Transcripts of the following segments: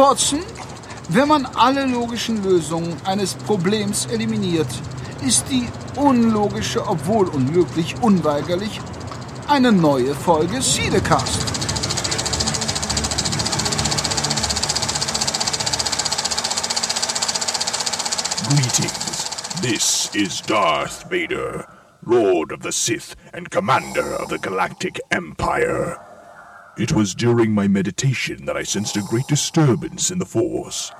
Watson, wenn man alle logischen Lösungen eines Problems eliminiert, ist die unlogische, obwohl unmöglich, unweigerlich eine neue Folge Siedecast. Greetings. This is Darth Vader, Lord of the Sith and Commander of the Galactic Empire. It was during my meditation that I sensed a great disturbance in the Force.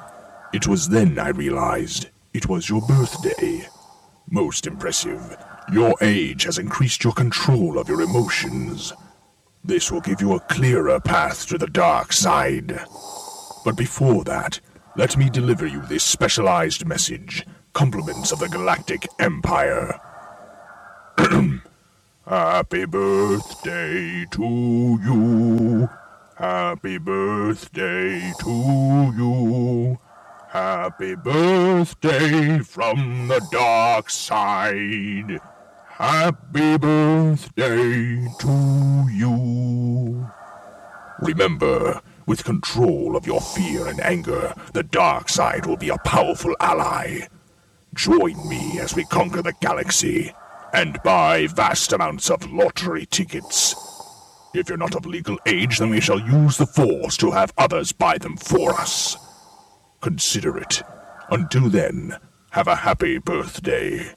It was then I realized it was your birthday. Most impressive. Your age has increased your control of your emotions. This will give you a clearer path to the dark side. But before that, let me deliver you this specialized message. Compliments of the Galactic Empire. Happy birthday to you. Happy birthday to you. Happy birthday from the dark side. Happy birthday to you. Remember, with control of your fear and anger, the dark side will be a powerful ally. Join me as we conquer the galaxy and buy vast amounts of lottery tickets. If you're not of legal age, then we shall use the Force to have others buy them for us. Consider it. Until then, have a happy birthday.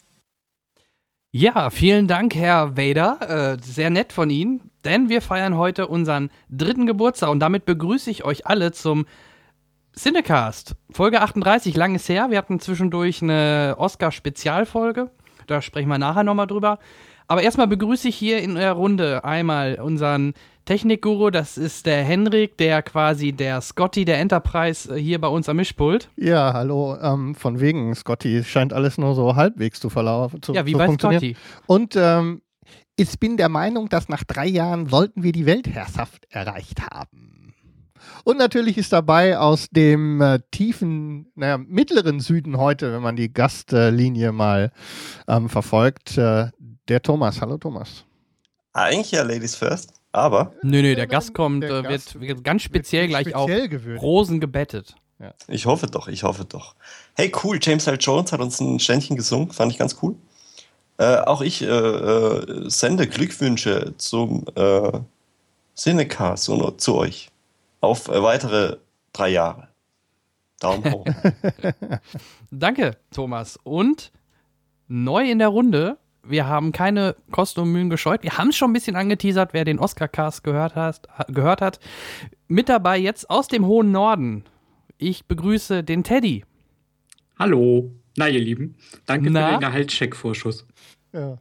Ja, vielen Dank, Herr Vader. Äh, sehr nett von Ihnen, denn wir feiern heute unseren dritten Geburtstag und damit begrüße ich euch alle zum Cinecast. Folge 38, lang ist her. Wir hatten zwischendurch eine Oscar-Spezialfolge. Da sprechen wir nachher nochmal drüber. Aber erstmal begrüße ich hier in der Runde einmal unseren Technikguru, das ist der Henrik, der quasi der Scotty der Enterprise äh, hier bei uns am Mischpult. Ja, hallo, ähm, von wegen Scotty. Scheint alles nur so halbwegs zu verlaufen. Zu, ja, wie zu bei. Scotty. Und ähm, ich bin der Meinung, dass nach drei Jahren sollten wir die Weltherrschaft erreicht haben. Und natürlich ist dabei aus dem äh, tiefen, naja, mittleren Süden heute, wenn man die Gastlinie mal ähm, verfolgt, äh, der Thomas. Hallo Thomas. Eigentlich ja Ladies First, aber Nö, nö, der Ja, Gast kommt, der äh, Gast wird, wird ganz speziell wird gleich auf speziell gewürdigt. Rosen gebettet. ich hoffe doch, ich hoffe doch. Hey, cool, James L. Jones hat uns ein Ständchen gesungen, fand ich ganz cool. Äh, auch ich äh, äh, sende Glückwünsche zum äh, Cinecast zu, zu euch. Auf äh, weitere drei Jahre. Daumen hoch. Danke, Thomas. Und neu in der Runde, wir haben keine Kosten und Mühen gescheut. Wir haben es schon ein bisschen angeteasert, wer den Oscar-Cast gehört, hast, gehört hat. Mit dabei jetzt aus dem hohen Norden. Ich begrüße den Teddy. Hallo. Na, ihr Lieben. Danke Na? für den Gehaltscheck-Vorschuss. Ja.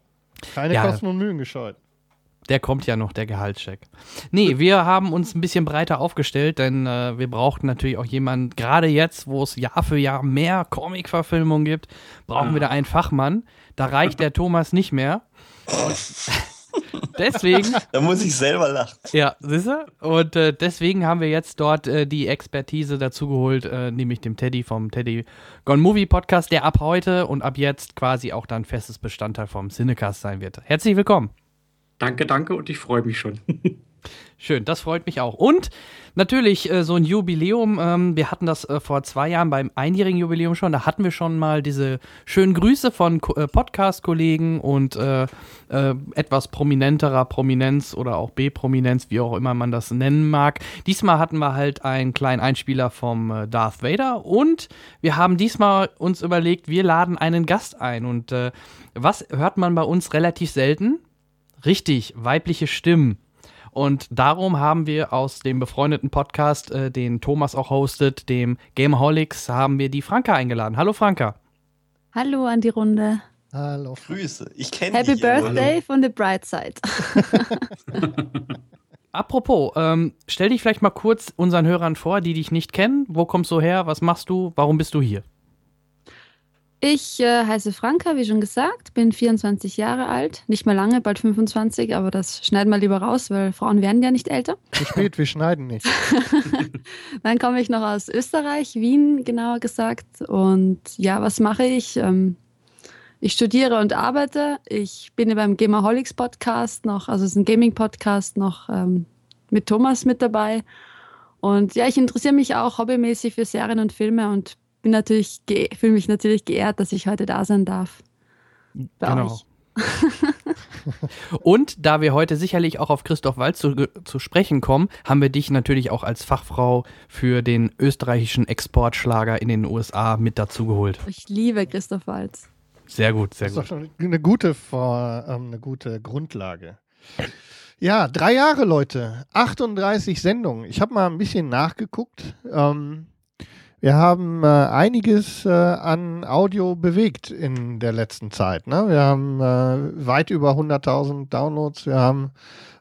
Keine Ja. Kosten und Mühen gescheut. Der kommt ja noch, der Gehaltscheck. Nee, wir haben uns ein bisschen breiter aufgestellt, denn äh, wir brauchten natürlich auch jemanden, gerade jetzt, wo es Jahr für Jahr mehr Comic-Verfilmungen gibt, brauchen Ah. wir da einen Fachmann. Da reicht der Thomas nicht mehr. Deswegen, da muss ich selber lachen. ja, siehst du? Und äh, deswegen haben wir jetzt dort äh, die Expertise dazu geholt, äh, nämlich dem Teddy vom Teddy Gone Movie Podcast, der ab heute und ab jetzt quasi auch dann festes Bestandteil vom Cinecast sein wird. Herzlich willkommen. Danke, danke und ich freue mich schon. Schön, das freut mich auch. Und natürlich äh, so ein Jubiläum. Ähm, wir hatten das äh, vor zwei Jahren beim einjährigen Jubiläum schon. Da hatten wir schon mal diese schönen Grüße von äh, Podcast-Kollegen und äh, äh, etwas prominenterer Prominenz oder auch B-Prominenz, wie auch immer man das nennen mag. Diesmal hatten wir halt einen kleinen Einspieler vom äh, Darth Vader und wir haben diesmal uns überlegt, wir laden einen Gast ein. Und was hört man bei uns relativ selten? Richtig, weibliche Stimmen. Und darum haben wir aus dem befreundeten Podcast, äh, den Thomas auch hostet, dem Gameholics, haben wir die Franka eingeladen. Hallo Franka. Hallo an die Runde. Hallo. Grüße. Ich kenne Happy dich. aber- Birthday von The Bright Side. Apropos, ähm, stell dich vielleicht mal kurz unseren Hörern vor, die dich nicht kennen. Wo kommst du her? Was machst du? Warum bist du hier? Ich äh, heiße Franka, wie schon gesagt, bin 24 Jahre alt. Nicht mehr lange, bald 25, aber das schneiden wir lieber raus, weil Frauen werden ja nicht älter. Zu spät, wir schneiden nicht. Dann komme ich noch aus Österreich, Wien genauer gesagt. Und ja, was mache ich? Ähm, ich studiere und arbeite. Ich bin ja beim Gamerholics Podcast noch, also es ist ein Gaming-Podcast noch ähm, mit Thomas mit dabei. Und ja, ich interessiere mich auch hobbymäßig für Serien und Filme und bin natürlich fühle mich natürlich geehrt, dass ich heute da sein darf. Bei genau. euch. Und da wir heute sicherlich auch auf Christoph Walz zu, zu, sprechen kommen, haben wir dich natürlich auch als Fachfrau für den österreichischen Exportschlager in den USA mit dazu geholt. Ich liebe Christoph Walz. Sehr gut, sehr das gut. ist doch schon eine gute, Vor, ähm, eine gute Grundlage. Ja, drei Jahre, Leute. 38 Sendungen. Ich habe mal ein bisschen nachgeguckt. Ähm, wir haben äh, einiges äh, an Audio bewegt in der letzten Zeit. Ne? Wir haben äh, weit über 100.000 Downloads. Wir haben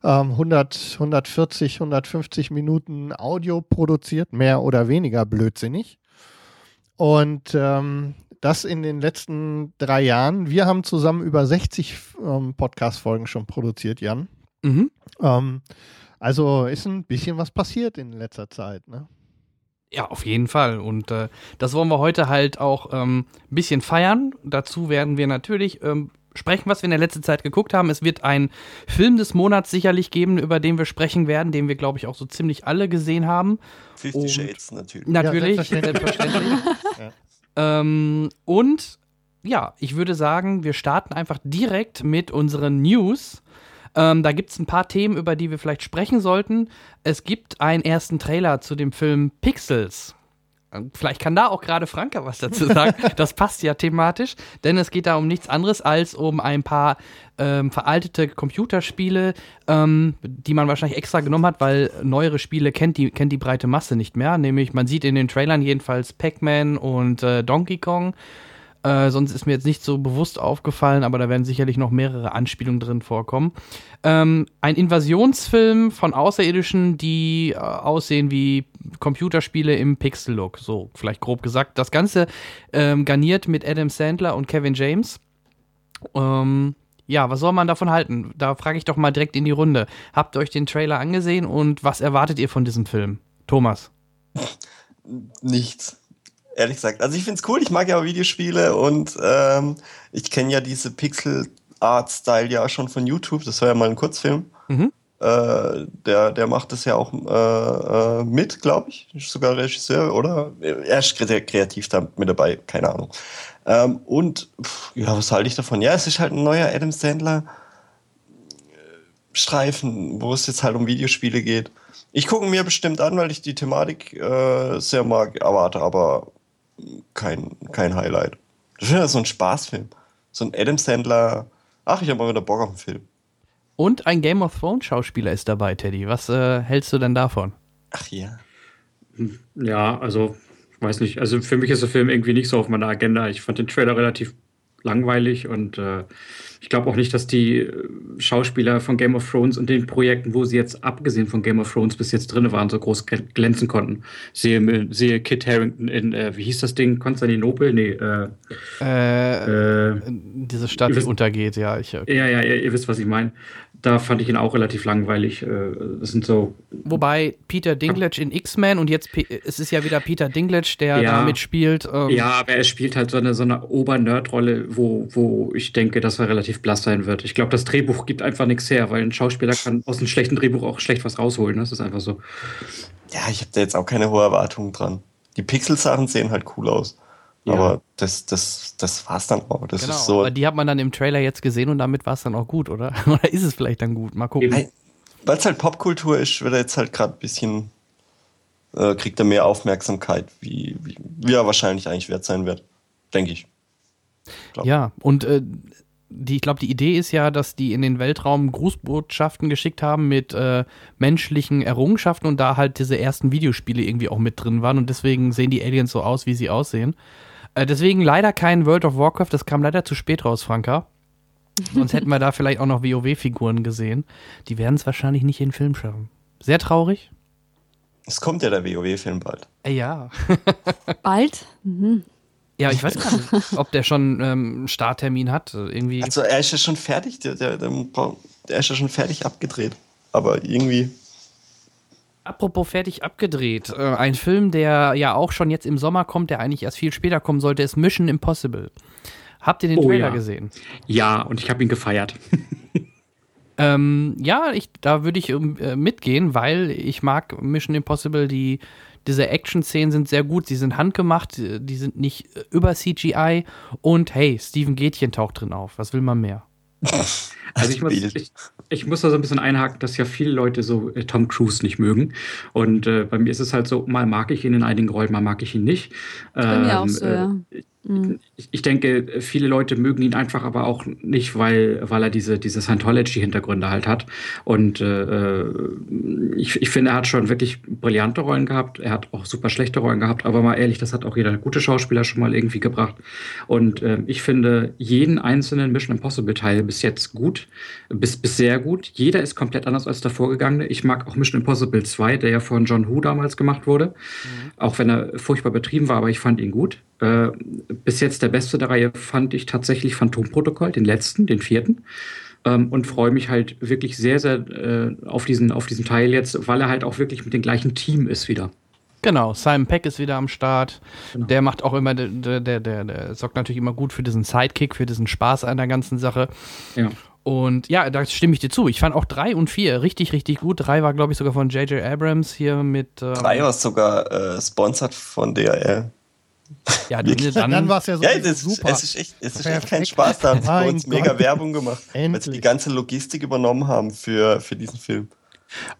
ähm, 100, 140, 150 Minuten Audio produziert, mehr oder weniger blödsinnig. Und ähm, das in den letzten drei Jahren. Wir haben zusammen über 60 ähm, Podcast-Folgen schon produziert, Jan. Mhm. Ähm, also ist ein bisschen was passiert in letzter Zeit. Ne? Ja, auf jeden Fall. Und äh, das wollen wir heute halt auch ähm, ein bisschen feiern. Dazu werden wir natürlich ähm, sprechen, was wir in der letzten Zeit geguckt haben. Es wird einen Film des Monats sicherlich geben, über den wir sprechen werden, den wir, glaube ich, auch so ziemlich alle gesehen haben. Fifty Und Shades natürlich. Natürlich, Ja, selbstverständlich. selbstverständlich. ähm, und ja, ich würde sagen, wir starten einfach direkt mit unseren News. Ähm, da gibt es ein paar Themen, über die wir vielleicht sprechen sollten. Es gibt einen ersten Trailer zu dem Film Pixels. Ähm, Vielleicht kann da auch gerade Franka was dazu sagen. Das passt ja thematisch, denn es geht da um nichts anderes als um ein paar ähm, veraltete Computerspiele, ähm, die man wahrscheinlich extra genommen hat, weil neuere Spiele kennt die, kennt die breite Masse nicht mehr. Nämlich, man sieht in den Trailern jedenfalls Pac-Man und äh, Donkey Kong. Äh, sonst ist mir jetzt nicht so bewusst aufgefallen, aber da werden sicherlich noch mehrere Anspielungen drin vorkommen. Ähm, ein Invasionsfilm von Außerirdischen, die äh, aussehen wie Computerspiele im Pixel-Look. So, vielleicht grob gesagt. Das Ganze ähm, garniert mit Adam Sandler und Kevin James. Ähm, ja, was soll man davon halten? Da frage ich doch mal direkt in die Runde. Habt ihr euch den Trailer angesehen und was erwartet ihr von diesem Film? Thomas. Nichts. Ehrlich gesagt. Also ich finde es cool, ich mag ja auch Videospiele und ähm, ich kenne ja diese Pixel-Art-Style ja schon von YouTube. Das war ja mal ein Kurzfilm. Mhm. Äh, der, der macht das ja auch äh, äh, mit, glaube ich. Ist sogar Regisseur, oder? Er ist kre- kreativ da mit dabei, keine Ahnung. Ähm, und pff, ja, was halte ich davon? Ja, es ist halt ein neuer Adam Sandler äh, Streifen, wo es jetzt halt um Videospiele geht. Ich gucke mir bestimmt an, weil ich die Thematik äh, sehr mag, erwarte aber kein, kein Highlight. Das ist ja so ein Spaßfilm. So ein Adam Sandler. Ach, ich habe mal wieder Bock auf einen Film. Und ein Game of Thrones Schauspieler ist dabei, Teddy. Was äh, hältst du denn davon? Ach ja. Ja, also, ich weiß nicht. Also für mich ist der Film irgendwie nicht so auf meiner Agenda. Ich fand den Trailer relativ langweilig und äh, ich glaube auch nicht, dass die äh, Schauspieler von Game of Thrones und den Projekten, wo sie jetzt abgesehen von Game of Thrones bis jetzt drin waren, so groß gl- glänzen konnten. Sehe, sehe Kit Harrington in, äh, wie hieß das Ding? Konstantinopel? Nee, äh, Äh, äh, diese Stadt, die wisst- untergeht, ja. Ich, äh, ja, ja, ihr, ihr wisst, was ich meine. Da fand ich ihn auch relativ langweilig. Äh, das sind so Wobei Peter Dinklage in X-Men und jetzt Pe es ist ja wieder Peter Dinklage, der Ja. da mitspielt. Ähm, Ja, aber er spielt halt so eine, so eine Ober-Nerd-Rolle, wo, wo ich denke, dass er relativ blass sein wird. Ich glaube, das Drehbuch gibt einfach nichts her, weil ein Schauspieler kann aus einem schlechten Drehbuch auch schlecht was rausholen. Das ist einfach so. Ja, ich habe da jetzt auch keine hohe Erwartungen dran. Die Pixel-Sachen sehen halt cool aus. Ja. Aber das, das, das war's dann auch. Das Genau, ist so. aber die hat man dann im Trailer jetzt gesehen und damit war es dann auch gut, oder? Oder ist es vielleicht dann gut? Mal gucken. Weil es halt Popkultur ist, wird er jetzt halt gerade ein bisschen. Äh, kriegt er mehr Aufmerksamkeit, wie, wie, wie er wahrscheinlich eigentlich wert sein wird. Denke ich. glaub. Ja, und äh, die, ich glaube, die Idee ist ja, dass die in den Weltraum Grußbotschaften geschickt haben mit äh, menschlichen Errungenschaften und da halt diese ersten Videospiele irgendwie auch mit drin waren und deswegen sehen die Aliens so aus, wie sie aussehen. Äh, deswegen leider kein World of Warcraft, das kam leider zu spät raus, Franka. Sonst hätten wir da vielleicht auch noch WoW-Figuren gesehen. Die werden es wahrscheinlich nicht in den Film schaffen. Sehr traurig. Es kommt ja der WoW-Film bald. Äh, ja. Bald? Mhm. Ja, ich weiß gar nicht, ob der schon ähm, einen Starttermin hat. Irgendwie. Also er ist ja schon fertig, der, der, der, der ist ja schon fertig abgedreht. Aber irgendwie. Apropos fertig abgedreht. Äh, ein Film, der ja auch schon jetzt im Sommer kommt, der eigentlich erst viel später kommen sollte, ist Mission Impossible. Habt ihr den Oh Trailer ja. gesehen? Ja, und ich habe ihn gefeiert. Ähm, ja, ich, da würde ich ähm, äh, mitgehen, weil ich mag Mission Impossible, die diese Action-Szenen sind sehr gut, sie sind handgemacht, die sind nicht äh, über CGI und hey, Steven Gätchen taucht drin auf. Was will man mehr? Also ich muss, ich, ich muss da so ein bisschen einhaken, dass ja viele Leute so äh, Tom Cruise nicht mögen. Und äh, bei mir ist es halt so, mal mag ich ihn in einigen Rollen, mal mag ich ihn nicht. Das bei mir auch so, äh, ja. Mhm. Ich, ich denke, viele Leute mögen ihn einfach aber auch nicht, weil, weil er diese, diese Scientology-Hintergründe halt hat. Und äh, ich, ich finde, er hat schon wirklich brillante Rollen gehabt. Er hat auch super schlechte Rollen gehabt. Aber mal ehrlich, das hat auch jeder gute Schauspieler schon mal irgendwie gebracht. Und äh, ich finde jeden einzelnen Mission Impossible-Teil bis jetzt gut, bis, bis sehr gut. Jeder ist komplett anders als der vorgegangene. Ich mag auch Mission Impossible 2, der ja von John Woo damals gemacht wurde. Mhm. Auch wenn er furchtbar betrieben war, aber ich fand ihn gut. Äh, bis jetzt der beste der Reihe fand ich tatsächlich Phantomprotokoll, den letzten, den vierten. Ähm, und freue mich halt wirklich sehr, sehr äh, auf, diesen, auf diesen Teil jetzt, weil er halt auch wirklich mit dem gleichen Team ist wieder. Genau, Simon Peck ist wieder am Start. Genau. Der macht auch immer, der, der, der, der sorgt natürlich immer gut für diesen Sidekick, für diesen Spaß an der ganzen Sache. Ja. Und ja, da stimme ich dir zu. Ich fand auch drei und vier richtig, richtig gut. Drei war, glaube ich, sogar von J.J. Abrams hier mit. Ähm drei war sogar äh, sponsored von DRL. Ja, dann, dann war es ja so ja, das, super. Es ist echt, es ist echt kein Spaß. Da haben sie bei uns mega Werbung gemacht, Endlich. weil sie die ganze Logistik übernommen haben für, für diesen Film.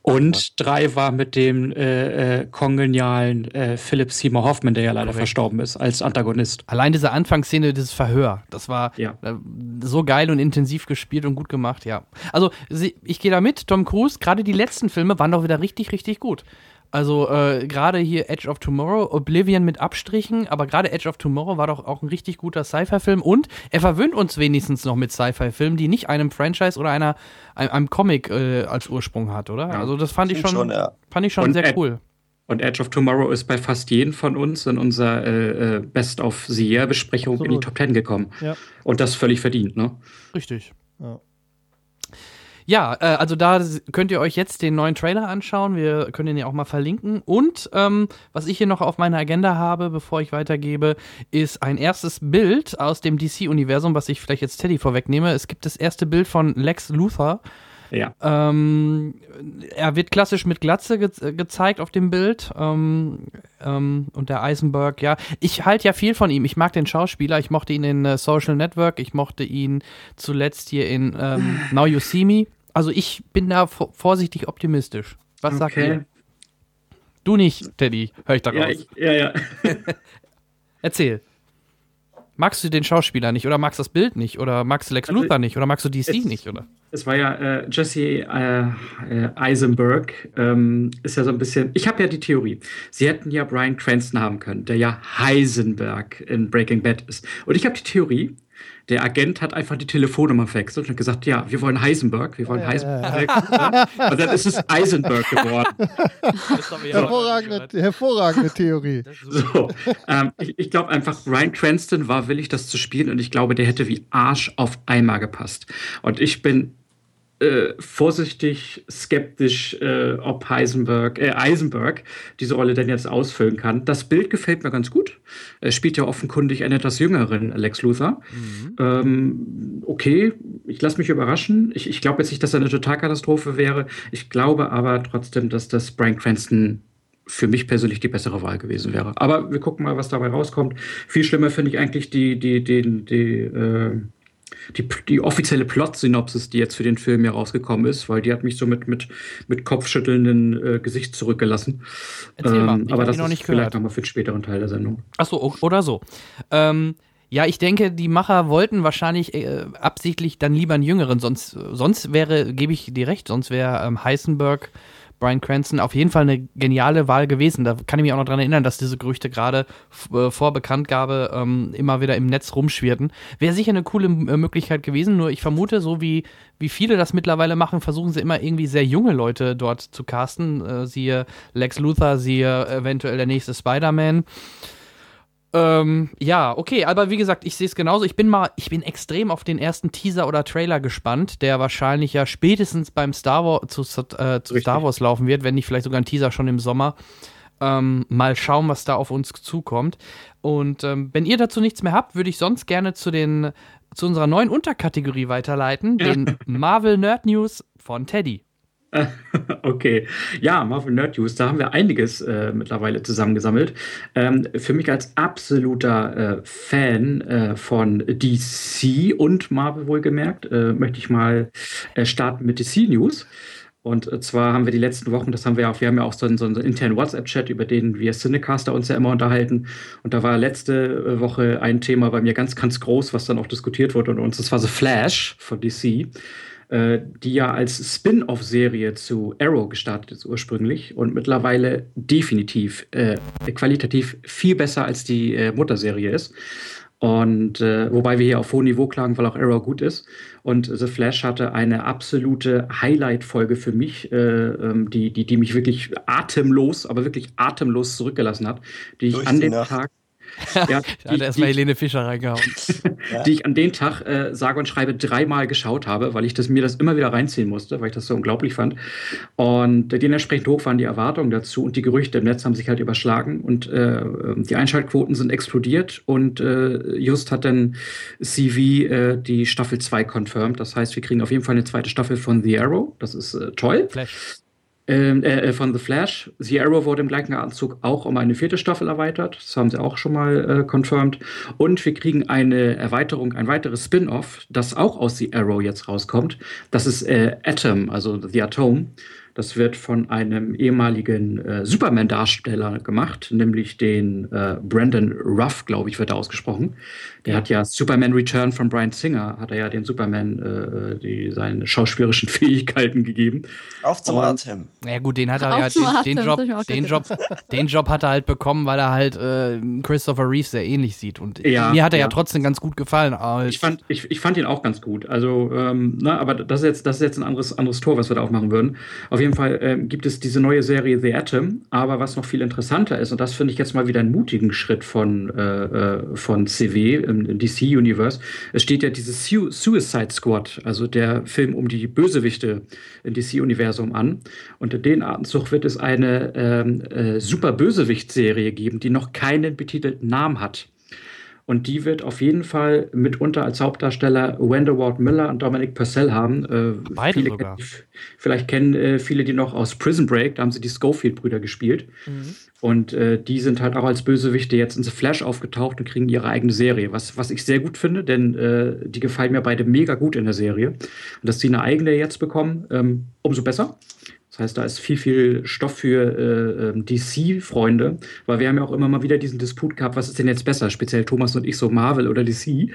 Und drei war mit dem äh, äh, kongenialen äh, Philip Seymour Hoffman, der ja leider Correct. verstorben ist, als Antagonist. Allein diese Anfangsszene, dieses Verhör, das war ja. äh, so geil und intensiv gespielt und gut gemacht, ja. Also, ich gehe da mit, Tom Cruise, gerade die letzten Filme waren doch wieder richtig, richtig gut. Also äh, gerade hier Edge of Tomorrow, Oblivion mit Abstrichen, aber gerade Edge of Tomorrow war doch auch ein richtig guter Sci-Fi-Film und er verwöhnt uns wenigstens noch mit Sci-Fi-Filmen, die nicht einem Franchise oder einer, einem, einem Comic äh, als Ursprung hat, oder? Ja, also das fand ich schon, schon ja. fand ich schon und sehr Ed cool. Und Edge of Tomorrow ist bei fast jedem von uns in unserer äh, äh Best of the Year Besprechung in die Top 10 gekommen. Ja. Und das völlig verdient, ne? Richtig. Ja. Ja, äh, also da könnt ihr euch jetzt den neuen Trailer anschauen. Wir können den ja auch mal verlinken. Und ähm, was ich hier noch auf meiner Agenda habe, bevor ich weitergebe, ist ein erstes Bild aus dem DC-Universum, was ich vielleicht jetzt Teddy vorwegnehme. Es gibt das erste Bild von Lex Luthor. Ja. Ähm, er wird klassisch mit Glatze ge gezeigt auf dem Bild. Ähm, ähm, und der Eisenberg, ja. Ich halte ja viel von ihm. Ich mag den Schauspieler. Ich mochte ihn in äh, Social Network. Ich mochte ihn zuletzt hier in ähm, Now You See Me. Also ich bin da vorsichtig optimistisch. Was okay. sagt ihr? Du nicht, Teddy, höre ich daraus. Ja, ja, ja. Erzähl. Magst du den Schauspieler nicht oder magst du das Bild nicht oder magst du Lex also, Luthor nicht oder magst du DC es, nicht, oder? Es war ja äh, Jesse äh, äh, Eisenberg, ähm, ist ja so ein bisschen. Ich habe ja die Theorie. Sie hätten ja Brian Cranston haben können, der ja Heisenberg in Breaking Bad ist. Und ich habe die Theorie, der Agent hat einfach die Telefonnummer verwechselt und gesagt, ja, wir wollen Heisenberg, wir wollen Heisenberg. und dann ist es Eisenberg geworden. hervorragende, hervorragende Theorie. So, ähm, ich, ich glaube einfach, Ryan Cranston war willig, das zu spielen und ich glaube, der hätte wie Arsch auf Eimer gepasst. Und ich bin äh, vorsichtig skeptisch, äh, ob Heisenberg, äh, Eisenberg diese Rolle denn jetzt ausfüllen kann. Das Bild gefällt mir ganz gut. Er spielt ja offenkundig einen etwas jüngeren Lex Luthor. Mhm. Ähm, okay, ich lasse mich überraschen. Ich, ich glaube jetzt nicht, dass er eine Totalkatastrophe wäre. Ich glaube aber trotzdem, dass das Brian Cranston für mich persönlich die bessere Wahl gewesen wäre. Aber wir gucken mal, was dabei rauskommt. Viel schlimmer finde ich eigentlich die, die, die, die, die äh, die, die offizielle Plot-Synopsis, die jetzt für den Film hier rausgekommen ist, weil die hat mich so mit, mit, mit kopfschüttelnden äh, Gesicht zurückgelassen. Erzähl mal, ähm, aber das noch nicht ist gehört. vielleicht nochmal für den späteren Teil der Sendung. Achso, oder so. Ähm, ja, ich denke, die Macher wollten wahrscheinlich äh, absichtlich dann lieber einen Jüngeren, sonst, sonst wäre, gebe ich dir recht, sonst wäre ähm, Heisenberg Brian Cranston auf jeden Fall eine geniale Wahl gewesen. Da kann ich mich auch noch dran erinnern, dass diese Gerüchte gerade äh, vor Bekanntgabe ähm, immer wieder im Netz rumschwirrten. Wäre sicher eine coole äh, Möglichkeit gewesen, nur ich vermute, so wie, wie viele das mittlerweile machen, versuchen sie immer irgendwie sehr junge Leute dort zu casten. Äh, siehe Lex Luthor, siehe eventuell der nächste Spider-Man. Ähm, ja, okay, aber wie gesagt, ich sehe es genauso. Ich bin mal, ich bin extrem auf den ersten Teaser oder Trailer gespannt, der wahrscheinlich ja spätestens beim Star Wars zu, äh, zu Star Wars laufen wird, wenn nicht vielleicht sogar ein Teaser schon im Sommer. Ähm, mal schauen, was da auf uns zukommt. Und ähm, wenn ihr dazu nichts mehr habt, würde ich sonst gerne zu den zu unserer neuen Unterkategorie weiterleiten, den Marvel Nerd News von Teddy. Okay, ja, Marvel Nerd News, da haben wir einiges äh, mittlerweile zusammengesammelt. Ähm, für mich als absoluter äh, Fan äh, von DC und Marvel wohlgemerkt, äh, möchte ich mal äh, starten mit DC News. Und äh, zwar haben wir die letzten Wochen, das haben wir auch, wir haben ja auch so einen, so einen internen WhatsApp-Chat, über den wir Cinecaster uns ja immer unterhalten. Und da war letzte Woche ein Thema bei mir ganz, ganz groß, was dann auch diskutiert wurde und uns, das war The Flash von DC. Äh, die ja als Spin-off-Serie zu Arrow gestartet ist ursprünglich und mittlerweile definitiv äh, qualitativ viel besser als die äh, Mutterserie ist. Und äh, wobei wir hier auf hohem Niveau klagen, weil auch Arrow gut ist. Und The Flash hatte eine absolute Highlight-Folge für mich, äh, ähm, die, die, die mich wirklich atemlos, aber wirklich atemlos zurückgelassen hat, die ich an dem Nacht. Tag Ja, Ja, die- erstmal die- Helene Fischer reingehauen. die ich an den Tag äh, sage und schreibe dreimal geschaut habe, weil ich das, mir das immer wieder reinziehen musste, weil ich das so unglaublich fand. Und dementsprechend hoch waren die Erwartungen dazu und die Gerüchte im Netz haben sich halt überschlagen und äh, die Einschaltquoten sind explodiert und äh, just hat dann CV äh, die Staffel 2 confirmed. Das heißt, wir kriegen auf jeden Fall eine zweite Staffel von The Arrow. Das ist äh, toll. Flash. Ähm, äh, äh, von The Flash. The Arrow wurde im gleichen Anzug auch um eine vierte Staffel erweitert. Das haben sie auch schon mal äh, confirmed. Und wir kriegen eine Erweiterung, ein weiteres Spin-off, das auch aus The Arrow jetzt rauskommt. Das ist äh, Atom, also The Atom. Das wird von einem ehemaligen äh, Superman-Darsteller gemacht, nämlich den äh, Brandon Ruff, glaube ich, wird er ausgesprochen. Der hat ja Superman Return von Brian Singer, hat er ja den Superman äh, die, seine schauspielerischen Fähigkeiten gegeben. Auf zum Und- Atem. Ja gut, den hat er Auf ja, den, den, Job, den. Job, den Job hat er halt bekommen, weil er halt äh, Christopher Reeve sehr ähnlich sieht. Und Ja, mir hat er ja, ja. trotzdem ganz gut gefallen. Ich fand, ich, ich fand ihn auch ganz gut. Also, ähm, ne, aber das ist jetzt, das ist jetzt ein anderes, anderes Tor, was wir da aufmachen würden. Auf jeden Fall ähm, gibt es diese neue Serie The Atom, aber was noch viel interessanter ist, und das finde ich jetzt mal wieder einen mutigen Schritt von, äh, äh, von CW im, DC-Universe, es steht ja dieses Su Suicide Squad, also der Film um die Bösewichte im DC-Universum an. Und in den Atemzug wird es eine ähm, äh, super Bösewicht-Serie geben, die noch keinen betitelten Namen hat. Und die wird auf jeden Fall mitunter als Hauptdarsteller Wendell Ward Miller und Dominic Purcell haben. Äh, Beide viele sogar. kennen- vielleicht kennen äh, viele die noch aus Prison Break, da haben sie die Schofield-Brüder gespielt. Und äh, die sind halt auch als Bösewichte jetzt in The Flash aufgetaucht und kriegen ihre eigene Serie. Was, was ich sehr gut finde, denn äh, die gefallen mir beide mega gut in der Serie. Und dass sie eine eigene jetzt bekommen, ähm, umso besser. Das heißt, da ist viel, viel Stoff für äh, ähm, DC-Freunde, weil wir haben ja auch immer mal wieder diesen Disput gehabt, was ist denn jetzt besser, speziell Thomas und ich, so Marvel oder DC.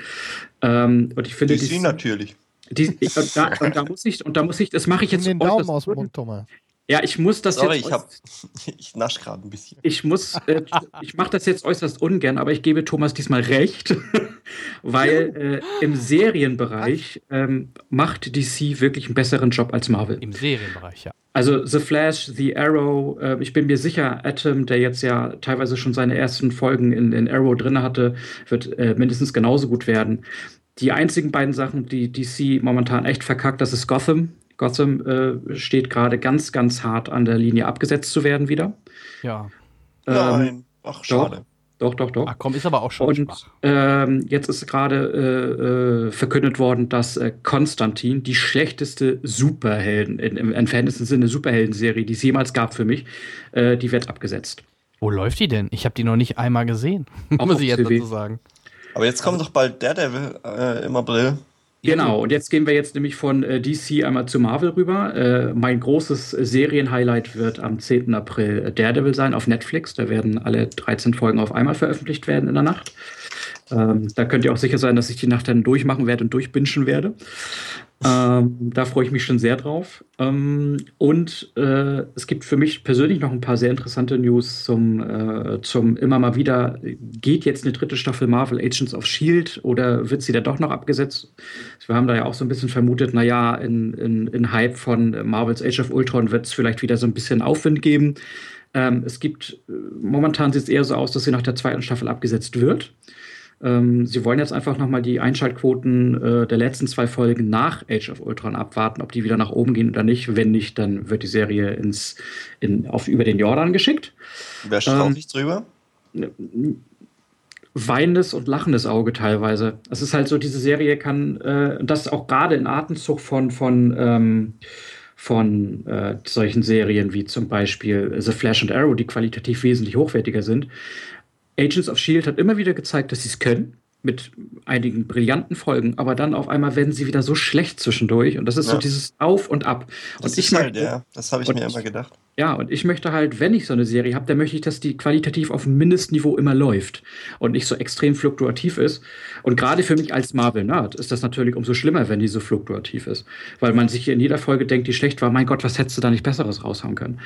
Ähm, und ich finde, DC natürlich. die, und, da, und da muss ich, und da muss ich, das mache ich jetzt den Daumen aus dem Mund, Thomas. Ja, ich muss das Sorry, jetzt. ich, hab, ich nasch gerade ein bisschen. Ich muss, äh, ich mache das jetzt äußerst ungern, aber ich gebe Thomas diesmal recht, weil äh, im Serienbereich ähm, macht DC wirklich einen besseren Job als Marvel. Im Serienbereich, ja. Also The Flash, The Arrow, äh, ich bin mir sicher, Atom, der jetzt ja teilweise schon seine ersten Folgen in, in Arrow drin hatte, wird äh, mindestens genauso gut werden. Die einzigen beiden Sachen, die DC momentan echt verkackt, das ist Gotham. Gotham äh, steht gerade ganz, ganz hart an der Linie abgesetzt zu werden wieder. Ja. Ähm, Nein. Ach, schade. Doch, doch, doch. Ach komm, ist aber auch schon Und schwach. ähm, jetzt ist gerade äh, äh, verkündet worden, dass äh, Konstantin die schlechteste Superhelden, in, im entferntesten Sinne Superhelden-Serie, die es jemals gab für mich, äh, die wird abgesetzt. Wo läuft die denn? Ich habe die noch nicht einmal gesehen. Muss ich jetzt dazu sagen. Aber jetzt kommt doch bald Daredevil äh, im April. Genau, und jetzt gehen wir jetzt nämlich von äh, DC einmal zu Marvel rüber. Äh, mein großes Serienhighlight wird am 10. April äh, Daredevil sein auf Netflix. Da werden alle 13 Folgen auf einmal veröffentlicht werden in der Nacht. Ähm, da könnt ihr auch sicher sein, dass ich die Nacht dann durchmachen werde und durchbingen werde. Ähm, da freue ich mich schon sehr drauf. Ähm, und äh, es gibt für mich persönlich noch ein paar sehr interessante News zum, äh, zum immer mal wieder. Geht jetzt eine dritte Staffel Marvel Agents of Shield oder wird sie da doch noch abgesetzt? Wir haben da ja auch so ein bisschen vermutet, naja, in, in, in Hype von Marvels Age of Ultron wird es vielleicht wieder so ein bisschen Aufwind geben. Ähm, es gibt, äh, momentan sieht es eher so aus, dass sie nach der zweiten Staffel abgesetzt wird. Ähm, sie wollen jetzt einfach nochmal die Einschaltquoten äh, der letzten zwei Folgen nach Age of Ultron abwarten, ob die wieder nach oben gehen oder nicht. Wenn nicht, dann wird die Serie ins, in, auf, über den Jordan geschickt. Wer straucht sich drüber? weinendes und lachendes Auge teilweise. Es ist halt so, diese Serie kann äh, das auch gerade in Atemzug von, von, ähm, von äh, solchen Serien wie zum Beispiel The Flash und Arrow, die qualitativ wesentlich hochwertiger sind. Agents of Shield hat immer wieder gezeigt, dass sie es können mit einigen brillanten Folgen, aber dann auf einmal werden sie wieder so schlecht zwischendurch und das ist ja. so dieses Auf und Ab. Das und ich halt, ja, das habe ich mir immer gedacht. Ja, und ich möchte halt, wenn ich so eine Serie habe, dann möchte ich, dass die qualitativ auf dem Mindestniveau immer läuft und nicht so extrem fluktuativ ist. Und gerade für mich als Marvel-Nerd ist das natürlich umso schlimmer, wenn die so fluktuativ ist. Weil man sich in jeder Folge denkt, die schlecht war, mein Gott, was hättest du da nicht Besseres raushauen können?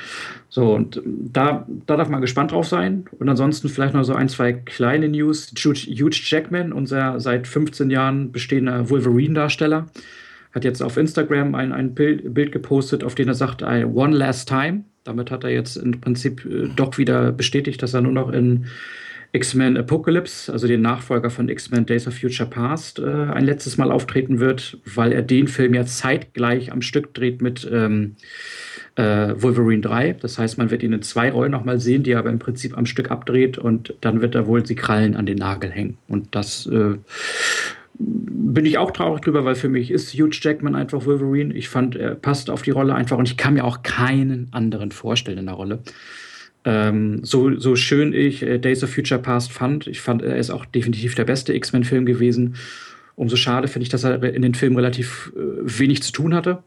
So, und da, da darf man gespannt drauf sein. Und ansonsten vielleicht noch so ein, zwei kleine News. Huge Jackman, unser seit 15 Jahren bestehender Wolverine-Darsteller, hat jetzt auf Instagram ein, ein Bild, Bild gepostet, auf dem er sagt, One Last Time. Damit hat er jetzt im Prinzip äh, doch wieder bestätigt, dass er nur noch in X-Men Apocalypse, also den Nachfolger von X-Men Days of Future Past, äh, ein letztes Mal auftreten wird, weil er den Film ja zeitgleich am Stück dreht mit ähm, äh, Wolverine 3. Das heißt, man wird ihn in zwei Rollen nochmal sehen, die er aber im Prinzip am Stück abdreht und dann wird er wohl die Krallen an den Nagel hängen. Und das äh, bin ich auch traurig drüber, weil für mich ist Hugh Jackman einfach Wolverine. Ich fand, er passt auf die Rolle einfach und ich kann mir auch keinen anderen vorstellen in der Rolle. Ähm, so, so schön ich äh, Days of Future Past fand, ich fand, er ist auch definitiv der beste X-Men-Film gewesen. Umso schade finde ich, dass er in den Filmen relativ äh, wenig zu tun hatte.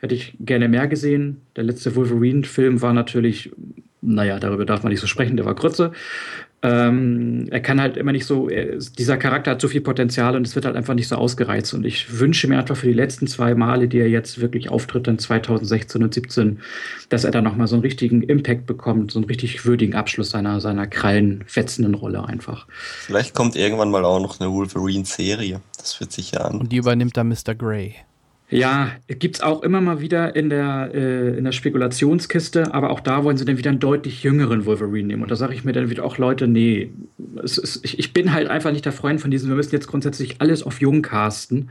Hätte ich gerne mehr gesehen. Der letzte Wolverine-Film war natürlich, naja, darüber darf man nicht so sprechen, der war Grütze. Ähm, er kann halt immer nicht so, er, dieser Charakter hat so viel Potenzial und es wird halt einfach nicht so ausgereizt. Und ich wünsche mir einfach für die letzten zwei Male, die er jetzt wirklich auftritt, in 2016 und 2017, dass er da nochmal so einen richtigen Impact bekommt, so einen richtig würdigen Abschluss seiner, seiner krallenfetzenden Rolle einfach. Vielleicht kommt irgendwann mal auch noch eine Wolverine-Serie. Das wird sicher an. Und die übernimmt dann Mr. Grey. Ja, gibt es auch immer mal wieder in der, äh, in der Spekulationskiste, aber auch da wollen sie dann wieder einen deutlich jüngeren Wolverine nehmen. Und da sage ich mir dann wieder auch, Leute, nee, ist, ich, ich, bin halt einfach nicht der Freund von diesem, wir müssen jetzt grundsätzlich alles auf jung casten.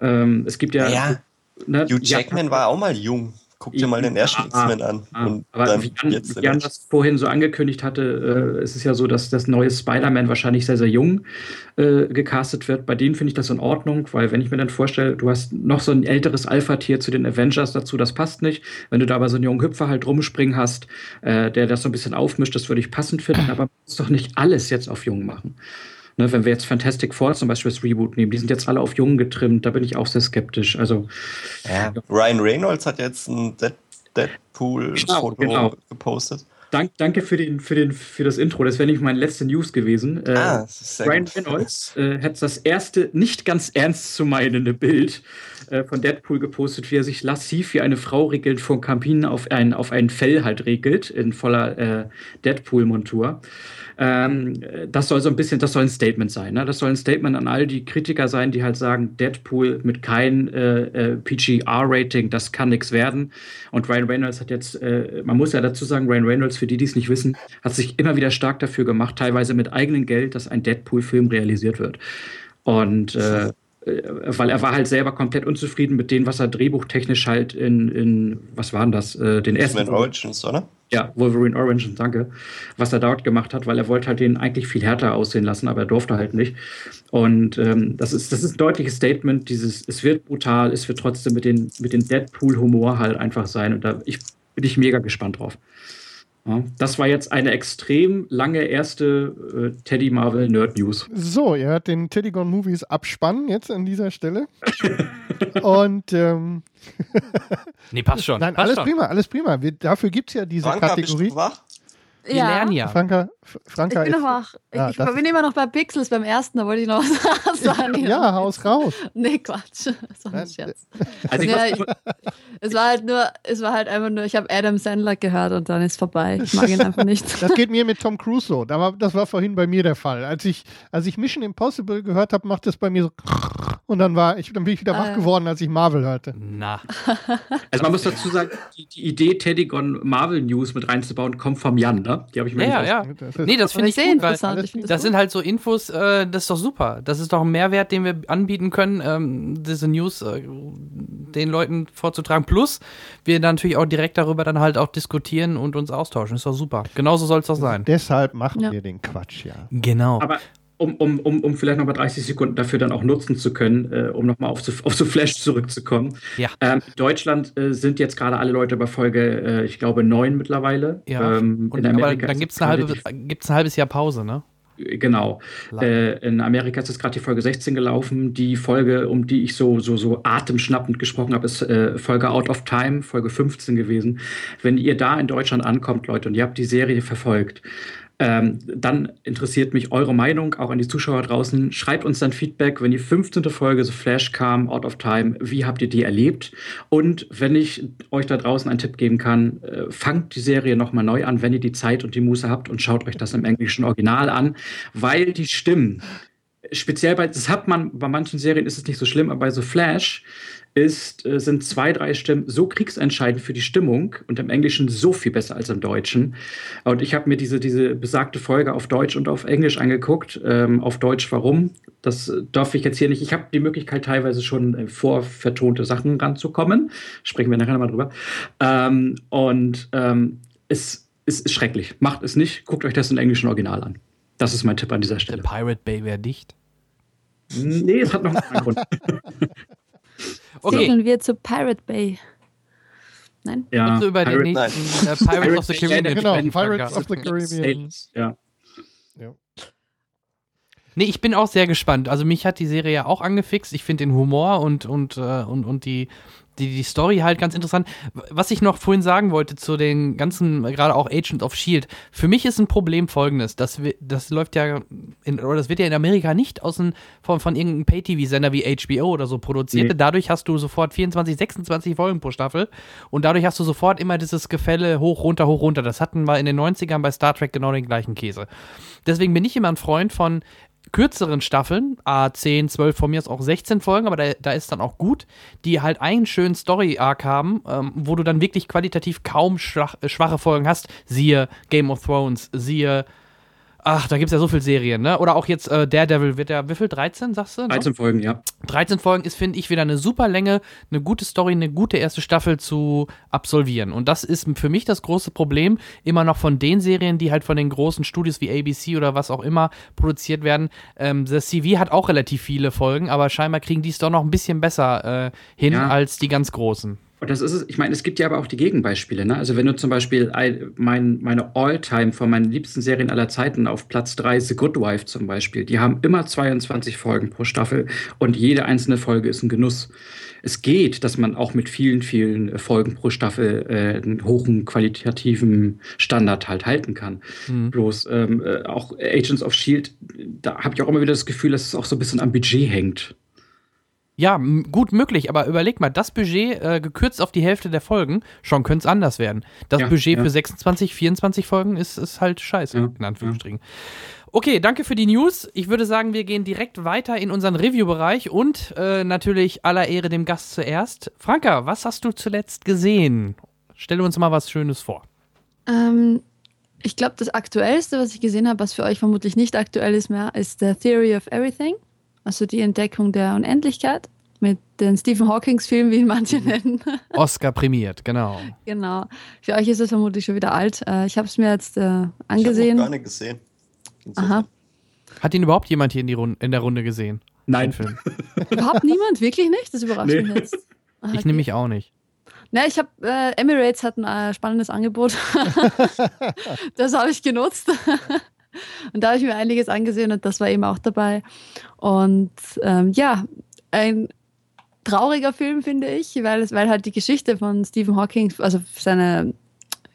Ähm, es gibt ja. ja. Ne, Hugh Jackman ja, war auch mal jung. Guck dir mal den ersten ah, X-Men an. Ah, und aber wie Jan, wie Jan das vorhin so angekündigt hatte, äh, es ist ja so, dass das neue Spider-Man wahrscheinlich sehr, sehr jung äh, gecastet wird. Bei denen finde ich das in Ordnung, weil wenn ich mir dann vorstelle, du hast noch so ein älteres Alpha-Tier zu den Avengers dazu, das passt nicht. Wenn du da aber so einen jungen Hüpfer halt rumspringen hast, äh, der das so ein bisschen aufmischt, das würde ich passend finden, aber man muss doch nicht alles jetzt auf jung machen. Ne, wenn wir jetzt Fantastic Four zum Beispiel das Reboot nehmen, die sind jetzt alle auf Jungen getrimmt, da bin ich auch sehr skeptisch. Also, ja. Ryan Reynolds hat jetzt ein Deadpool-Foto genau, genau. gepostet. Dank, danke für, den, für, den, für das Intro. Das wäre nicht meine letzte News gewesen. Äh, ah, Ryan Reynolds äh, hat das erste nicht ganz ernst zu meinende Bild äh, von Deadpool gepostet, wie er sich lassiv wie eine Frau regelt vor Kampinen auf ein, auf ein Fell halt regelt, in voller äh, Deadpool-Montur. Ähm, das soll so ein bisschen, das soll ein Statement sein. Ne? Das soll ein Statement an all die Kritiker sein, die halt sagen, Deadpool mit kein äh, äh, PGR-Rating, das kann nichts werden. Und Ryan Reynolds hat jetzt, äh, man muss ja dazu sagen, Ryan Reynolds, für die, die es nicht wissen, hat sich immer wieder stark dafür gemacht, teilweise mit eigenem Geld, dass ein Deadpool-Film realisiert wird. Und äh, weil er war halt selber komplett unzufrieden mit dem, was er drehbuchtechnisch halt in, in was waren das, äh, den ersten. Origins, oder? Ja, Wolverine Orange, danke. Was er dort gemacht hat, weil er wollte halt den eigentlich viel härter aussehen lassen, aber er durfte halt nicht. Und ähm, das, ist, das ist ein deutliches Statement, dieses, es wird brutal, es wird trotzdem mit den, mit den Deadpool-Humor halt einfach sein. Und da ich, bin ich mega gespannt drauf. Ja, das war jetzt eine extrem lange erste äh, Teddy Marvel Nerd News. So, ihr hört den Teddy Gone Movies Abspann jetzt an dieser Stelle. Und ähm, nee, passt schon. Nein, passt alles schon. prima, alles prima. Wir, dafür gibt es ja diese Franka, Kategorie. Bist du wach? Wir ja. lernen ja. Franka, Franka ich bin noch wach. Ich, ich bin immer noch bei Pixels beim ersten, da wollte ich noch was sagen. ja, haus raus. Nee, Quatsch. Das war ein Scherz. Also ja, ich, es war halt nur, es war halt einfach nur, ich habe Adam Sandler gehört und dann ist vorbei. Ich mag ihn einfach nicht. Das geht mir mit Tom Cruise so. Das war, das war vorhin bei mir der Fall. Als ich, als ich Mission Impossible gehört habe, macht das bei mir so Und dann war ich, dann bin ich wieder wach Äh. geworden, als ich Marvel hörte. Na, Also man muss dazu sagen, die, die Idee, Teddygon Marvel News mit reinzubauen, kommt vom Jan, ne? Die habe ich mir ja, nicht ja, ja. Das Nee, das finde ich sehr gut, weil interessant. Ich finde das sind halt so Infos, äh, das ist doch super. Das ist doch ein Mehrwert, den wir anbieten können, ähm, diese News äh, den Leuten vorzutragen. Plus, wir dann natürlich auch direkt darüber dann halt auch diskutieren und uns austauschen. Ist doch super. Genauso soll es doch sein. Deshalb machen Ja. wir den Quatsch, ja. Genau. Aber um, um, um, um vielleicht nochmal 30 Sekunden dafür dann auch nutzen zu können, äh, um nochmal auf, so- auf so Flash zurückzukommen. Ja. Ähm, in Deutschland äh, sind jetzt gerade alle Leute bei Folge, äh, ich glaube, 9 mittlerweile. Ja. Ähm, Und, in aber Amerika dann ist gibt es es ein, halbes- relativ- gibt's ein halbes Jahr Pause, ne? Genau. Lang. Äh, in Amerika ist jetzt gerade die Folge 16 gelaufen. Die Folge, um die ich so, so, so atemschnappend gesprochen habe, ist äh, Folge Out of Time, Folge 15 gewesen. Wenn ihr da in Deutschland ankommt, Leute, und ihr habt die Serie verfolgt, ähm, dann interessiert mich eure Meinung, auch an die Zuschauer draußen. Schreibt uns dann Feedback, wenn die 15. Folge so Flash kam, Out of Time, wie habt ihr die erlebt? Und wenn ich euch da draußen einen Tipp geben kann, äh, fangt die Serie nochmal neu an, wenn ihr die Zeit und die Muße habt und schaut euch das im englischen Original an, weil die Stimmen, speziell bei, das hat man, bei manchen Serien ist es nicht so schlimm, aber bei so Flash ist, äh, sind zwei, drei Stimmen so kriegsentscheidend für die Stimmung und im Englischen so viel besser als im Deutschen. Und ich habe mir diese, diese besagte Folge auf Deutsch und auf Englisch angeguckt. Ähm, auf Deutsch warum? Das darf ich jetzt hier nicht. Ich habe die Möglichkeit, teilweise schon äh, vorvertonte Sachen ranzukommen. Sprechen wir nachher nochmal drüber. Ähm, und ähm, es, es ist schrecklich. Macht es nicht. Guckt euch das im englischen Original an. Das ist mein Tipp an dieser Der Stelle. Pirate Bay wäre dicht. Nee, es hat noch einen Grund. Okay, Segeln wir zu Pirate Bay. Nein? Ja, du über den Pirate- nächsten äh, Pirates of the Caribbean Genau, Pirates of the Caribbean. Ja. Nee, ich bin auch sehr gespannt. Also mich hat die Serie ja auch angefixt. Ich finde den Humor und, und, äh, und, und die, die, die Story halt ganz interessant. Was ich noch vorhin sagen wollte zu den ganzen, gerade auch Agent of Shield, für mich ist ein Problem folgendes. Das, das läuft ja, in, oder das wird ja in Amerika nicht aus dem, von, von irgendeinem Pay-TV-Sender wie HBO oder so produziert. Nee. Dadurch hast du sofort 24, 26 Folgen pro Staffel und dadurch hast du sofort immer dieses Gefälle hoch, runter, hoch, runter. Das hatten wir in den 90ern bei Star Trek genau den gleichen Käse. Deswegen bin ich immer ein Freund von kürzeren Staffeln, A 10, 12, von mir aus auch 16 Folgen, aber da, da ist dann auch gut, die halt einen schönen Story-Arc haben, ähm, wo du dann wirklich qualitativ kaum äh, schwache Folgen hast. Siehe Game of Thrones, siehe, ach, da gibt es ja so viele Serien, ne? Oder auch jetzt äh, Daredevil, wird der, wie viel, 13, sagst du? noch? 13 Folgen, ja. 13 Folgen ist, finde ich, wieder eine super Länge, eine gute Story, eine gute erste Staffel zu absolvieren. Und das ist für mich das große Problem, immer noch von den Serien, die halt von den großen Studios wie ABC oder was auch immer produziert werden. Ähm, The CV hat auch relativ viele Folgen, aber scheinbar kriegen die es doch noch ein bisschen besser äh, hin Ja. als die ganz großen. Und das ist es, ich meine, es gibt ja aber auch die Gegenbeispiele. Ne? Also wenn du zum Beispiel ein, mein, meine All-Time von meinen liebsten Serien aller Zeiten auf Platz 3, The Good Wife zum Beispiel, die haben immer 22 Folgen pro Staffel und jede einzelne Folge ist ein Genuss. Es geht, dass man auch mit vielen, vielen Folgen pro Staffel äh, einen hohen qualitativen Standard halt halten kann. Bloß ähm, äh, auch Agents of Shield, da habe ich auch immer wieder das Gefühl, dass es auch so ein bisschen am Budget hängt. Ja, gut möglich, aber überleg mal, das Budget äh, gekürzt auf die Hälfte der Folgen, schon könnte es anders werden. Das Ja, Budget ja. für 26, 24 Folgen ist, ist halt scheiße, Ja, in Anführungsstrichen. Okay, danke für die News. Ich würde sagen, wir gehen direkt weiter in unseren Review-Bereich und äh, natürlich aller Ehre dem Gast zuerst. Franka, was hast du zuletzt gesehen? Stelle uns mal was Schönes vor. Ähm, ich glaube, das Aktuellste, was ich gesehen habe, was für euch vermutlich nicht aktuell ist mehr, ist The Theory of Everything. Also die Entdeckung der Unendlichkeit mit den Stephen Hawkings-Filmen, wie ihn manche nennen. Oscar prämiert, genau. genau. Für euch ist es vermutlich schon wieder alt. Äh, ich habe es mir jetzt äh, Ich habe angesehen. gar nicht gesehen. Insofern. Aha. Hat ihn überhaupt jemand hier in, die Runde, in der Runde gesehen? Nein. Film? Überhaupt niemand? Wirklich nicht? Das überrascht Nee. mich jetzt. Aha, Ich okay. nehme mich auch nicht. Na, ich habe äh, Emirates hat ein äh, spannendes Angebot. das habe ich genutzt. und da habe ich mir einiges angesehen und das war eben auch dabei. Und ähm, ja, ein trauriger Film, finde ich, weil, es, weil halt die Geschichte von Stephen Hawking, also seine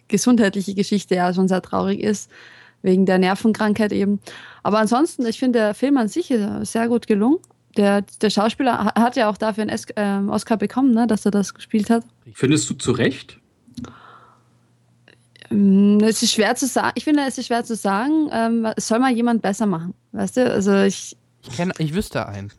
gesundheitliche Geschichte ja schon sehr traurig ist, wegen der Nervenkrankheit eben. Aber ansonsten, ich finde, der Film an sich ist sehr gut gelungen. Der, der Schauspieler ha- hat ja auch dafür einen ähm, Oscar bekommen, ne, dass er das gespielt hat. Findest du zu Recht? Mm, Es ist schwer zu sagen. Ich finde, es ist schwer zu sagen. Ähm, es soll mal jemand besser machen. Weißt du? Also ich. Ich, kenn, ich wüsste einen.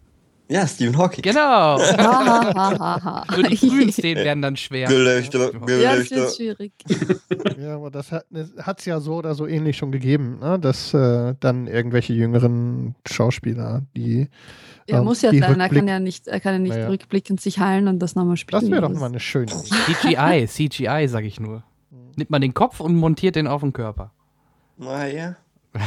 Ja, Stephen Hawking. Genau. Nur die frühen Szenen werden dann schwer. Gelächter, Ja, das Gelächter. wird schwierig. Ja, aber das hat es ja so oder so ähnlich schon gegeben, ne? dass äh, dann irgendwelche jüngeren Schauspieler, die. Er ähm, muss ja sein, er kann ja nicht, er kann ja nicht Naja. rückblickend sich heilen und das nochmal spielen. Das wäre doch mal eine schöne. CGI, CGI, sag ich nur. Nimmt man den Kopf und montiert den auf den Körper. Naja.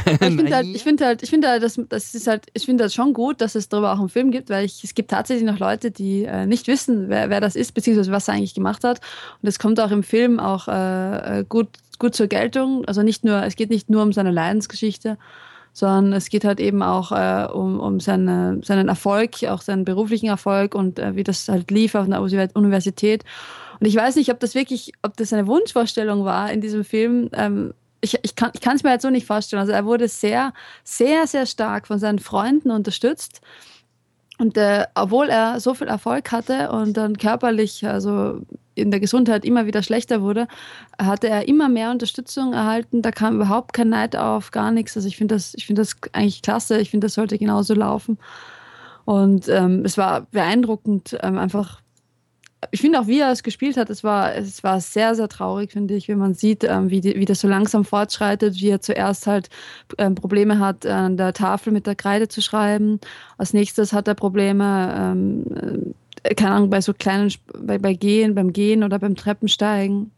Ich finde halt, ich finde halt, ich finde halt, das, das ist halt, ich finde das schon gut, dass es darüber auch einen Film gibt, weil ich, es gibt tatsächlich noch Leute, die äh, nicht wissen, wer, wer das ist, beziehungsweise was er eigentlich gemacht hat. Und es kommt auch im Film auch äh, äh, gut, gut zur Geltung. Also nicht nur, es geht nicht nur um seine Leidensgeschichte, sondern es geht halt eben auch äh, um, um seine, seinen Erfolg, auch seinen beruflichen Erfolg und äh, wie das halt lief auf einer Universi- Universität. Und ich weiß nicht, ob das wirklich, ob das eine Wunschvorstellung war in diesem Film. Ähm, ich, ich kann es mir halt so nicht vorstellen. Also er wurde sehr, sehr, sehr stark von seinen Freunden unterstützt. Und äh, obwohl er so viel Erfolg hatte und dann körperlich, also in der Gesundheit immer wieder schlechter wurde, hatte er immer mehr Unterstützung erhalten. Da kam überhaupt kein Neid auf, gar nichts. Also ich finde das, ich das eigentlich klasse. Ich finde, das sollte genauso laufen. Und ähm, es war beeindruckend, ähm, einfach. Ich finde auch, wie er es gespielt hat, es war, es war sehr, sehr traurig, finde ich, wenn man sieht, ähm, wie, die, wie das so langsam fortschreitet, wie er zuerst halt ähm, Probleme hat, an der Tafel mit der Kreide zu schreiben. Als nächstes hat er Probleme, ähm, äh, keine Ahnung, bei so kleinen, bei, bei Gehen, beim Gehen oder beim Treppensteigen.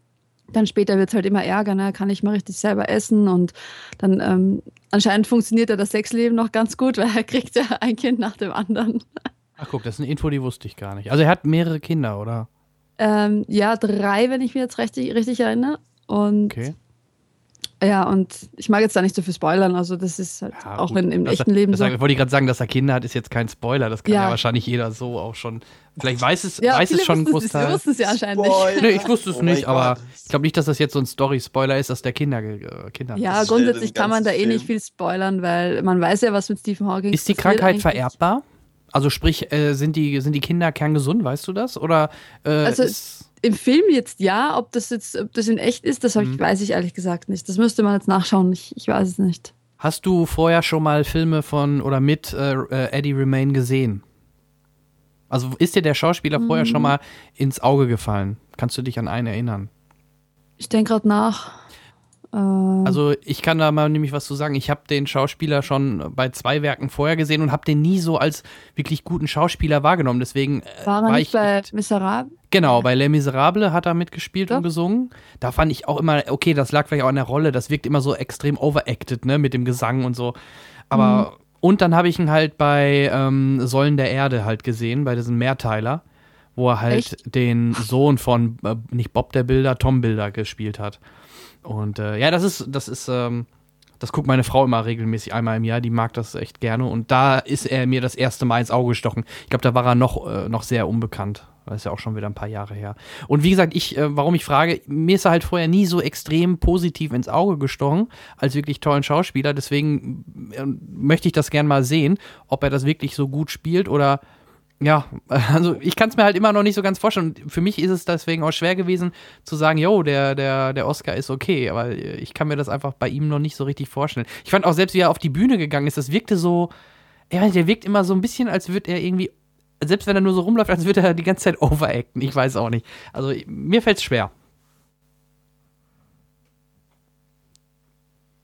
Dann später wird es halt immer ärger, ne? kann nicht mehr richtig selber essen und dann ähm, anscheinend funktioniert ja das Sexleben noch ganz gut, weil er kriegt ja ein Kind nach dem anderen. Ach guck, das ist eine Info, die wusste ich gar nicht. Also er hat mehrere Kinder, oder? Ähm, ja, drei, wenn ich mich jetzt richtig, richtig erinnere. Und Okay. ja, und ich mag jetzt da nicht so viel spoilern, also das ist halt Ja, auch gut. in, im Das- echten Leben das so. wollte ich gerade sagen, dass er Kinder hat, ist jetzt kein Spoiler. Das kann ja, Ja. wahrscheinlich jeder so auch schon. Vielleicht weiß es, Ja, weiß es schon ein es- Großteil. wussten es ja anscheinend nicht. Nee, ich wusste es Oh nicht, aber Gott. ich glaube nicht, dass das jetzt so ein Story-Spoiler ist, dass der Kinder, äh, Kinder hat. Ja, grundsätzlich kann man da eh nicht viel spoilern, weil man weiß ja, was mit Stephen Hawking Ist die passiert Krankheit eigentlich. vererbbar? Also sprich, äh, sind, die, sind die Kinder kerngesund, weißt du das? Oder äh, Also- Im Film jetzt ja, ob das jetzt, ob das in echt ist, das ich, Mhm. weiß ich ehrlich gesagt nicht. Das müsste man jetzt nachschauen. Ich, ich weiß es nicht. hast du vorher schon mal Filme von oder mit äh, äh, Eddie Remain gesehen? Also ist dir der Schauspieler vorher Mhm. schon mal ins Auge gefallen? Kannst du dich an einen erinnern? Ich denke gerade nach. Äh, Also ich kann da mal nämlich was zu sagen. Ich habe den Schauspieler schon bei zwei Werken vorher gesehen und habe den nie so als wirklich guten Schauspieler wahrgenommen. Deswegen äh, war er war nicht ich bei Miserable? Genau, bei Les Miserables hat er mitgespielt Ja. und gesungen. Da fand ich auch immer, okay, das lag vielleicht auch an der Rolle, das wirkt immer so extrem overacted, ne, mit dem Gesang und so. Aber, und dann habe ich ihn halt bei ähm, Säulen der Erde halt gesehen, bei diesem Mehrteiler, wo er halt Echt? den Sohn von, äh, nicht Bob der Bilder, Tom Bilder gespielt hat. Und äh, ja, das ist, das ist, ähm, das guckt meine Frau immer regelmäßig einmal im Jahr, die mag das echt gerne. Und da ist er mir das erste Mal ins Auge gestochen. Ich glaube, da war er noch, äh, noch sehr unbekannt. Das ist ja auch schon wieder ein paar Jahre her. Und wie gesagt, ich, äh, warum ich frage, mir ist er halt vorher nie so extrem positiv ins Auge gestochen, als wirklich tollen Schauspieler. Deswegen äh, möchte ich das gern mal sehen, ob er das wirklich so gut spielt oder ja, also ich kann es mir halt immer noch nicht so ganz vorstellen. Für mich ist es deswegen auch schwer gewesen zu sagen, yo, der, der, der Oscar ist okay, aber ich kann mir das einfach bei ihm noch nicht so richtig vorstellen. Ich fand auch selbst, wie er auf die Bühne gegangen ist, das wirkte so, ja, der wirkt immer so ein bisschen, als würde er irgendwie, selbst wenn er nur so rumläuft, als würde er die ganze Zeit overacten. Ich weiß auch nicht. Also mir fällt es schwer.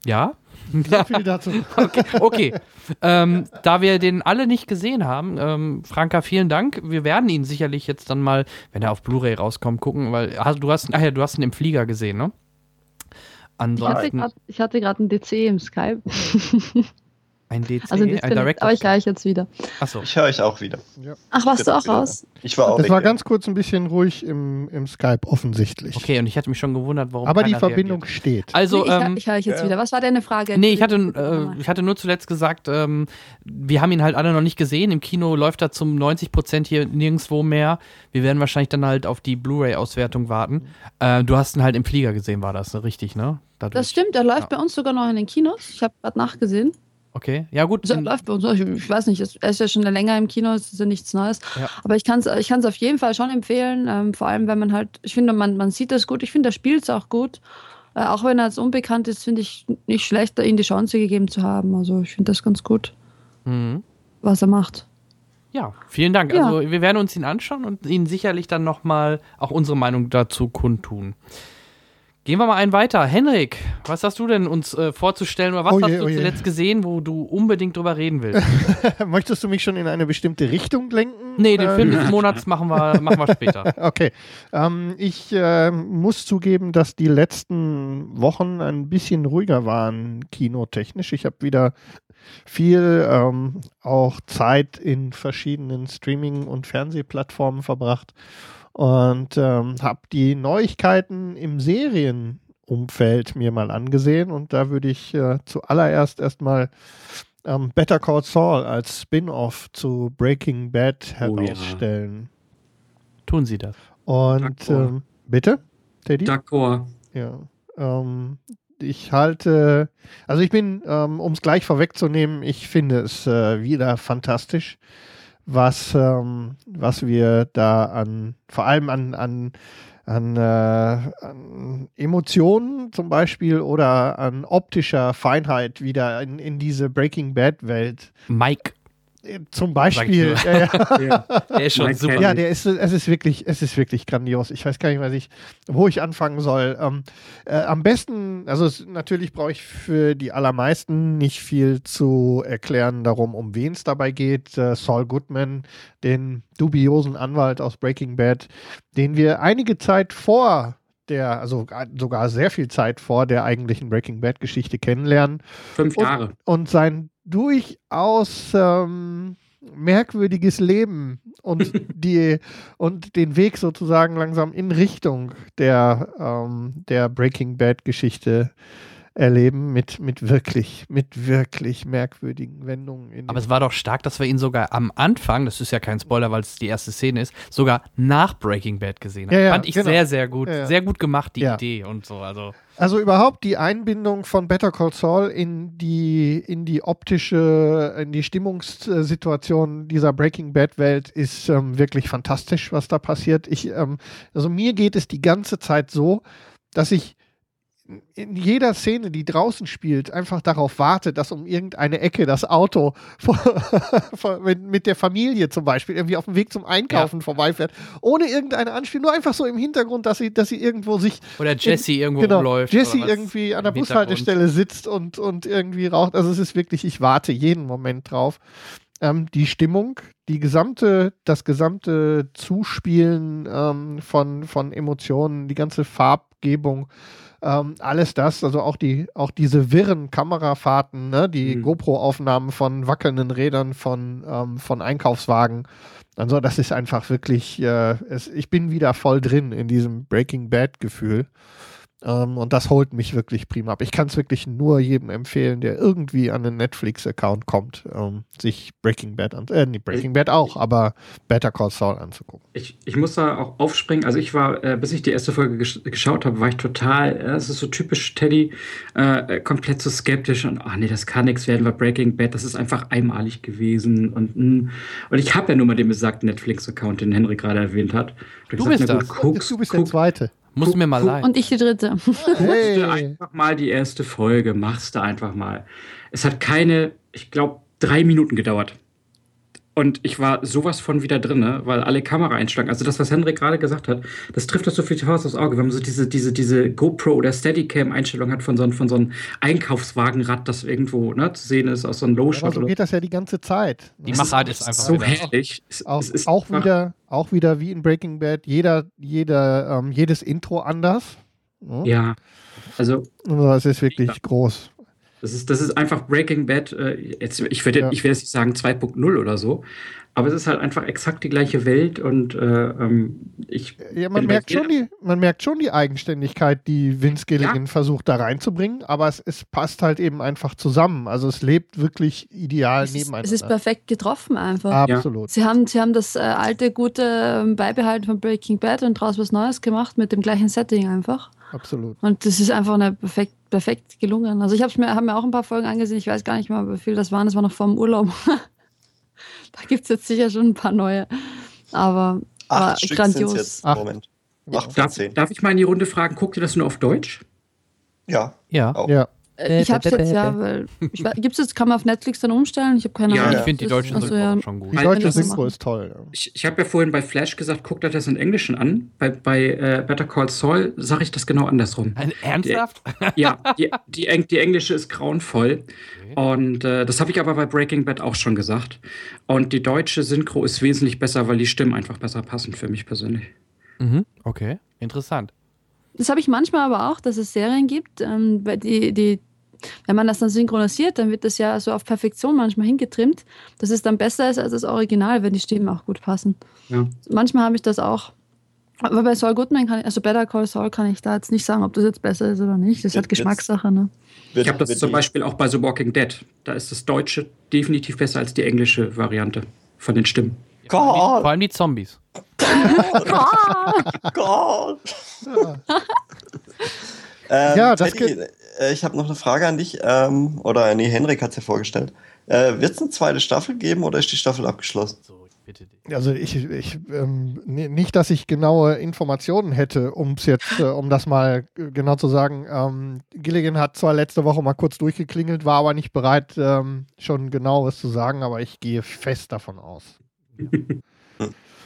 Ja? So viel dazu. Okay, okay. ähm, da wir den alle nicht gesehen haben, ähm, Franka, vielen Dank. Wir werden ihn sicherlich jetzt dann mal, wenn er auf Blu-ray rauskommt, gucken, weil also, du hast, ach ja, du hast ihn im Flieger gesehen, ne? Ich hatte Ansonsten ich hatte gerade ein DC im Skype. ein DC, Also ein Director. aber ich gleich jetzt wieder. Achso. Ich höre euch auch wieder. Ach, warst du auch raus? Ich war auch Das weg, war ja. ganz kurz ein bisschen ruhig im, im Skype, offensichtlich. Okay, und ich hatte mich schon gewundert, warum. Aber die Verbindung reagiert. steht. Also, nee, ich, ähm, ich höre euch jetzt ja. wieder. Was war deine Frage? Nee, ich hatte, äh, ich hatte nur zuletzt gesagt, ähm, wir haben ihn halt alle noch nicht gesehen. Im Kino läuft er zum 90 Prozent hier nirgendwo mehr. Wir werden wahrscheinlich dann halt auf die Blu-ray-Auswertung warten. Äh, du hast ihn halt im Flieger gesehen, war das ne? richtig, ne? Dadurch. das stimmt, er läuft Ja. bei uns sogar noch in den Kinos. Ich habe gerade nachgesehen. Okay, ja gut. Also, dann- läuft bei uns. Ich, ich weiß nicht, er ist ja schon länger im Kino, es ist ja nichts Neues. Ja. Aber ich kann es ich kann's auf jeden Fall schon empfehlen. Ähm, vor allem, wenn man halt, ich finde, man, man sieht das gut. Ich finde, er spielt es auch gut. Äh, auch wenn er jetzt unbekannt ist, finde ich nicht schlecht, ihm die Chance gegeben zu haben. Also ich finde das ganz gut, Mhm. was er macht. Ja, vielen Dank. Ja. Also wir werden uns ihn anschauen und Ihnen sicherlich dann nochmal auch unsere Meinung dazu kundtun. Gehen wir mal einen weiter. Henrik, was hast du denn uns äh, vorzustellen oder was Oh je, hast du oh zuletzt gesehen, wo du unbedingt drüber reden willst? Möchtest du mich schon in eine bestimmte Richtung lenken? nee, den Äh, Film des Monats machen wir, machen wir später. Okay. Ähm, ich äh, muss zugeben, dass die letzten Wochen ein bisschen ruhiger waren, kinotechnisch. Ich habe wieder viel ähm, auch Zeit in verschiedenen Streaming- und Fernsehplattformen verbracht und ähm, habe die Neuigkeiten im Serienumfeld mir mal angesehen. Und da würde ich äh, zuallererst erstmal ähm, Better Call Saul als Spin-off zu Breaking Bad Oh ja. herausstellen. Tun Sie das. Und ähm, bitte, Teddy? D'accord. Ja. Ähm, ich halte, also ich bin, ähm, um es gleich vorwegzunehmen, ich finde es äh, wieder fantastisch, was, ähm, was wir da an, vor allem an, an, an, äh, an Emotionen zum Beispiel oder an optischer Feinheit wieder in, in diese Breaking Bad Welt. Mike, Zum Beispiel. Ja, ja. Ja. der ist schon super. Ja, der ist, es ist wirklich, es ist wirklich grandios. Ich weiß gar nicht, was ich, wo ich anfangen soll. Ähm, äh, am besten, also es, natürlich brauche ich für die allermeisten nicht viel zu erklären darum, um wen es dabei geht. Äh, Saul Goodman, den dubiosen Anwalt aus Breaking Bad, den wir einige Zeit vor der, also sogar sehr viel Zeit vor der eigentlichen Breaking Bad Geschichte kennenlernen Fünf Und- Jahre. und sein durchaus ähm, merkwürdiges Leben und die und den Weg sozusagen langsam in Richtung der ähm, der Breaking Bad Geschichte erleben mit mit wirklich mit wirklich merkwürdigen Wendungen Aber es war doch stark, dass wir ihn sogar am Anfang, das ist ja kein Spoiler, weil es die erste Szene ist, sogar nach Breaking Bad gesehen haben. Ja, ja, Fand ich genau. sehr, sehr gut. Ja. Sehr gut gemacht, die. Idee und so. Also, Also überhaupt die Einbindung von Better Call Saul in die, in die optische, in die Stimmungssituation dieser Breaking Bad Welt ist ähm, wirklich fantastisch, was da passiert. Ich, ähm, also mir geht es die ganze Zeit so, dass ich in jeder Szene, die draußen spielt, einfach darauf warte, dass um irgendeine Ecke das Auto mit, der Familie zum Beispiel irgendwie auf dem Weg zum Einkaufen vorbeifährt, ohne irgendeine Anspielung, nur einfach so im Hintergrund, dass sie, dass sie irgendwo sich oder Jesse irgendwo genau, rumläuft. Jesse irgendwie an der. Bushaltestelle sitzt und, und irgendwie raucht. Also es ist wirklich, ich warte jeden Moment drauf. Ähm, die Stimmung, die gesamte, das gesamte Zuspielen ähm, von, von Emotionen, die ganze Farbgebung, ähm, alles das, also auch die, auch diese wirren Kamerafahrten, ne, die Mhm. GoPro-Aufnahmen von wackelnden Rädern von, ähm, von Einkaufswagen. Also das ist einfach wirklich, äh, es, ich bin wieder voll drin in diesem Breaking Bad-Gefühl. Ähm, und das holt mich wirklich prima ab. Ich kann es wirklich nur jedem empfehlen, der irgendwie an einen Netflix-Account kommt, ähm, sich Breaking Bad an, äh, nee, Breaking Bad auch, aber Better Call Saul anzugucken. Ich, ich muss da auch aufspringen. Also ich war, äh, bis ich die erste Folge gesch geschaut habe, war ich total, äh, das ist so typisch Teddy, äh, komplett so skeptisch und ach nee, das kann nichts werden, weil Breaking Bad, das ist einfach einmalig gewesen und mh. und ich habe ja nur mal den besagten Netflix-Account, den Henry gerade erwähnt hat. Du sag, bist das. guck's- du bist der Zweite. Muss mir mal leid. Und ich die dritte. Hey. einfach mal die erste Folge, machst du einfach mal. Es hat keine, ich glaube, drei Minuten gedauert. Und ich war sowas von wieder drin, ne? weil alle Kameraeinstellungen, also das, was Hendrik gerade gesagt hat, das trifft das so viel Haus aufs Auge. Wenn man so diese, diese, diese GoPro oder Steadicam-Einstellung hat von so, einem- von so einem Einkaufswagenrad, das irgendwo ne, zu sehen ist, aus so einem Aber Low-Shot. so oder- geht das ja die ganze Zeit. Die Das Machart ist einfach so wieder- herrlich. Es, Auch, es ist auch wieder, auch wieder wie in Breaking Bad, jeder, jeder, ähm, jedes Intro anders. Ja. Ja, also Also es ist wirklich Ja. groß. Das ist, das ist einfach Breaking Bad. Äh, jetzt, ich werde Ja. ich werde jetzt nicht sagen 2.0 oder so, aber es ist halt einfach exakt die gleiche Welt und äh, ähm, ich. Ja, man merkt, schon die, man merkt schon die Eigenständigkeit, die Vince Gilligan versucht da reinzubringen, aber es, es passt halt eben einfach zusammen. Also es lebt wirklich ideal Es ist, nebeneinander. es ist perfekt getroffen einfach. Absolut. Sie haben, sie haben das äh, alte, gute ähm, beibehalten von Breaking Bad und daraus was Neues gemacht mit dem gleichen Setting einfach. Absolut. Und das ist einfach eine perfekt, perfekt gelungen. Also ich habe mir, hab mir auch ein paar Folgen angesehen, ich weiß gar nicht mehr, wie viel das waren, das war noch vor dem Urlaub. da gibt es jetzt sicher schon ein paar neue. Aber Acht war Stück grandios. jetzt. Acht. Moment. Acht Darf, zehn. darf ich mal in die Runde fragen, guckt ihr das nur auf Deutsch? Ja, Ja. auch. Ja. Äh, Ich hab's jetzt, ja, weil. Ich, weiß- gibt's jetzt, kann man auf Netflix dann umstellen? Ich habe keine Ja, Ahnung. ich Ich finde die deutschen achso, Synchro ja. schon gut. Die deutsche Synchro ist toll. ja. Ich, ich habe ja vorhin bei Flash gesagt, guckt euch das in Englischen an. Bei, bei äh, Better Call Saul sage ich das genau andersrum. Ein- Ernsthaft? Ja, die, die, Eng- die englische ist grauenvoll. Und äh, das habe ich aber bei Breaking Bad auch schon gesagt. Und die deutsche Synchro ist wesentlich besser, weil die Stimmen einfach besser passen für mich persönlich. Mhm. Okay, interessant. Das habe ich manchmal aber auch, dass es Serien gibt, ähm, weil die, die, wenn man das dann synchronisiert, dann wird das ja so auf Perfektion manchmal hingetrimmt, dass es dann besser ist als das Original, wenn die Stimmen auch gut passen. Ja. Manchmal habe ich das auch. Aber bei Saul Goodman kann ich, also Better Call Saul kann ich da jetzt nicht sagen, ob das jetzt besser ist oder nicht. Das Jetzt- hat Geschmackssache, ne? Wird- Ich habe das zum Beispiel auch bei The Walking Dead. Da ist das Deutsche definitiv besser als die englische Variante von den Stimmen. Vor allem, die, Gott, vor allem die Zombies. Gott. ähm, Ja, das Teddy, äh, ich habe noch eine Frage an dich. Ähm, oder nee, Henrik hat es ja vorgestellt. Äh, Wird es eine zweite Staffel geben oder ist die Staffel abgeschlossen? Also ich, ich ähm, nicht, dass ich genaue Informationen hätte, um es jetzt, äh, um das mal äh, genau zu sagen. Ähm, Gilligan hat zwar letzte Woche mal kurz durchgeklingelt, war aber nicht bereit, ähm, schon genaueres zu sagen, aber ich gehe fest davon aus.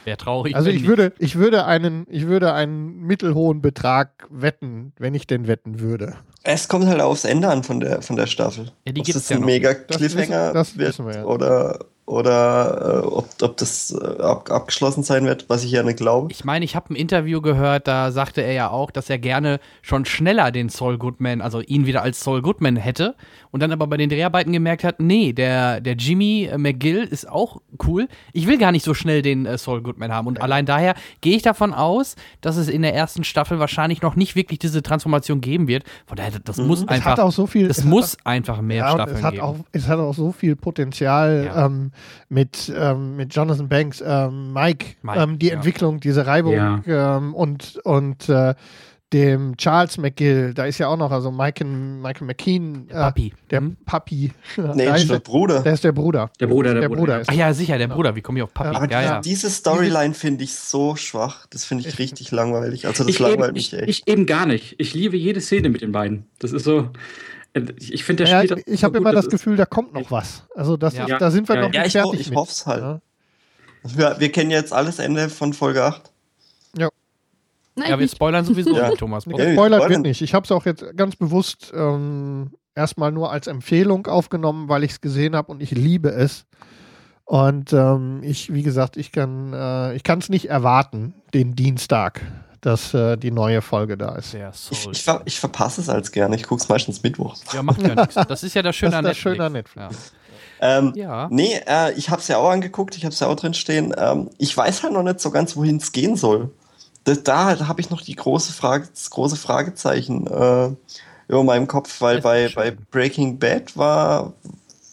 Wäre traurig. Also ich würde, ich würde einen, ich würde einen mittelhohen Betrag wetten, wenn ich denn wetten würde. Es kommt halt aufs Ende an von der, von der Staffel. Ja, die ob gibt's das ja ein noch mega Cliffhanger das wird wir ja. oder, oder äh, ob, ob das äh, ab, abgeschlossen sein wird, was ich ja nicht glaube. Ich meine, ich habe ein Interview gehört, da sagte er ja auch, dass er gerne schon schneller den Saul Goodman, also ihn wieder als Saul Goodman hätte und dann aber bei den Dreharbeiten gemerkt hat, nee, der, der Jimmy McGill ist auch cool. Ich will gar nicht so schnell den äh, Saul Goodman haben und allein daher gehe ich davon aus, dass es in der ersten Staffel wahrscheinlich noch nicht wirklich diese Transformation geben wird. Von daher, das muss Es einfach, hat auch so viel. das es muss einfach mehr ja, Staffeln es hat geben. auch, es hat auch so viel Potenzial Ja. ähm, mit, ähm, mit Jonathan Banks, ähm, Mike, Mike, ähm, die ja. Entwicklung, diese Reibung Ja. ähm, und, und äh, dem Charles McGill, da ist ja auch noch, also Michael, Michael McKean, Der Papi. der Mhm. Papi, Nee, ist der der, Bruder. der ist der Bruder. Der Bruder, der, Der Bruder. Bruder ja. ist Ah ja, sicher, der Bruder. Wie komme ich auf Papi? Aber ja, ja. diese Storyline finde ich so schwach. Das finde ich richtig langweilig. Also das Ich, langweilt eben, mich ich, echt. ich eben gar nicht. Ich liebe jede Szene mit den beiden. Das ist so. äh, Ich ich finde, der Ja, ich habe immer das Gefühl, da kommt noch was. Also das Ja. ist, da sind wir Ja, noch ja, nicht ich ho- fertig ich mit. hoff's halt. Ja. Wir, wir kennen jetzt alles Ende von Folge 8. Nein, Ja, wir nicht. spoilern sowieso, Ja. Thomas. Ja, Gespoilert wird nicht. Ich habe es auch jetzt ganz bewusst ähm, erstmal nur als Empfehlung aufgenommen, weil ich es gesehen habe und ich liebe es. Und ähm, ich, wie gesagt, ich kann äh, ich kann es nicht erwarten, den Dienstag, dass äh, die neue Folge da ist. Der Ich, ich, ver, ich verpasse es als gerne. Ich gucke es meistens mittwochs. Ja, macht ja nichts. Das ist ja das Schöne Das an Netflix. Schöne an Netflix. Ähm, Ja. Nee, äh, ich habe es ja auch angeguckt. Ich habe es ja auch drin stehen. Ähm, ich weiß halt noch nicht so ganz, wohin es gehen soll. Das, da habe ich noch die große Frage, das große Fragezeichen äh, über meinem Kopf, weil bei, bei. Breaking Bad war,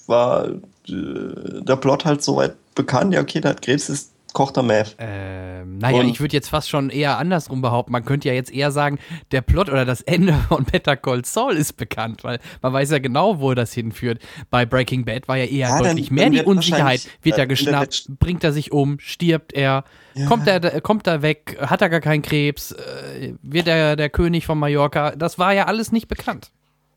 war äh, der Plot halt soweit bekannt. Ja, okay, der hat Krebs, ist kocht er Meth. Ähm, naja, Und- ich würde jetzt fast schon eher andersrum behaupten. Man könnte ja jetzt eher sagen, der Plot oder das Ende von Better Call Saul ist bekannt, weil man weiß ja genau, wo das hinführt. Bei Breaking Bad war ja eher Ja, dann- deutlich mehr dann die Unsicherheit. Wird äh, er geschnappt? Bringt er sich um? Stirbt er? Ja. Kommt er kommt er weg? Hat er gar keinen Krebs? Äh, wird er der König von Mallorca? Das war ja alles nicht bekannt.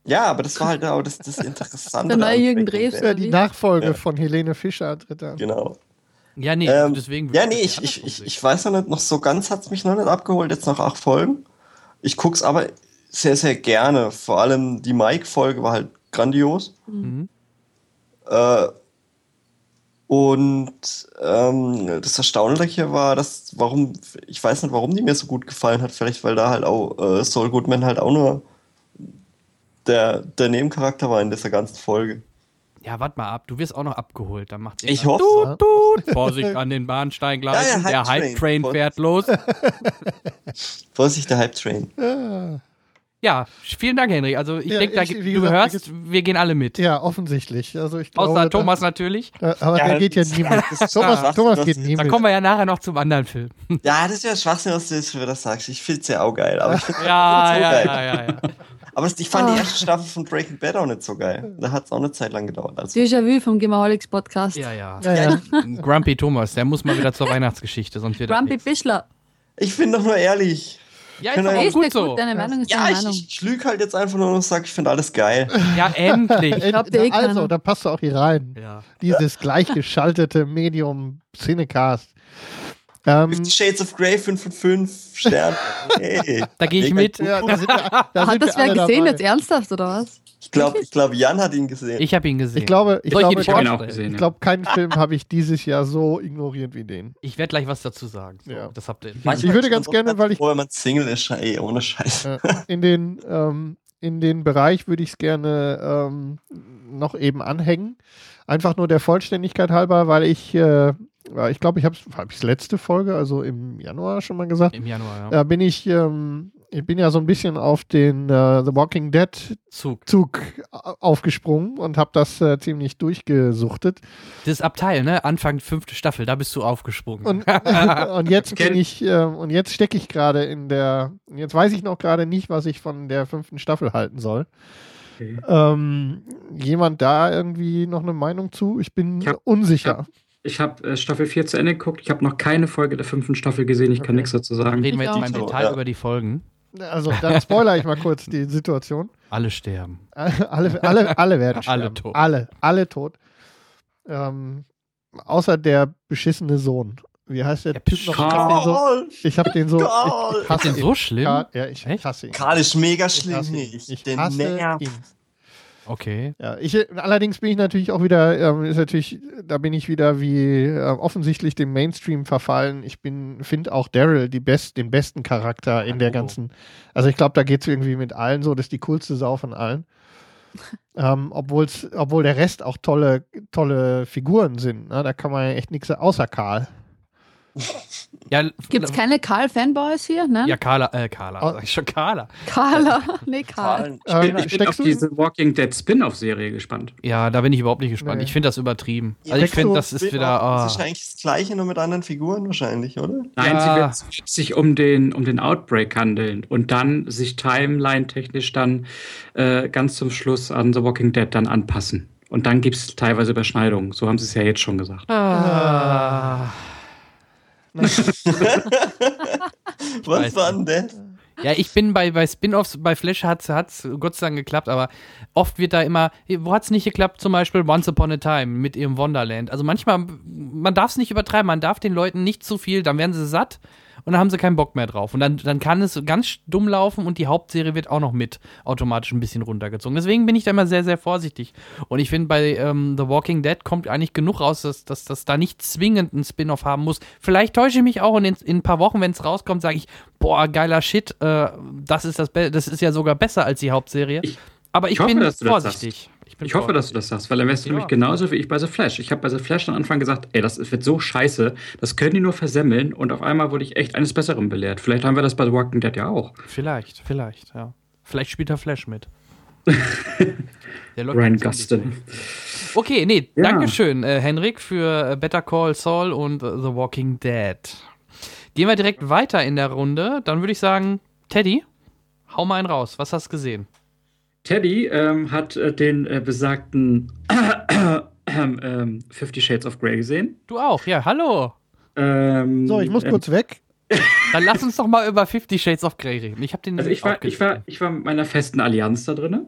Ja, aber das war halt auch das, das Interessante. Der Jürgen. Ja, die Nachfolge Ja. von Helene Fischer tritt an. Genau. Ja, nee, Ähm, deswegen. ja, nee, ich, ich, ich, ich weiß noch nicht, noch so ganz hat es mich noch nicht abgeholt, jetzt nach acht Folgen. Ich guck's aber sehr, sehr gerne. Vor allem die Mike-Folge war halt grandios. Mhm. Äh, und ähm, das Erstaunliche war, dass, warum, ich weiß nicht, warum die mir so gut gefallen hat. Vielleicht, weil da halt auch äh, Saul Goodman halt auch nur der, der Nebencharakter war in dieser ganzen Folge. Ja, warte mal ab. Du wirst auch noch abgeholt. Dann macht's Ich hoffe. Tut, tut. Vorsicht an den Bahnsteigleisen. Ja, ja, der Hype Hype-Train Train. fährt los. Vorsicht, der Hype-Train. Ja, Ja, vielen Dank, Henry. Also ich Ja, denke, da- ich- du gesagt, hörst, wir gehen alle mit. ja, offensichtlich. Also ich glaube, Außer Thomas natürlich. Da, aber Ja, der geht ja das- nie mit. das- Thomas, das- Thomas das- geht nie Da mit. kommen wir ja nachher noch zum anderen Film. Ja, das ist ja Schwachsinn, was du jetzt wieder sagst. Ich find's ja auch geil. Aber ich, Ja, so ja, geil. ja, ja, ja. Aber ich fand Ah. die erste Staffel von Breaking Bad auch nicht so geil. Da hat es auch eine Zeit lang gedauert. Also, Déjà-vu vom Gemaholics Podcast. Ja, ja. Ja, ja. Grumpy Thomas, der muss mal wieder zur Weihnachtsgeschichte, sonst wird Grumpy nichts. Fischler. ich bin doch nur ehrlich. Ja, ist auch gut so. Deine Meinung ist Ja, deine ich, Meinung. ich, ich lüge halt jetzt einfach nur und sage, ich finde alles geil. Ja, endlich. glaub, der also, da passt du auch hier rein. ja. Dieses gleichgeschaltete Medium Cinecast. Ähm, Shades of Grey 5 von 5 Sternen. Hey. Da gehe ich mit. ja, da sind wir, da Hat das wer gesehen, dabei. jetzt ernsthaft oder was? Ich glaube, ich glaub, Jan hat ihn gesehen. Ich habe ihn gesehen. Ich glaube, ich ich glaube, Ich habe ihn auch gesehen. ich glaube, keinen Film habe ich dieses Jahr so ignoriert wie den. Ich werde gleich was dazu sagen. So, Ja. Das habt ihr. Manchmal Ich würde ganz gerne, weil ich- froh, wenn man Single ist, ey, ohne Scheiß. Äh, in den ähm, in den Bereich würde ich es gerne ähm, noch eben anhängen. Einfach nur der Vollständigkeit halber, weil ich, äh, ich glaube, ich habe es hab ich's letzte Folge, also im Januar schon mal gesagt. Im Januar, ja. Da bin ich, ähm, ich bin ja so ein bisschen auf den äh, The Walking Dead Zug. Zug au- aufgesprungen und habe das äh, ziemlich durchgesuchtet. Das Abteil, ne? Anfang fünfte Staffel, da bist du aufgesprungen. Und, und jetzt bin ich, äh, und jetzt stecke ich gerade in der, jetzt weiß ich noch gerade nicht, was ich von der fünften Staffel halten soll. Okay. Ähm, jemand da irgendwie noch eine Meinung zu? Ich bin Ich hab- unsicher. Ich habe äh, Staffel 4 zu Ende geguckt. Ich habe noch keine Folge der fünften Staffel gesehen. Ich kann Okay. nichts dazu sagen. Reden wir Ich jetzt mal im. Detail Ja. über die Folgen. Also, dann spoiler ich mal kurz die Situation. Alle sterben. alle, alle, alle werden sterben. Alle tot. Alle, alle tot. Ähm, außer der beschissene Sohn. Wie heißt der, Der Typ noch? Ich hab den so, Karl, ich hab den so Karl. ich, ich hasse ihn. so schlimm? Karl, ja, ich Echt? hasse ihn. Karl ist mega Ich schlimm. hasse ihn. Ich, Ich den hasse nervt. ihn. Okay. Ja, ich, allerdings bin ich natürlich auch wieder, ähm, ist natürlich, da bin ich wieder wie äh, offensichtlich dem Mainstream verfallen. Ich bin, finde auch Daryl die best, den besten Charakter in der Hallo. ganzen. Also ich glaube, da geht es irgendwie mit allen so, das ist die coolste Sau von allen. ähm, obwohl's, obwohl der Rest auch tolle, tolle Figuren sind. Ne? Da kann man ja echt nichts außer Karl. Ja, Gibt es keine Karl-Fanboys hier? Ne? Ja, Carla, äh, Carla, Oh. sag ich schon Carla. Carla. Nee, Karl. Ich bin, Ähm, ich bin auf du- diese Walking Dead Spin-off-Serie gespannt. Ja, da bin ich überhaupt nicht gespannt. Nee. Ich finde das übertrieben. Ja, Also ich finde, das ist wieder. Das ah. ist eigentlich das Gleiche, nur mit anderen Figuren wahrscheinlich, oder? Nein, Ja. sie wird sich um den, um den Outbreak handeln und dann sich timeline-technisch dann äh, ganz zum Schluss an The Walking Dead dann anpassen. Und dann gibt es teilweise Überschneidungen. So haben sie es ja jetzt schon gesagt. Ah. Was war denn das? Ja, ich bin bei, bei Spin-Offs, bei Flash hat es Gott sei Dank geklappt, aber oft wird da immer, wo hat es nicht geklappt? Zum Beispiel Once Upon a Time mit ihrem Wonderland. Also manchmal, man darf es nicht übertreiben, man darf den Leuten nicht zu viel, dann werden sie satt und dann haben sie keinen Bock mehr drauf. Und dann, dann kann es ganz dumm laufen und die Hauptserie wird auch noch mit automatisch ein bisschen runtergezogen. Deswegen bin ich da immer sehr, sehr vorsichtig. Und ich finde, bei ähm, The Walking Dead kommt eigentlich genug raus, dass, dass das da nicht zwingend ein Spin-off haben muss. Vielleicht täusche ich mich auch und in, in ein paar Wochen, wenn es rauskommt, sage ich, boah, geiler Shit, äh, das, ist das, Be das ist ja sogar besser als die Hauptserie. Ich- Aber ich, ich hoffe, bin vorsichtig. Bin Ich hoffe, dass du das sagst, weil dann wärst du Ja. nämlich genauso wie ich bei The Flash. Ich habe bei The Flash am Anfang gesagt, ey, das wird so scheiße, das können die nur versemmeln und auf einmal wurde ich echt eines Besseren belehrt. Vielleicht haben wir das bei The Walking Dead ja auch. Vielleicht, vielleicht, ja. Vielleicht spielt er Flash mit. Der Ryan Gustin. Okay, nee, Ja. Dankeschön, äh, Henrik, für äh, Better Call Saul und äh, The Walking Dead. Gehen wir direkt weiter in der Runde. Dann würde ich sagen, Teddy, hau mal einen raus. Was hast du gesehen? Teddy ähm, hat äh, den äh, besagten ähm, Fifty Shades of Grey gesehen. Du auch, ja, hallo. Ähm, So, ich muss äh, kurz weg. Dann lass uns doch mal über Fifty Shades of Grey reden. Ich habe den Also nämlich ich war, ich, war, ich war mit meiner festen Allianz da drin.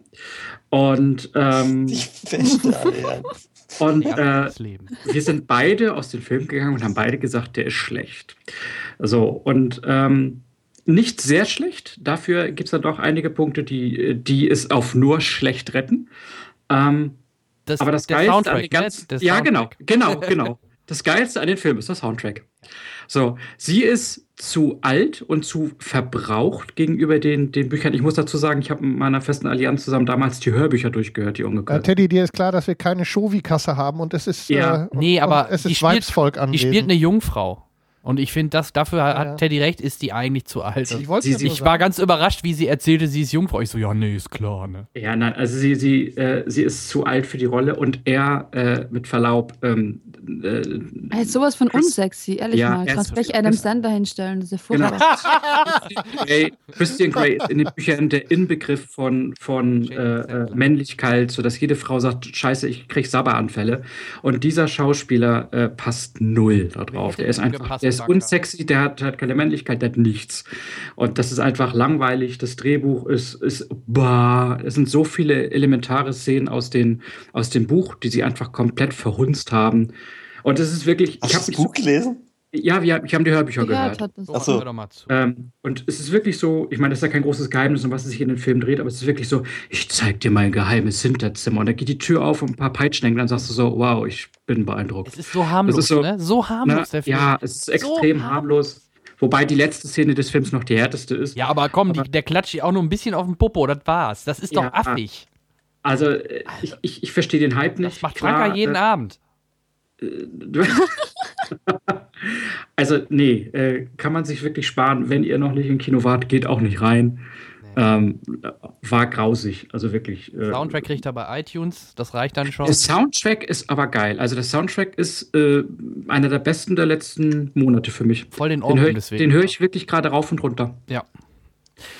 Und, ähm, Die beste Allianz. und Ja, äh, wir sind beide aus dem Film gegangen und haben beide gesagt, der ist schlecht. So, und ähm, nicht sehr schlecht. Dafür gibt es dann doch einige Punkte, die, die es auf nur schlecht retten. Ähm, Das, aber das Geilste Soundtrack, an den ganzen, ne? Ja genau, Soundtrack. genau, genau. Das Geilste an dem Film ist der Soundtrack. So, sie ist zu alt und zu verbraucht gegenüber den, den Büchern. Ich muss dazu sagen, ich habe mit meiner festen Allianz zusammen damals die Hörbücher durchgehört, die Äh, ungekürzt. Teddy, dir ist klar, dass wir keine Shovi-Kasse haben und es ist, Ja. äh, Nee, und, aber und es die ist spielt- Weibsvolk Die anwesend. spielt eine Jungfrau. Und ich finde, das dafür Ja. hat Teddy recht, ist die eigentlich zu alt. Ich Sie- nur sie- Ich war ganz überrascht, wie sie erzählte, sie ist Jungfrau. Ich so, ja, nee, ist klar, ne? Ja, nein, also sie, sie, äh, sie ist zu alt für die Rolle und er, äh, mit Verlaub, ähm, äh, Er ist sowas von Chris- unsexy, ehrlich Ja, mal. Kannst gleich Adam Sandler hinstellen, das ist ja Genau. Grey, Christian Grey ist in den Büchern der Inbegriff von, von äh, äh, Männlichkeit, sodass jede Frau sagt, scheiße, ich krieg Sabberanfälle. Und dieser Schauspieler äh, passt null da drauf. Hätte Der ist einfach, der ist unsexy, der hat, hat keine Männlichkeit, der hat nichts. Und das ist einfach langweilig. Das Drehbuch ist, ist bah. Es sind so viele elementare Szenen aus, den, aus dem Buch, die sie einfach komplett verhunzt haben. Und es ist wirklich. Hast ich habe das Buch gelesen? Ja, wir, ich habe die Hörbücher Gehört gehört. So, Ach so. hör doch mal zu. Ähm, und es ist wirklich so, ich meine, das ist ja kein großes Geheimnis, um was es sich in den Film dreht, aber es ist wirklich so, ich zeig dir mein geheimes Hinterzimmer. Und da geht die Tür auf und ein paar Peitschen dann sagst du so, wow, ich bin beeindruckt. Es ist so harmlos, ist so- ne? So harmlos, Na, der Film. ja, es ist extrem So harmlos. Wobei die letzte Szene des Films noch die härteste ist. Ja, aber komm, Aber- die, der klatscht auch nur ein bisschen auf den Popo, das war's. Das ist doch Ja. affig. Also, ich, ich, ich verstehe den Hype nicht. Das macht Franka jeden äh, Abend. also, nee, äh, kann man sich wirklich sparen. Wenn ihr noch nicht im Kino wart, geht auch nicht rein. Ähm, war grausig, also wirklich. äh, Soundtrack kriegt er bei iTunes, das reicht dann schon. Der Soundtrack ist aber geil. Also der Soundtrack ist äh, einer der besten der letzten Monate für mich. Voll den höre Ohren ich, deswegen. den hör ich wirklich gerade rauf und runter. Ja.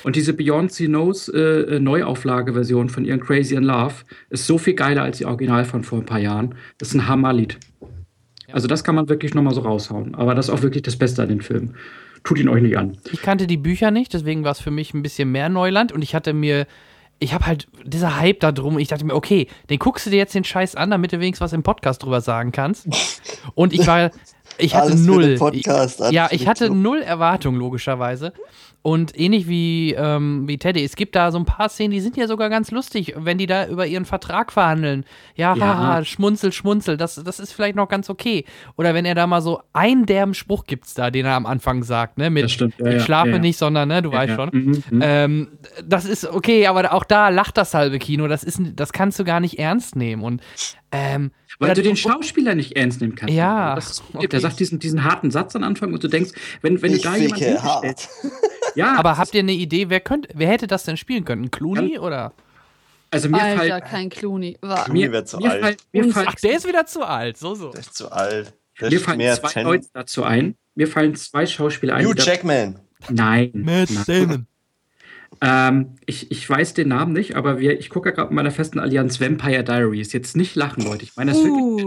Und diese Beyoncé Knows äh, äh, Neuauflage-Version von ihren Crazy in Love ist so viel geiler als die Original von vor ein paar Jahren. Das ist ein Hammerlied. Also das kann man wirklich nochmal so raushauen. Aber das ist auch wirklich das Beste an den Film. Tut ihn euch nicht an. Ich kannte die Bücher nicht, deswegen war es für mich ein bisschen mehr Neuland und ich hatte mir, ich habe halt dieser Hype da drum, ich dachte mir, okay, den guckst du dir jetzt den Scheiß an, damit du wenigstens was im Podcast drüber sagen kannst. Und ich war, ich hatte Alles für null. den Podcast, alles ja, ich hatte null Erwartungen, logischerweise. Und ähnlich wie, ähm, wie Teddy, es gibt da so ein paar Szenen, die sind ja sogar ganz lustig, wenn die da über ihren Vertrag verhandeln. Ja, Ja. haha, schmunzel, schmunzel, das, das ist vielleicht noch ganz okay. Oder wenn er da mal so einen derben Spruch gibt's da, den er am Anfang sagt, ne? Mit stimmt, ja, ich schlafe ja, nicht, sondern, ne, du weißt schon. mhm, mhm. Ähm, das ist okay, aber auch da lacht das halbe Kino. Das ist, das kannst du gar nicht ernst nehmen. Und ähm, Weil du den Schauspieler nicht ernst nehmen kannst. Ja, Das okay. Der sagt diesen, diesen harten Satz am Anfang und du denkst, wenn, wenn du Ich da jemanden hart. Ja, aber habt ihr eine Idee, wer könnte, wer hätte das denn spielen können? Ein Clooney oder? also mir Alter, fallen, kein Clooney. War. Clooney mir, wär zu mir alt. fallen, mir fallen, Ach, der ist wieder zu alt. So, so. Der ist zu alt. Der mir fallen zwei Leute dazu ein. Mir fallen zwei Schauspieler ein. Hugh Jackman. Nein. Matt. Damon. Ähm, ich, ich weiß den Namen nicht, aber wir, ich gucke ja gerade mit meiner festen Allianz Vampire Diaries. Jetzt nicht lachen, Leute. Ich meine das wirklich Uh,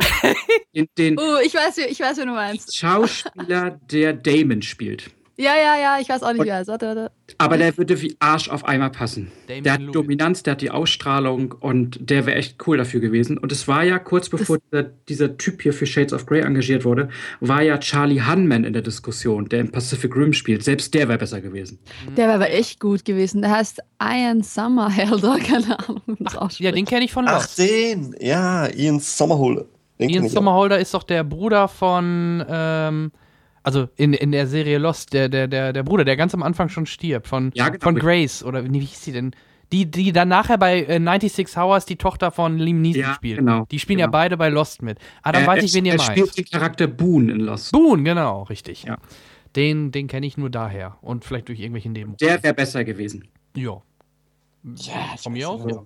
den, den uh, ich weiß, ich weiß, wie du meinst. Schauspieler, der Damon spielt. Ja, ja, ja, ich weiß auch nicht, Und- wer es ist. Warte, warte. Aber der würde wie Arsch auf einmal passen. Damon der hat Lewis. Dominanz, der hat die Ausstrahlung und der wäre echt cool dafür gewesen. Und es war ja kurz bevor dieser, dieser Typ hier für Shades of Grey engagiert wurde, war ja Charlie Hunman in der Diskussion, der in Pacific Rim spielt. Selbst der wäre besser gewesen. Der wäre aber echt gut gewesen. Der heißt Ian Summerhelder, keine Ahnung. wie Ja, den kenne ich von Ach, Lost. den. Ja, Ian Sommerhole. Den Ian. Sommerholder ist doch der Bruder von, ähm, also in, in der Serie Lost, der, der, der, der Bruder, der ganz am Anfang schon stirbt, von, Ja, genau. von Grace, oder wie hieß sie denn? Die, die dann nachher bei äh, 96 Hours die Tochter von Liam Neeson Ja, spielt. genau, Die spielen ja genau. beide bei Lost mit. Ah, dann Er- weiß er, ich, wen ihr er meint. spielt den Charakter Boone in Lost. Boone, genau, richtig. Ja. Den, den kenne ich nur daher. Und vielleicht durch irgendwelche Nebenrollen. Der wäre besser gewesen. Ja. Ja, Von mir aus, ja.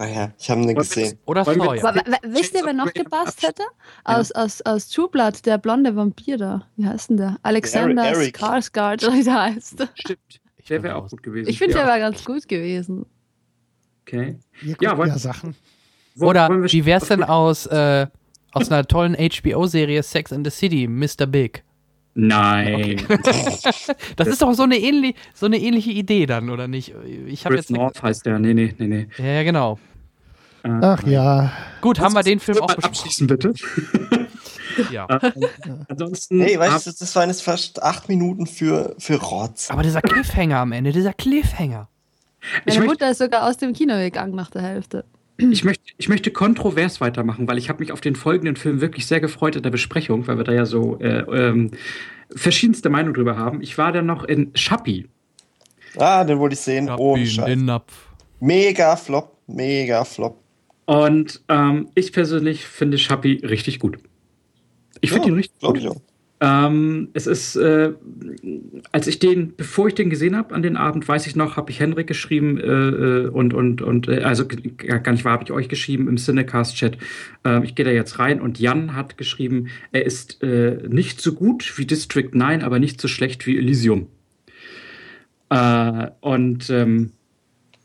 Ah ja, ich habe den gesehen. Oder Sawyer. Aber, wisst ihr, wer noch gepasst hätte? Aus, aus, aus True Blood, der blonde Vampir da. Wie heißt denn der? Alexander Eric. Skarsgård, oder wie der heißt. Stimmt. Ich Der wäre auch gut gewesen. Ich finde, der ja. war ganz gut gewesen. Okay. Ja, wollen- ja Sachen. Oder wollen wir- wie wär's denn aus, äh, aus einer tollen HBO-Serie Sex in the City, Mr. Big? Nein. Das ist doch so eine, ähnlich, so eine ähnliche Idee dann, oder nicht? Ich habe Chris jetzt. North heißt der. Nee, nee, nee, nee. Ja, genau. Äh, Ach ja. Gut, haben wir den Film auch besprochen. abschließen, bitte. Ja. Ansonsten. Hey, weißt du, das waren jetzt fast acht Minuten für, für Rotz. Aber dieser Cliffhanger am Ende, dieser Cliffhanger. Meine Mutter ist sogar aus dem Kino gegangen nach der Hälfte. Ich möchte, ich möchte kontrovers weitermachen, weil ich habe mich auf den folgenden Film wirklich sehr gefreut in der Besprechung, weil wir da ja so äh, ähm, verschiedenste Meinungen drüber haben. Ich war dann noch in Schappi. Ah, den wollte ich sehen. Oh, Schappi den Napf. Mega Flop, mega Flop. Und ähm, ich persönlich finde Schappi richtig gut. Ich finde Ja, ihn richtig gut. ich auch. Ähm, es ist, äh, als ich den, bevor ich den gesehen habe an den Abend, weiß ich noch, habe ich Henrik geschrieben äh, äh, und, und, und äh, also gar nicht wahr, habe ich euch geschrieben im Cinecast-Chat. Ähm, ich gehe da jetzt rein und Jan hat geschrieben, er ist äh, nicht so gut wie District 9, aber nicht so schlecht wie Elysium. Äh, und ähm,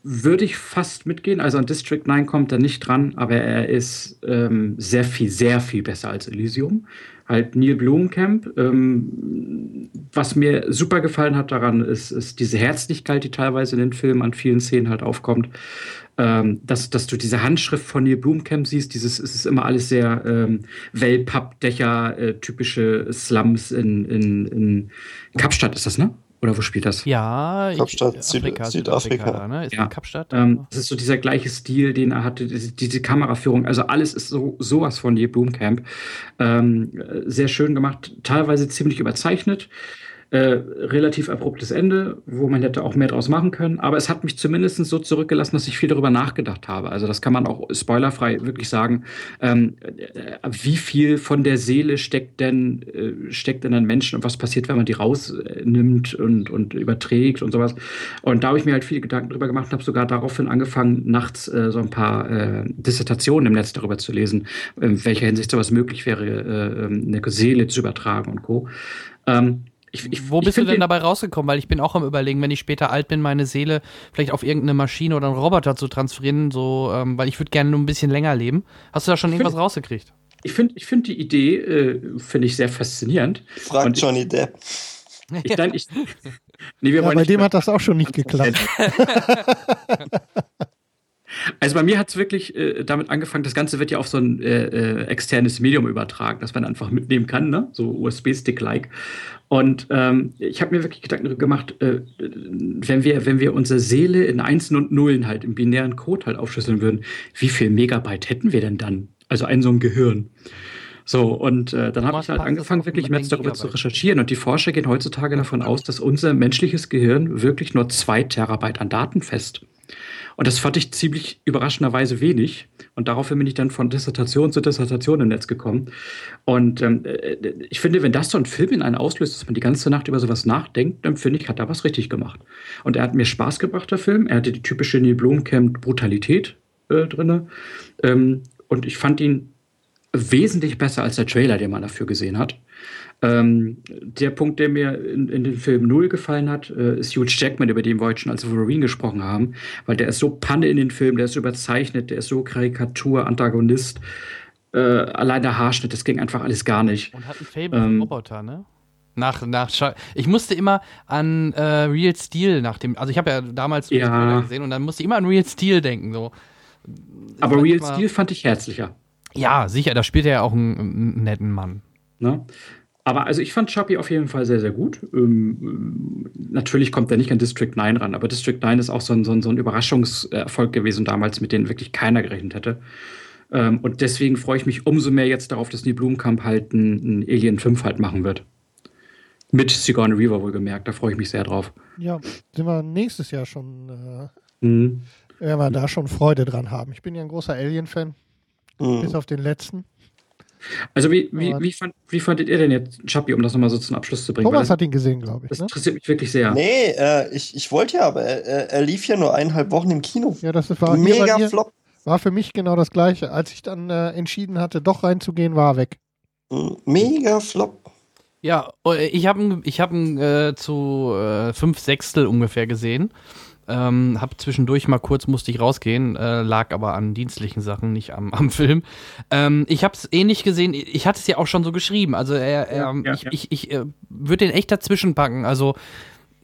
würde ich fast mitgehen. Also an District 9 kommt er nicht dran, aber er ist ähm, sehr viel, sehr viel besser als Elysium. Halt Neil Blomkamp. Ähm, was mir super gefallen hat daran, ist, ist diese Herzlichkeit, die teilweise in den Filmen an vielen Szenen halt aufkommt. Ähm, dass, dass du diese Handschrift von Neil Blomkamp siehst, dieses, es ist immer alles sehr ähm, Wellpappdächer, äh, typische Slums in, in, in Kapstadt ist das, ne? Oder wo spielt das? Ja, Kapstadt, Süd Südafrika. Südafrika da, ne? Ist ja. Kapstadt? Ähm, das ist so dieser gleiche Stil, den er hatte, diese, diese Kameraführung. Also alles ist so sowas von Je Blumkamp. Ähm, sehr schön gemacht, teilweise ziemlich überzeichnet. Äh, relativ abruptes Ende, wo man hätte auch mehr draus machen können. Aber es hat mich zumindest so zurückgelassen, dass ich viel darüber nachgedacht habe. Also das kann man auch spoilerfrei wirklich sagen. Ähm, äh, wie viel von der Seele steckt denn äh, steckt in einem Menschen und was passiert, wenn man die rausnimmt und, und überträgt und sowas. Und da habe ich mir halt viele Gedanken drüber gemacht und habe sogar daraufhin angefangen, nachts äh, so ein paar äh, Dissertationen im Netz darüber zu lesen, in welcher Hinsicht sowas möglich wäre, äh, ähm, eine Seele zu übertragen und Co. Ähm, ich, ich, Wo bist du denn dabei rausgekommen? Weil ich bin auch am überlegen, wenn ich später alt bin, meine Seele vielleicht auf irgendeine Maschine oder einen Roboter zu transferieren, so, ähm, weil ich würde gerne nur ein bisschen länger leben. Hast du da schon irgendwas find, rausgekriegt? Ich finde ich find die Idee, äh, finde ich sehr faszinierend. Fragt Johnny Depp. Ich, nein, ich, nee, ja, bei dem hat das auch schon nicht geklappt. Also bei mir hat es wirklich äh, damit angefangen, das Ganze wird ja auf so ein äh, äh, externes Medium übertragen, das man einfach mitnehmen kann, ne? so USB-Stick-like. Und ähm, ich habe mir wirklich Gedanken gemacht, äh, wenn, wir, wenn wir unsere Seele in Einsen und Nullen halt im binären Code halt aufschlüsseln würden, wie viel Megabyte hätten wir denn dann? Also ein so ein Gehirn. So, und äh, dann habe ich halt angefangen, wirklich mehr darüber zu recherchieren. Und die Forscher gehen heutzutage davon aus, dass unser menschliches Gehirn wirklich nur zwei Terabyte an Daten fest. Und das fand ich ziemlich überraschenderweise wenig. Und daraufhin bin ich dann von Dissertation zu Dissertation im Netz gekommen. Und ähm, äh, ich finde, wenn das so ein Film in einen auslöst, dass man die ganze Nacht über sowas nachdenkt, dann finde ich, hat er was richtig gemacht. Und er hat mir Spaß gebracht, der Film. Er hatte die typische Neil Blomkamp Brutalität äh, drin. Ähm, und ich fand ihn wesentlich besser als der Trailer, den man dafür gesehen hat. Ähm, der Punkt, der mir in, in den Film Null gefallen hat, äh, ist Hugh Jackman, über den wir heute schon als Wolverine gesprochen haben, weil der ist so Panne in den Film, der ist überzeichnet, der ist so Karikatur, Antagonist. Äh, allein der Haarschnitt, das ging einfach alles gar nicht. Und hat ein Fable ähm, Roboter, ne? Nach, nach ich musste immer an äh, Real Steel nach dem, also ich habe ja damals ja. gesehen und dann musste ich immer an Real Steel denken. So. Aber Real Steel fand ich herzlicher. Ja, sicher, da spielt er ja auch einen, einen netten Mann. Ne? Aber also ich fand Chappie auf jeden Fall sehr, sehr gut. Ähm, natürlich kommt er nicht an District 9 ran, aber District 9 ist auch so ein, so ein, so ein Überraschungserfolg gewesen damals, mit dem wirklich keiner gerechnet hätte. Ähm, und deswegen freue ich mich umso mehr jetzt darauf, dass die Blumkamp halt ein, ein Alien 5 halt machen wird. Mit Sigourney Weaver wohlgemerkt, da freue ich mich sehr drauf. Ja, sind wir nächstes Jahr schon, äh, mhm. werden wir da schon Freude dran haben. Ich bin ja ein großer Alien-Fan, mhm. bis auf den letzten. Also wie, wie, wie, fand, wie fandet ihr denn jetzt Chappie, um das nochmal so zum Abschluss zu bringen? Thomas hat ihn gesehen, glaube ich. Das ne? interessiert mich wirklich sehr. Nee, äh, ich, ich wollte ja, aber er, er, lief ja nur eineinhalb Wochen im Kino. Ja, das war mega mir, Flop. War für mich genau das gleiche. Als ich dann äh, entschieden hatte, doch reinzugehen, war er weg. Mega Flop. Ja, oh, ich habe ihn ich hab äh, zu äh, fünf Sechstel ungefähr gesehen. Ähm, hab zwischendurch mal kurz musste ich rausgehen, äh, lag aber an dienstlichen Sachen, nicht am, am Film. Ähm, ich habe es ähnlich gesehen. Ich hatte es ja auch schon so geschrieben. Also er, er ja, ja, ich, ja. ich, ich äh, würde den echt dazwischen packen. Also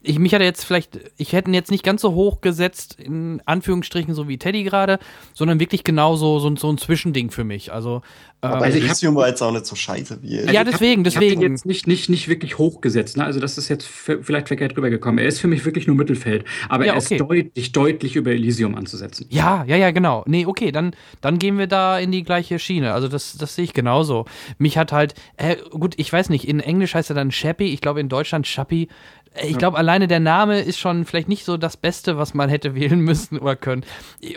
ich mich hatte jetzt vielleicht, ich hätte ihn jetzt nicht ganz so hoch gesetzt, in Anführungsstrichen, so wie Teddy gerade, sondern wirklich genau so, so, so ein Zwischending für mich. Also, ähm, also Elysium war jetzt auch nicht so scheiße wie er. Ja, deswegen, deswegen. Ich jetzt nicht, nicht, nicht wirklich hochgesetzt, ne? Also das ist jetzt vielleicht verkehrt rübergekommen. Er ist für mich wirklich nur Mittelfeld, aber ja, er ist deutlich, deutlich über Elysium anzusetzen. Ja, ja, ja, genau. Nee, okay, dann, dann gehen wir da in die gleiche Schiene. Also das, das sehe ich genauso. Mich hat halt, äh, gut, ich weiß nicht, in Englisch heißt er dann Chappie, ich glaube in Deutschland Chappie. Ich glaube, alleine der Name ist schon vielleicht nicht so das Beste, was man hätte wählen müssen oder können.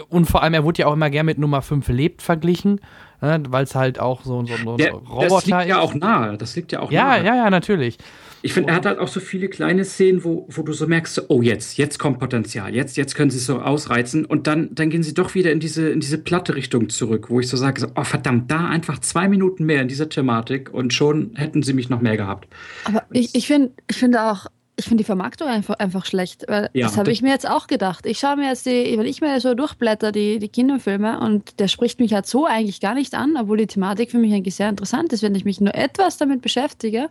Und vor allem, er wurde ja auch immer gern mit Nummer 5 lebt verglichen, ne, weil es halt auch so, so, so ein Roboter Das liegt ja auch nahe. Das liegt ja auch ja, nahe. Ja, ja, natürlich. Ich finde, er hat halt auch so viele kleine Szenen, wo, wo du so merkst, oh, jetzt, jetzt kommt Potenzial, jetzt, jetzt können sie es so ausreizen und dann, dann gehen sie doch wieder in diese, in diese platte Richtung zurück, wo ich so sage, so, oh verdammt, da einfach zwei Minuten mehr in dieser Thematik und schon hätten sie mich noch mehr gehabt. Aber ich, ich, find, ich finde auch, ich finde die Vermarktung einfach, einfach schlecht. Weil Ja, das habe ich mir jetzt auch gedacht. Ich schaue mir jetzt die, wenn ich mir so durchblätter, die, die Kinofilme und der spricht mich halt so eigentlich gar nicht an, obwohl die Thematik für mich eigentlich sehr interessant ist, wenn ich mich nur etwas damit beschäftige.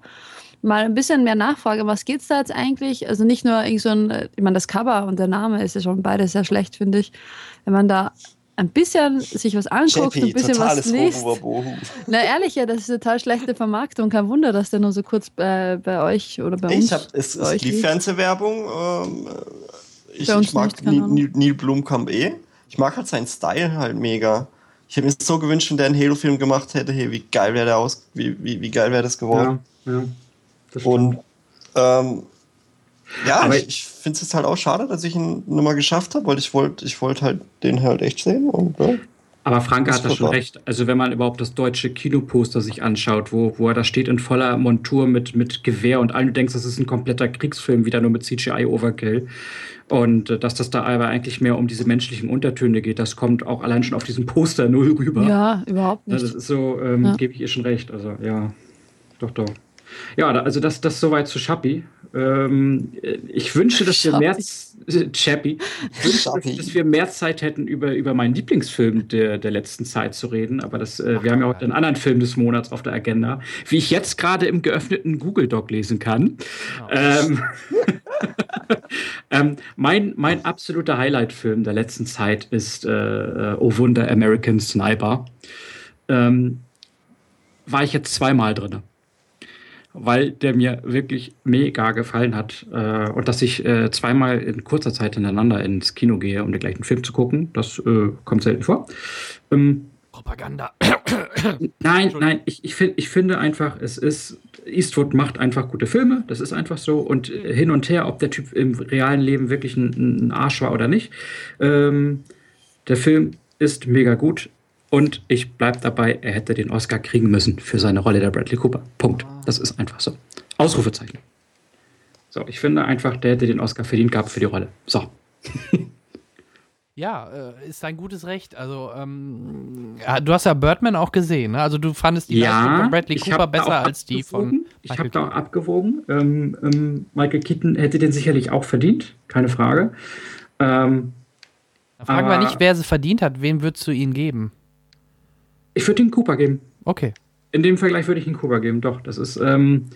Mal ein bisschen mehr nachfrage, was geht's da jetzt eigentlich? Also nicht nur irgend so ein, ich meine, das Cover und der Name ist ja schon beide sehr schlecht, finde ich. Wenn man da ein bisschen sich was anguckt, ein JP, bisschen was liest. Na ehrlich, ja, das ist total schlechte Vermarktung. Kein Wunder, dass der nur so kurz bei, bei euch oder bei uns. Ich habe es, bei es euch lief. Fernsehwerbung. Ähm, ich, ich mag Neil. Neil, Blomkamp eh. Ich mag halt seinen Style halt mega. Ich hätte mir so gewünscht, wenn der einen Halo-Film gemacht hätte, hey, wie geil wäre der aus, wie, wie, wie geil wäre das geworden. Ja, ja. Und ähm, ja, Aber ich, ich finde es jetzt halt auch schade, dass ich ihn nur mal geschafft habe, weil ich wollte ich wollt halt den halt echt sehen. Und, ja. Aber Franke Das hat da schon recht. Also wenn man überhaupt das deutsche Kinoposter sich anschaut, wo, wo er da steht in voller Montur mit, mit Gewehr und allen, du denkst, das ist ein kompletter Kriegsfilm, wieder nur mit CGI-Overkill. Und äh, dass das da aber eigentlich mehr um diese menschlichen Untertöne geht, das kommt auch allein schon auf diesem Poster null rüber. Ja, überhaupt nicht. das ist so, ähm, Ja. gebe ich ihr schon recht. Also ja, doch, doch. Ja, also das, das soweit zu Schappi. Ähm, äh, ich wünsche, dass wir mehr äh, Chappy. Ich wünsche, dass, dass wir mehr Zeit hätten, über, über meinen Lieblingsfilm der, der letzten Zeit zu reden. Aber das, äh, wir haben ja heute einen anderen Film des Monats auf der Agenda, wie ich jetzt gerade im geöffneten Google Doc lesen kann. Ähm, ähm, mein, mein absoluter Highlight-Film der letzten Zeit ist äh, äh, Oh Wunder American Sniper. Ähm, war ich jetzt zweimal drin. Weil der mir wirklich mega gefallen hat. Äh, und dass ich äh, zweimal in kurzer Zeit hintereinander ins Kino gehe, um den gleichen Film zu gucken, das äh, kommt selten vor. Ähm, Propaganda. Nein, nein, ich, ich, find, ich finde einfach, es ist, Eastwood macht einfach gute Filme, das ist einfach so. Und hin und her, ob der Typ im realen Leben wirklich ein, ein Arsch war oder nicht. Ähm, der Film ist mega gut. Und ich bleibe dabei, er hätte den Oscar kriegen müssen für seine Rolle der Bradley Cooper. Punkt. Das ist einfach so. Ausrufezeichen. So, ich finde einfach, der hätte den Oscar verdient gehabt für die Rolle. So. Ja, äh, ist ein gutes Recht. Also, ähm, ja, du hast ja Birdman auch gesehen, ne? Also, du fandest die Leistung von Bradley Cooper besser als die von. Ich habe da auch abgewogen. Ähm, ähm, Michael Keaton hätte den sicherlich auch verdient, keine Frage. Ähm, Da fragen wir nicht, wer sie verdient hat. Wem würdest du ihn geben? Ich würde ihn Cooper geben. Okay. In dem Vergleich würde ich ihn Cooper geben, doch. Das ist, ähm,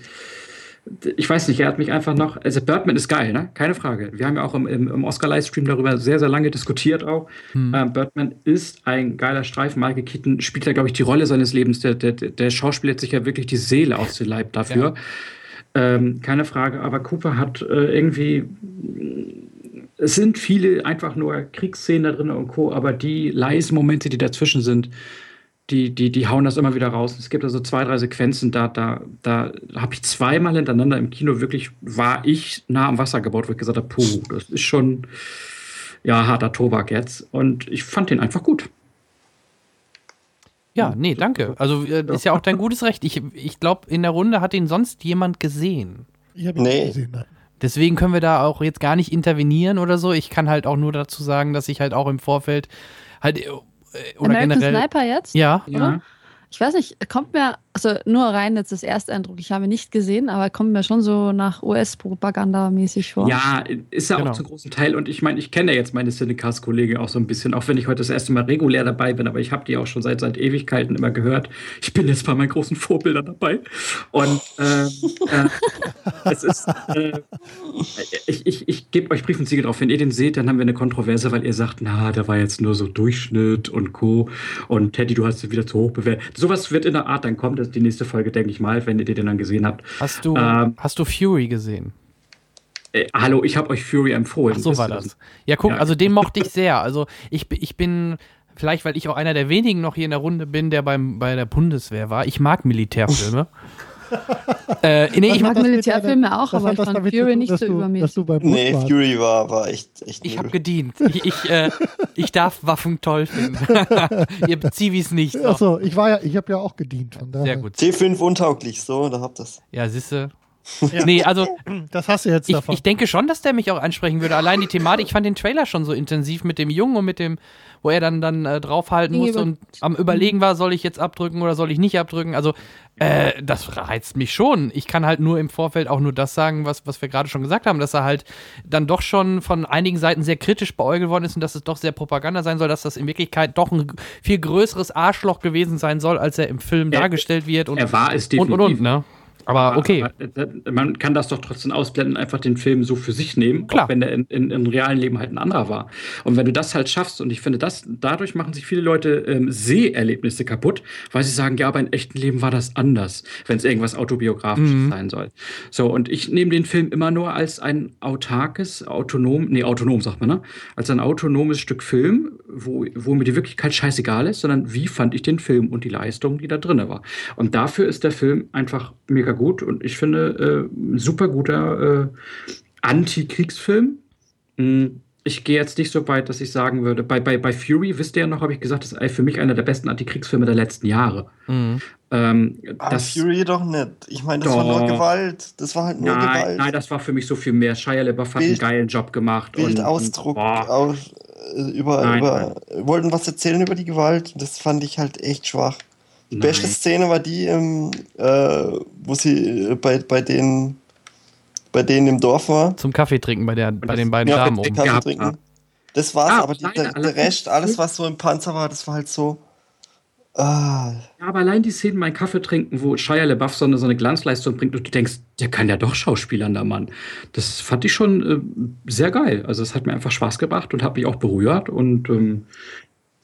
ich weiß nicht, er hat mich einfach noch. Also Birdman ist geil, ne? Keine Frage. Wir haben ja auch im, im, im Oscar-Livestream darüber sehr, sehr lange diskutiert auch. Ähm, Birdman ist ein geiler Streifen. Michael Keaton spielt ja, glaube ich, die Rolle seines Lebens. Der, der, der Schauspieler hat sich ja wirklich die Seele aus dem Leib dafür. Ähm, keine Frage. Aber Cooper hat äh, irgendwie. Es sind viele einfach nur Kriegsszenen da drin und Co., aber die leisen Momente, die dazwischen sind, die, die, die hauen das immer wieder raus. Es gibt also zwei, drei Sequenzen, da, da, da habe ich zweimal hintereinander im Kino wirklich, war ich nah am Wasser gebaut, wo ich gesagt habe, puh, das ist schon ja harter Tobak jetzt. Und ich fand den einfach gut. Ja, nee, danke. Also, äh, ist ja auch dein gutes Recht. Ich, ich glaube, in der Runde hat ihn sonst jemand gesehen. Ich habe ihn Nee. nicht gesehen. Nein. Deswegen können wir da auch jetzt gar nicht intervenieren oder so. Ich kann halt auch nur dazu sagen, dass ich halt auch im Vorfeld halt äh, oder American generell. Sniper jetzt? Ja, Oder? Ich weiß nicht, kommt mir, also nur rein jetzt das erste Eindruck, ich habe ihn nicht gesehen, aber kommt mir schon so nach US-Propaganda-mäßig vor. Ja, ist ja Genau. auch zum großen Teil. Und ich meine, ich kenne ja jetzt meine Cinecast-Kollegen auch so ein bisschen, auch wenn ich heute das erste Mal regulär dabei bin, aber ich habe die auch schon seit, seit Ewigkeiten immer gehört. Ich bin jetzt bei meinen großen Vorbildern dabei. Und ähm, äh, es ist, äh, ich, ich, ich gebe euch Brief und Siegel drauf. Wenn ihr den seht, dann haben wir eine Kontroverse, weil ihr sagt, na, der war jetzt nur so Durchschnitt und Co. Und Teddy, du hast ihn wieder zu hoch bewertet. Sowas wird in der Art dann kommen, ist die nächste Folge, denke ich mal, wenn ihr den dann gesehen habt. hast du, Ähm, hast du Fury gesehen? Äh, hallo, ich habe euch Fury empfohlen. Ach so war das. Ja, guck, Ja. also den mochte ich sehr. Also ich, ich bin, vielleicht weil ich auch einer der wenigen noch hier in der Runde bin, der beim, bei der Bundeswehr war. Ich mag Militärfilme. äh, nee, Ich mag Militärfilme auch, aber ich das fand Fury tun, nicht so übermäßig. Nee, warst? Fury war, war echt, echt ich habe gedient. Ich, ich, äh, ich darf Waffen toll finden. Ihr Zivis nicht. Achso, ich war ja, ich habe ja auch gedient. Von daher. Sehr gut. T5 untauglich, so, da habt ihr's. Ja, siehste. Ja. Nee, also Das hast du jetzt ich, davon. ich denke schon, dass der mich auch ansprechen würde. Allein die Thematik, ich fand den Trailer schon so intensiv mit dem Jungen und mit dem, wo er dann, dann äh, draufhalten Dinge musste und am Überlegen war, soll ich jetzt abdrücken oder soll ich nicht abdrücken. Also, äh, das reizt mich schon. Ich kann halt nur im Vorfeld auch nur das sagen, was, was wir gerade schon gesagt haben, dass er halt dann doch schon von einigen Seiten sehr kritisch beäugelt worden ist und dass es doch sehr Propaganda sein soll, dass das in Wirklichkeit doch ein viel größeres Arschloch gewesen sein soll, als er im Film Er- dargestellt wird. Und, Er war es und, definitiv. und, und, ne? Aber okay. Aber, äh, man kann das doch trotzdem ausblenden, einfach den Film so für sich nehmen, Klar. auch wenn der in, in, im realen Leben halt ein anderer war. Und wenn du das halt schaffst, und ich finde, das, dadurch machen sich viele Leute ähm, Seherlebnisse kaputt, weil sie sagen, ja, aber im echten Leben war das anders, wenn es irgendwas autobiografisches Mhm. sein soll. So, und ich nehme den Film immer nur als ein autarkes, autonom, nee, autonom sagt man, ne? Als ein autonomes Stück Film, wo, wo mir die Wirklichkeit scheißegal ist, sondern wie fand ich den Film und die Leistung, die da drin war. Und dafür ist der Film einfach mega gut und ich finde, äh, ein super guter äh, Anti-Kriegsfilm. Mm, Ich gehe jetzt nicht so weit, dass ich sagen würde, bei, bei, bei Fury, wisst ihr ja noch, habe ich gesagt, das ist für mich einer der besten Antikriegsfilme der letzten Jahre. Mhm. Ähm, Ah, das, Fury doch nicht. Ich meine, das war Doch. nur Gewalt. Das war halt nur nein, Gewalt. nein, das war für mich so viel mehr. Shia LaBeouf hat Bild- einen geilen Job gemacht. Bildausdruck, boah. aus, äh, über, Nein, über, wollten was erzählen über die Gewalt. Das fand ich halt echt schwach. Die Nein. beste Szene war die, ähm, äh, wo sie äh, bei, bei, denen, bei denen im Dorf war. Zum Kaffee trinken bei, der, bei den beiden Ja, Damen Kaffee oben. gehabt trinken. Das war's, Ah, aber die, der, alle- der Rest, alles was so im Panzer war, das war halt so. Ah, Ja, aber allein die Szenen beim Kaffee trinken, wo Shia so eine, so eine Glanzleistung bringt und du denkst, der kann ja doch Schauspielern, der Mann. Das fand ich schon äh, sehr geil. Also es hat mir einfach Spaß gebracht und hat mich auch berührt und ähm,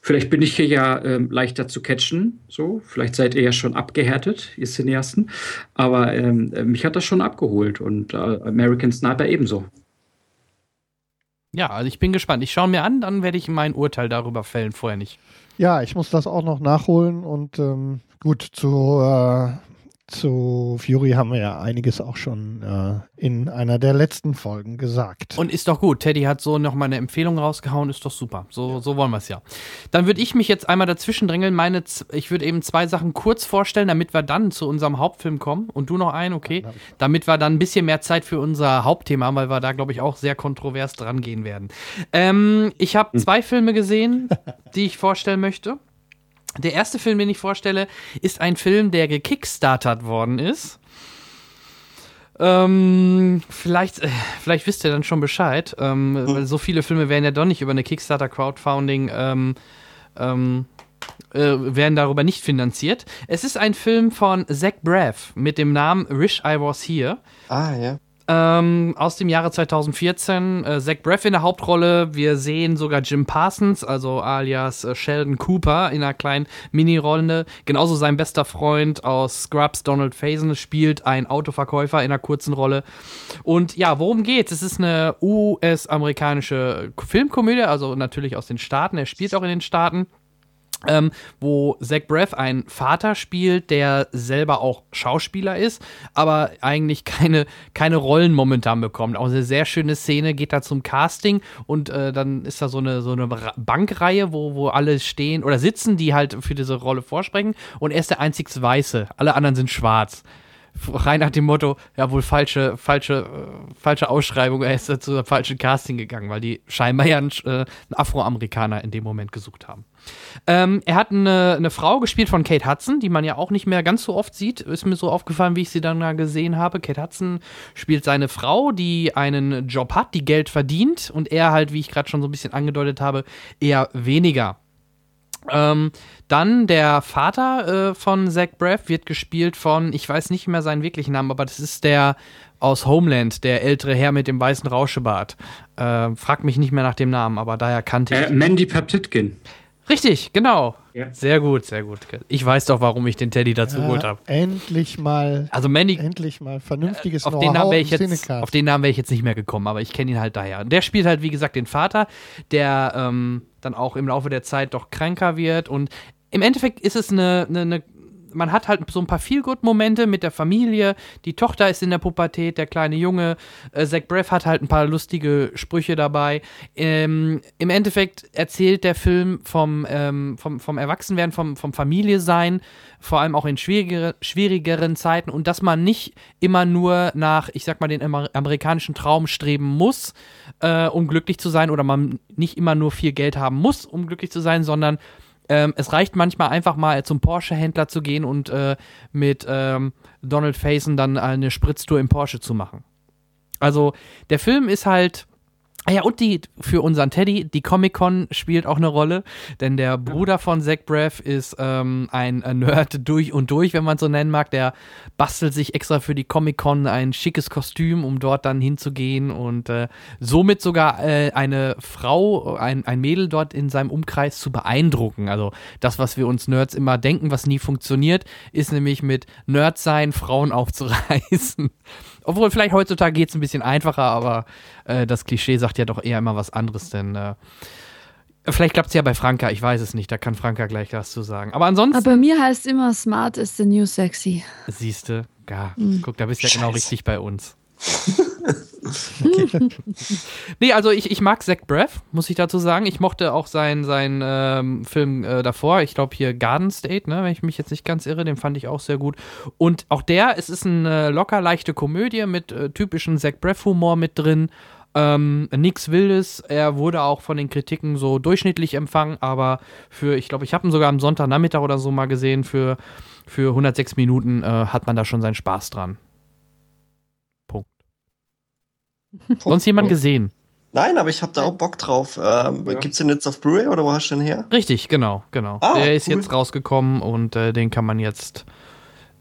vielleicht bin ich hier ja ähm, leichter zu catchen, so. Vielleicht seid ihr ja schon abgehärtet, ihr Cineasten. Aber ähm, äh, mich hat das schon abgeholt und äh, American Sniper ebenso. Ja, also ich bin gespannt. Ich schaue mir an, dann werde ich mein Urteil darüber fällen, vorher nicht. Ja, ich muss das auch noch nachholen und ähm, gut, zu, äh, zu Fury haben wir ja einiges auch schon äh, in einer der letzten Folgen gesagt. Und ist doch gut. Teddy hat so noch mal eine Empfehlung rausgehauen, ist doch super. So, so wollen wir es ja. Dann würde ich mich jetzt einmal dazwischen drängeln. Meine, ich würde eben zwei Sachen kurz vorstellen, damit wir dann zu unserem Hauptfilm kommen. Und du noch einen, okay? Damit wir dann ein bisschen mehr Zeit für unser Hauptthema haben, weil wir da, glaube ich, auch sehr kontrovers dran gehen werden. Ähm, ich habe zwei Filme gesehen, die ich vorstellen möchte. Der erste Film, den ich vorstelle, ist ein Film, der gekickstartert worden ist. Ähm, vielleicht, äh, vielleicht wisst ihr dann schon Bescheid, ähm, weil so viele Filme werden ja doch nicht über eine Kickstarter-Crowdfunding, ähm, ähm, äh, werden darüber nicht finanziert. Es ist ein Film von Zach Braff mit dem Namen Wish I Was Here. ah ja. Ähm, aus dem Jahre 2014. Äh, Zach Braff in der Hauptrolle. Wir sehen sogar Jim Parsons, also alias äh, Sheldon Cooper, in einer kleinen Mini-Rolle. Genauso sein bester Freund aus Scrubs, Donald Faison, spielt ein Autoverkäufer in einer kurzen Rolle. Und ja, worum geht's? Es ist eine US-amerikanische Filmkomödie, also natürlich aus den Staaten. Er spielt auch in den Staaten ähm, wo Zach Braff einen Vater spielt, der selber auch Schauspieler ist, aber eigentlich keine, keine Rollen momentan bekommt. Auch eine sehr schöne Szene, geht da zum Casting und äh, dann ist da so eine, so eine Bankreihe, wo, wo alle stehen oder sitzen, die halt für diese Rolle vorsprechen und er ist der einzig Weiße, alle anderen sind schwarz. Rein nach dem Motto, ja wohl falsche, falsche, äh, falsche Ausschreibung, er ist zu einem falschen Casting gegangen, weil die scheinbar ja einen, äh, einen Afroamerikaner in dem Moment gesucht haben. Ähm, er hat eine, eine Frau gespielt von Kate Hudson, die man ja auch nicht mehr ganz so oft sieht. Ist mir so aufgefallen, wie ich sie dann da gesehen habe. Kate Hudson spielt seine Frau, die einen Job hat, die Geld verdient und er halt, wie ich gerade schon so ein bisschen angedeutet habe, eher weniger. Ähm, dann der Vater äh, von Zach Braff wird gespielt von, ich weiß nicht mehr seinen wirklichen Namen, aber das ist der aus Homeland, der ältere Herr mit dem weißen Rauschebart. Äh, frag mich nicht mehr nach dem Namen, aber daher kannte ich. Äh, Mandy Paptitkin. Richtig, genau. Ja. Sehr gut, sehr gut. Ich weiß doch, warum ich den Teddy dazu geholt Ja, habe. endlich mal, Also Mandy, endlich mal vernünftiges auf den, Namen wäre ich jetzt, auf den Namen wäre ich jetzt nicht mehr gekommen, aber ich kenne ihn halt daher. Und der spielt halt, wie gesagt, den Vater, der ähm, dann auch im Laufe der Zeit doch kränker wird. Und im Endeffekt ist es eine, eine, eine man hat halt so ein paar Feel-Good-Momente mit der Familie. Die Tochter ist in der Pubertät, der kleine Junge. Äh, Zach Braff hat halt ein paar lustige Sprüche dabei. Ähm, Im Endeffekt erzählt der Film vom, ähm, vom, vom Erwachsenwerden, vom, vom Familie sein, vor allem auch in schwierigere, schwierigeren Zeiten und dass man nicht immer nur nach, ich sag mal, den Amer amerikanischen Traum streben muss, äh, um glücklich zu sein oder man nicht immer nur viel Geld haben muss, um glücklich zu sein, sondern ähm, es reicht manchmal einfach mal zum Porsche-Händler zu gehen und äh, mit ähm, Donald Faison dann eine Spritztour im Porsche zu machen. Also der Film ist halt Ah ja, und die für unseren Teddy, die Comic-Con spielt auch eine Rolle, denn der Bruder von Zach Braff ist ähm, ein Nerd durch und durch, wenn man so nennen mag. Der bastelt sich extra für die Comic-Con ein schickes Kostüm, um dort dann hinzugehen und äh, somit sogar äh, eine Frau, ein, ein Mädel dort in seinem Umkreis zu beeindrucken. Also das, was wir uns Nerds immer denken, was nie funktioniert, ist nämlich mit Nerd sein, Frauen aufzureißen. Obwohl, vielleicht heutzutage geht es ein bisschen einfacher, aber äh, das Klischee sagt ja doch eher immer was anderes, denn äh, vielleicht klappt es ja bei Franka, ich weiß es nicht, da kann Franka gleich was zu sagen. Aber ansonsten. Aber bei mir heißt immer, smart is the new sexy. Siehste, ja, mhm. guck, da bist du ja genau richtig bei uns. nee, also ich, ich mag Zach Braff, muss ich dazu sagen. Ich mochte auch seinen sein, ähm, Film äh, davor. Ich glaube hier Garden State, ne, wenn ich mich jetzt nicht ganz irre, den fand ich auch sehr gut. Und auch der, es ist eine locker leichte Komödie mit äh, typischen Zach Braff-Humor mit drin. Ähm, nix Wildes. Er wurde auch von den Kritiken so durchschnittlich empfangen, aber für, ich glaube, ich habe ihn sogar am Sonntagnachmittag oder so mal gesehen, für, für 106 Minuten äh, hat man da schon seinen Spaß dran. Sonst jemand gesehen? Nein, aber ich habe da auch Bock drauf. Ähm, ja. Gibt es den jetzt auf Blu-ray oder wo hast du den her? Richtig, genau, genau. Ah, der ist cool. jetzt rausgekommen und äh, den kann man jetzt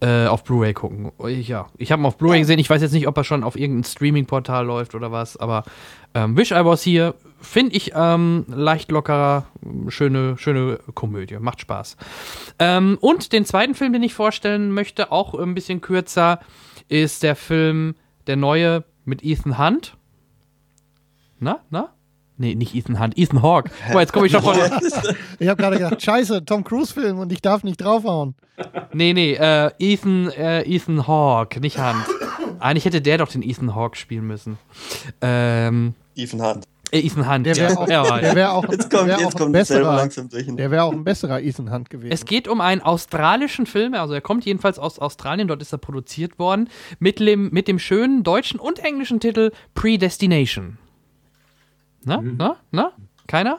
äh, auf Blu-ray gucken. Ja, ich habe ihn auf Blu-ray gesehen. Ich weiß jetzt nicht, ob er schon auf irgendeinem Streaming-Portal läuft oder was, aber ähm, Wish I Was hier finde ich ähm, leicht lockerer, schöne, schöne Komödie. Macht Spaß. Ähm, und den zweiten Film, den ich vorstellen möchte, auch ein bisschen kürzer, ist der Film, der neue mit Ethan Hunt. Na, na? Nee, nicht Ethan Hunt, Ethan Hawke. Boah, jetzt komme ich schon von. ich habe gerade gedacht, scheiße, Tom Cruise-Film und ich darf nicht draufhauen. Nee, nee, äh, Ethan, äh, Ethan Hawke, nicht Hunt. Eigentlich hätte der doch den Ethan Hawke spielen müssen. Ähm, Ethan Hunt. Äh, Ethan Hunt. Der wäre auch, der wär auch, jetzt kommt, wär jetzt auch kommt besserer, langsam durch. Der wäre auch ein besserer Ethan Hunt gewesen. Es geht um einen australischen Film, also er kommt jedenfalls aus Australien, dort ist er produziert worden, mit dem, mit dem schönen deutschen und englischen Titel Predestination. Na, mhm. na, na? Keiner?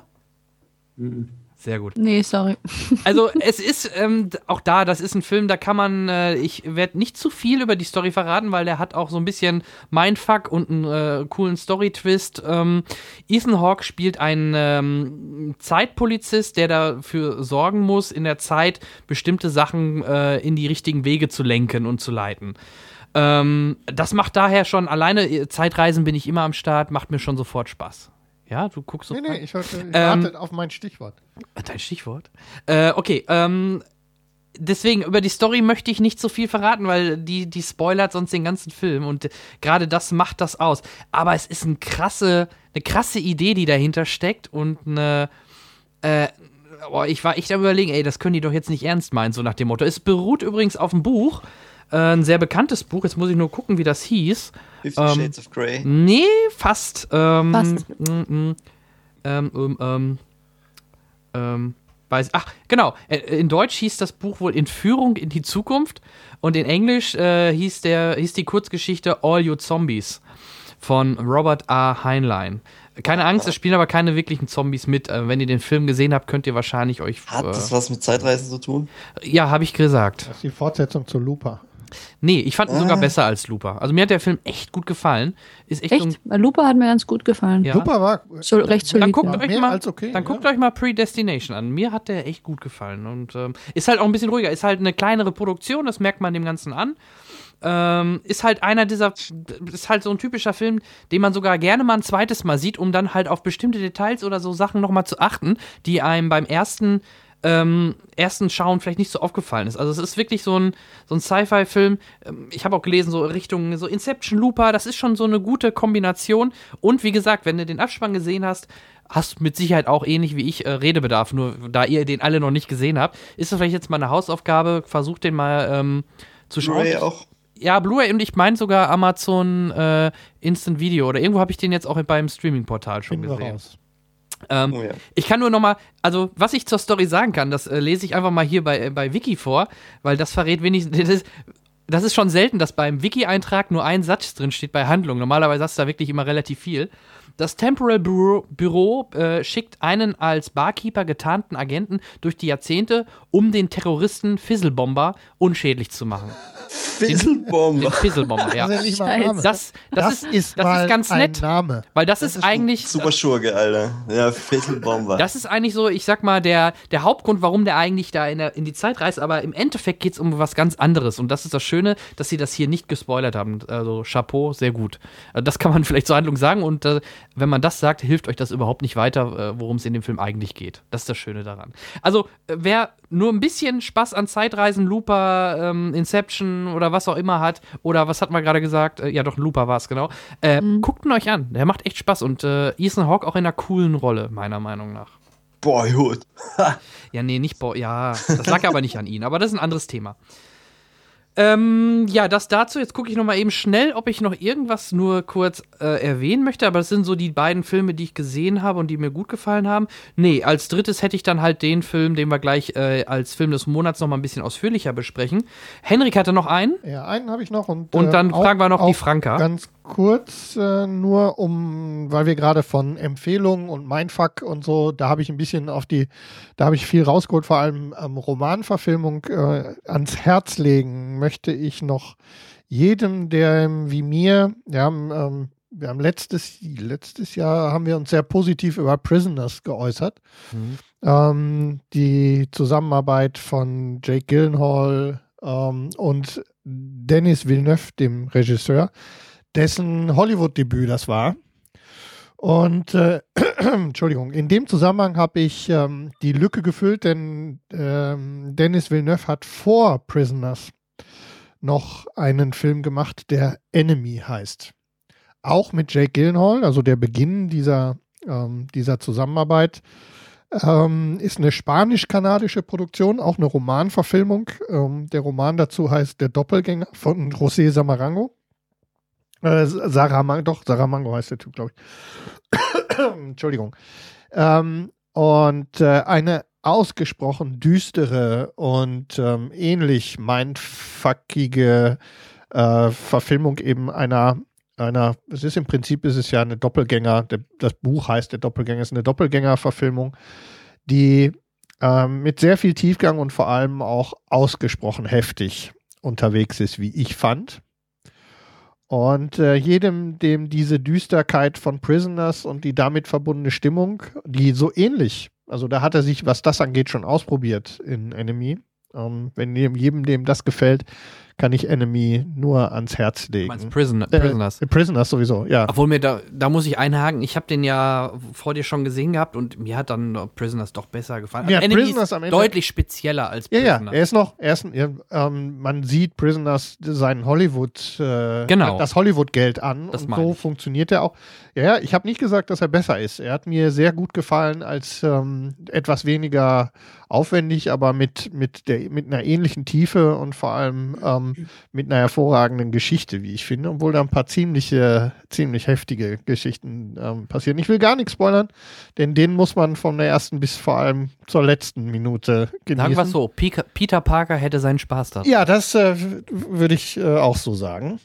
Mhm. Sehr gut. Nee, sorry. Also es ist ähm, auch da, das ist ein Film, da kann man, äh, ich werde nicht zu viel über die Story verraten, weil der hat auch so ein bisschen Mindfuck und einen äh, coolen Story-Twist. Ähm, Ethan Hawke spielt einen ähm, Zeitpolizist, der dafür sorgen muss, in der Zeit bestimmte Sachen äh, in die richtigen Wege zu lenken und zu leiten. Ähm, das macht daher schon, alleine äh, Zeitreisen bin ich immer am Start, macht mir schon sofort Spaß. Ja, du guckst so. Nee, nee, ich, hörte, ich ähm, warte auf mein Stichwort. Dein Stichwort? Äh, okay, ähm, deswegen, über die Story möchte ich nicht so viel verraten, weil die, die spoilert sonst den ganzen Film und gerade das macht das aus. Aber es ist eine krasse, eine krasse Idee, die dahinter steckt und eine, äh, oh, ich war echt am überlegen, ey, das können die doch jetzt nicht ernst meinen, so nach dem Motto. Es beruht übrigens auf einem Buch, äh, ein sehr bekanntes Buch, jetzt muss ich nur gucken, wie das hieß. Fifty ähm, Shades of Grey. Nee, fast. Ähm, fast. Mm, mm, ähm, ähm, ähm, ähm, weiß, ach, genau. Äh, in Deutsch hieß das Buch wohl Entführung in die Zukunft und in Englisch äh, hieß, der, hieß die Kurzgeschichte All You Zombies von Robert A. Heinlein. Keine Angst, es spielen aber keine wirklichen Zombies mit. Äh, wenn ihr den Film gesehen habt, könnt ihr wahrscheinlich euch. Hat das was mit Zeitreisen zu tun? Ja, habe ich gesagt. Das ist die Fortsetzung zu Looper. Nee, ich fand ihn ah. sogar besser als Looper. Also mir hat der Film echt gut gefallen. Ist echt, echt? So Looper hat mir ganz gut gefallen. Ja. Looper war so, recht solid. Dann guckt, ja. euch, mal, okay, dann guckt euch mal Predestination an. Mir hat der echt gut gefallen. Und ähm, ist halt auch ein bisschen ruhiger. Ist halt eine kleinere Produktion, das merkt man dem Ganzen an. Ähm, ist halt einer dieser, ist halt so ein typischer Film, den man sogar gerne mal ein zweites Mal sieht, um dann halt auf bestimmte Details oder so Sachen nochmal zu achten, die einem beim ersten ähm, ersten Schauen vielleicht nicht so aufgefallen ist. Also es ist wirklich so ein, so ein Sci-Fi-Film. Ähm, ich habe auch gelesen, so Richtung so Inception Looper, das ist schon so eine gute Kombination. Und wie gesagt, wenn du den Abspann gesehen hast, hast mit Sicherheit auch ähnlich wie ich äh, Redebedarf, nur da ihr den alle noch nicht gesehen habt, ist das vielleicht jetzt mal eine Hausaufgabe, versucht den mal ähm, zu schauen. Blu-ray auch. Ja, Blu-ray und ich meine sogar Amazon äh, Instant Video oder irgendwo habe ich den jetzt auch beim Streaming-Portal schon Finden wir gesehen. raus. Ähm, Oh ja. Ich kann nur noch mal, also was ich zur Story sagen kann, das äh, lese ich einfach mal hier bei, äh, bei Wiki vor, weil das verrät wenigstens. Das ist, das ist schon selten, dass beim Wiki-Eintrag nur ein Satz drin steht bei Handlung. Normalerweise hast du da wirklich immer relativ viel. Das Temporal Bureau, Büro äh, schickt einen als Barkeeper getarnten Agenten durch die Jahrzehnte, um den Terroristen Fizzlebomber unschädlich zu machen. Den Fizzlebomber. Fizzlebomber, ja. Das ist ja nicht mal ein Name. Das, das, ist, das mal ist ganz ein nett, Name. weil das, ist eigentlich. Super Schurke, Alter. Ja, Fizzlebomber. Das ist eigentlich so, ich sag mal, der, der Hauptgrund, warum der eigentlich da in, der, in die Zeit reist, aber im Endeffekt geht es um was ganz anderes. Und das ist das Schöne, dass sie das hier nicht gespoilert haben. Also Chapeau, sehr gut. Also das kann man vielleicht zur Handlung sagen und äh, wenn man das sagt, hilft euch das überhaupt nicht weiter, äh, worum es in dem Film eigentlich geht. Das ist das Schöne daran. Also, äh, wer nur ein bisschen Spaß an Zeitreisen, Looper, ähm, Inception oder was auch immer hat, oder was hat man gerade gesagt? Äh, ja, doch, Looper war es, genau. Äh, Guckt ihn euch an. Der macht echt Spaß und äh, Ethan Hawke auch in einer coolen Rolle, meiner Meinung nach. Boyhood. Ja, nee, nicht Bo Ja, das lag aber nicht an ihn, aber das ist ein anderes Thema. Ähm, ja, das dazu. Jetzt gucke ich noch mal eben schnell, ob ich noch irgendwas nur kurz äh, erwähnen möchte. Aber das sind so die beiden Filme, die ich gesehen habe und die mir gut gefallen haben. Nee, als drittes hätte ich dann halt den Film, den wir gleich äh, als Film des Monats noch mal ein bisschen ausführlicher besprechen. Henrik hatte noch einen. Ja, einen habe ich noch. Und, Und dann auch- fragen wir noch die Franka. Ganz kurz, äh, nur um, weil wir gerade von Empfehlungen und Mindfuck und so, da habe ich ein bisschen auf die, da habe ich viel rausgeholt, vor allem ähm, Romanverfilmung äh, ans Herz legen möchte ich noch jedem, der ähm, wie mir, wir haben, ähm, wir haben letztes, letztes Jahr haben wir uns sehr positiv über Prisoners geäußert. Ähm, die Zusammenarbeit von Jake Gyllenhaal ähm, und Dennis Villeneuve, dem Regisseur, dessen Hollywood-Debüt das war. Und äh, Entschuldigung, in dem Zusammenhang habe ich ähm, die Lücke gefüllt, denn ähm, Dennis Villeneuve hat vor Prisoners noch einen Film gemacht, der Enemy heißt. Auch mit Jake Gyllenhaal, also der Beginn dieser, ähm, dieser Zusammenarbeit. Ähm, ist eine spanisch-kanadische Produktion, auch eine Romanverfilmung. Ähm, der Roman dazu heißt Der Doppelgänger von José Samarango. Äh, Saramango, doch, Saramango heißt der Typ, glaube ich. Entschuldigung. Ähm, und äh, eine ausgesprochen düstere und ähm, ähnlich mindfuckige äh, Verfilmung eben einer einer, es ist im Prinzip ist es ja eine Doppelgänger, der, das Buch heißt der Doppelgänger, ist eine Doppelgänger-Verfilmung, die ähm, mit sehr viel Tiefgang und vor allem auch ausgesprochen heftig unterwegs ist, wie ich fand. Und äh, jedem, dem diese Düsterkeit von Prisoners und die damit verbundene Stimmung, die so ähnlich, also da hat er sich, was das angeht, schon ausprobiert in Enemy. Ähm, wenn jedem, jedem, dem das gefällt, kann ich Enemy nur ans Herz legen. meinst Prisoner, Äh, Prisoners. Prisoners sowieso, ja. Obwohl mir da, da muss ich einhaken, ich habe den ja vor dir schon gesehen gehabt und mir hat dann Prisoners doch besser gefallen. Ja, Enemy Prisoners ist am Ende- deutlich spezieller als Ja, ja, Prisoners. er ist noch, er ist, ja, ähm, man sieht Prisoners seinen Hollywood, äh, Genau. das Hollywood-Geld an Das und so ich. funktioniert er auch. Ja, ja, ich habe nicht gesagt, dass er besser ist. Er hat mir sehr gut gefallen als ähm, etwas weniger aufwendig, aber mit, mit, der, mit einer ähnlichen Tiefe und vor allem ähm, mit einer hervorragenden Geschichte, wie ich finde, obwohl da ein paar ziemliche, ziemlich heftige Geschichten ähm, passieren. Ich will gar nichts spoilern, denn den muss man von der ersten bis vor allem zur letzten Minute genießen. Sagen wir es so, Peter Parker hätte seinen Spaß daran. Ja, das äh, würde ich äh, auch so sagen.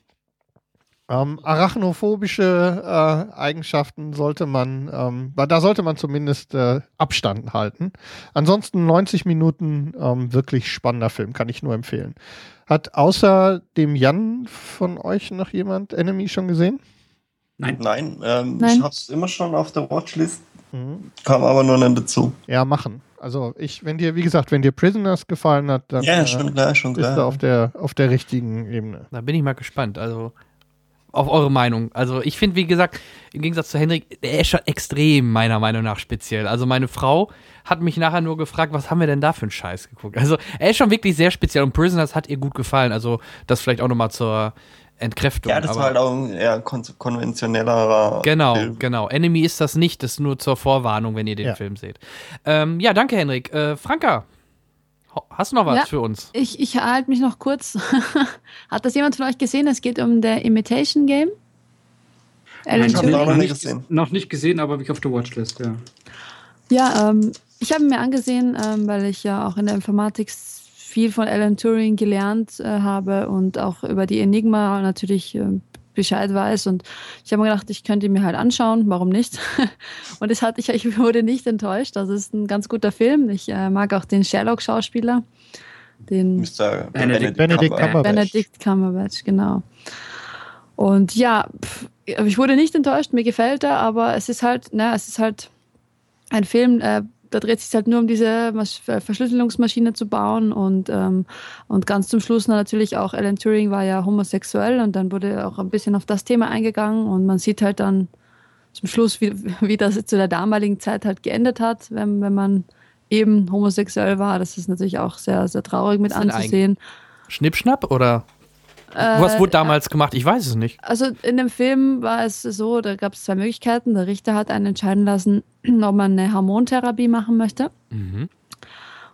Ähm, arachnophobische äh, Eigenschaften sollte man, ähm, da sollte man zumindest äh, Abstand halten. Ansonsten 90 Minuten ähm, wirklich spannender Film, kann ich nur empfehlen. Hat außer dem Jan von euch noch jemand Enemy schon gesehen? Nein. Nein, ähm, Nein. ich hab's immer schon auf der Watchlist, Mhm. kam aber noch nicht dazu. Ja, machen. Also ich, wenn dir, wie gesagt, wenn dir Prisoners gefallen hat, dann Ja, äh, schon klar, schon bist du klar. auf der, auf der richtigen Ebene. Da bin ich mal gespannt. Also, auf eure Meinung. Also ich finde, wie gesagt, im Gegensatz zu Henrik, er ist schon extrem meiner Meinung nach speziell. Also meine Frau hat mich nachher nur gefragt, was haben wir denn da für einen Scheiß geguckt. Also er ist schon wirklich sehr speziell und Prisoners hat ihr gut gefallen. Also das vielleicht auch nochmal zur Entkräftung. Ja, das war halt auch ein eher kon konventionellerer Genau, Film. genau. Enemy ist das nicht, das ist nur zur Vorwarnung, wenn ihr den Ja. Film seht. Ähm, ja, danke Henrik. Äh, Franka, hast du noch was Ja. für uns? Ich, ich halte mich noch kurz. Hat das jemand von euch gesehen? Es geht um der Imitation Game. Alan ich hab Turing. noch nicht gesehen. Noch nicht gesehen, aber habe ich auf der Watchlist, ja. Ja, ähm, ich habe ihn mir angesehen, ähm, weil ich ja auch in der Informatik viel von Alan Turing gelernt äh, habe und auch über die Enigma natürlich äh, Bescheid weiß. Und ich habe mir gedacht, ich könnte ihn mir halt anschauen, warum nicht? und es hat, ich, ich wurde nicht enttäuscht. Das ist ein ganz guter Film. Ich äh, mag auch den Sherlock-Schauspieler, den Mr. Benedict Benedict Cumberbatch. Cumberbatch. Benedict Cumberbatch, genau. Und ja, pff, ich wurde nicht enttäuscht, mir gefällt er, aber es ist halt, ne, es ist halt ein Film, äh, da dreht sich halt nur um diese Mas Verschlüsselungsmaschine zu bauen und, ähm, und ganz zum Schluss natürlich auch Alan Turing war ja homosexuell und dann wurde auch ein bisschen auf das Thema eingegangen und man sieht halt dann zum Schluss, wie, wie das zu der damaligen Zeit halt geendet hat, wenn, wenn man eben homosexuell war. Das ist natürlich auch sehr, sehr traurig mit anzusehen. Schnippschnapp oder was wurde damals gemacht? Ich weiß es nicht. Also in dem Film war es so, da gab es zwei Möglichkeiten. Der Richter hat einen entscheiden lassen, ob man eine Hormontherapie machen möchte Mhm.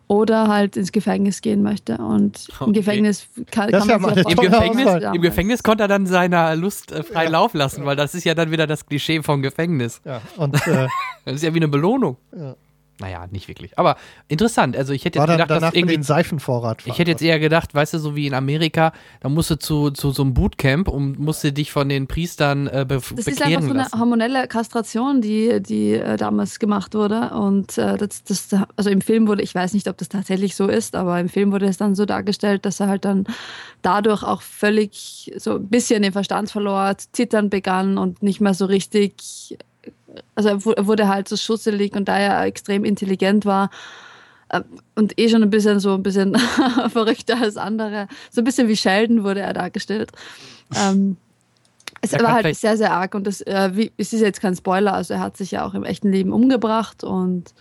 oder halt ins Gefängnis gehen möchte. Und Okay. im Gefängnis kann, Das kann ja man sich Im Gefängnis. Im Gefängnis konnte er dann seiner Lust äh, frei Lauf lassen, weil das ist ja dann wieder das Klischee vom Gefängnis. Ja, und äh, Das ist ja wie eine Belohnung. Ja. Naja, nicht wirklich. Aber interessant. Also ich hätte jetzt gedacht, danach dass irgendwie den Seifenvorrat. Ich hätte jetzt eher gedacht, weißt du, so wie in Amerika, da musst du zu, zu so einem Bootcamp und musst du dich von den Priestern äh, be Das ist einfach bekehren so eine lassen. hormonelle Kastration, die, die äh, damals gemacht wurde. Und äh, das, das, also im Film wurde, ich weiß nicht, ob das tatsächlich so ist, aber im Film wurde es dann so dargestellt, dass er halt dann dadurch auch völlig so ein bisschen den Verstand verlor, zittern begann und nicht mehr so richtig, also er wu- wurde halt so schusselig und da er extrem intelligent war, äh, und eh schon ein bisschen so ein bisschen verrückter als andere. So ein bisschen wie Sheldon wurde er dargestellt. Ähm, es Da war halt sehr, sehr arg und das, äh, wie, es ist jetzt kein Spoiler, also er hat sich ja auch im echten Leben umgebracht und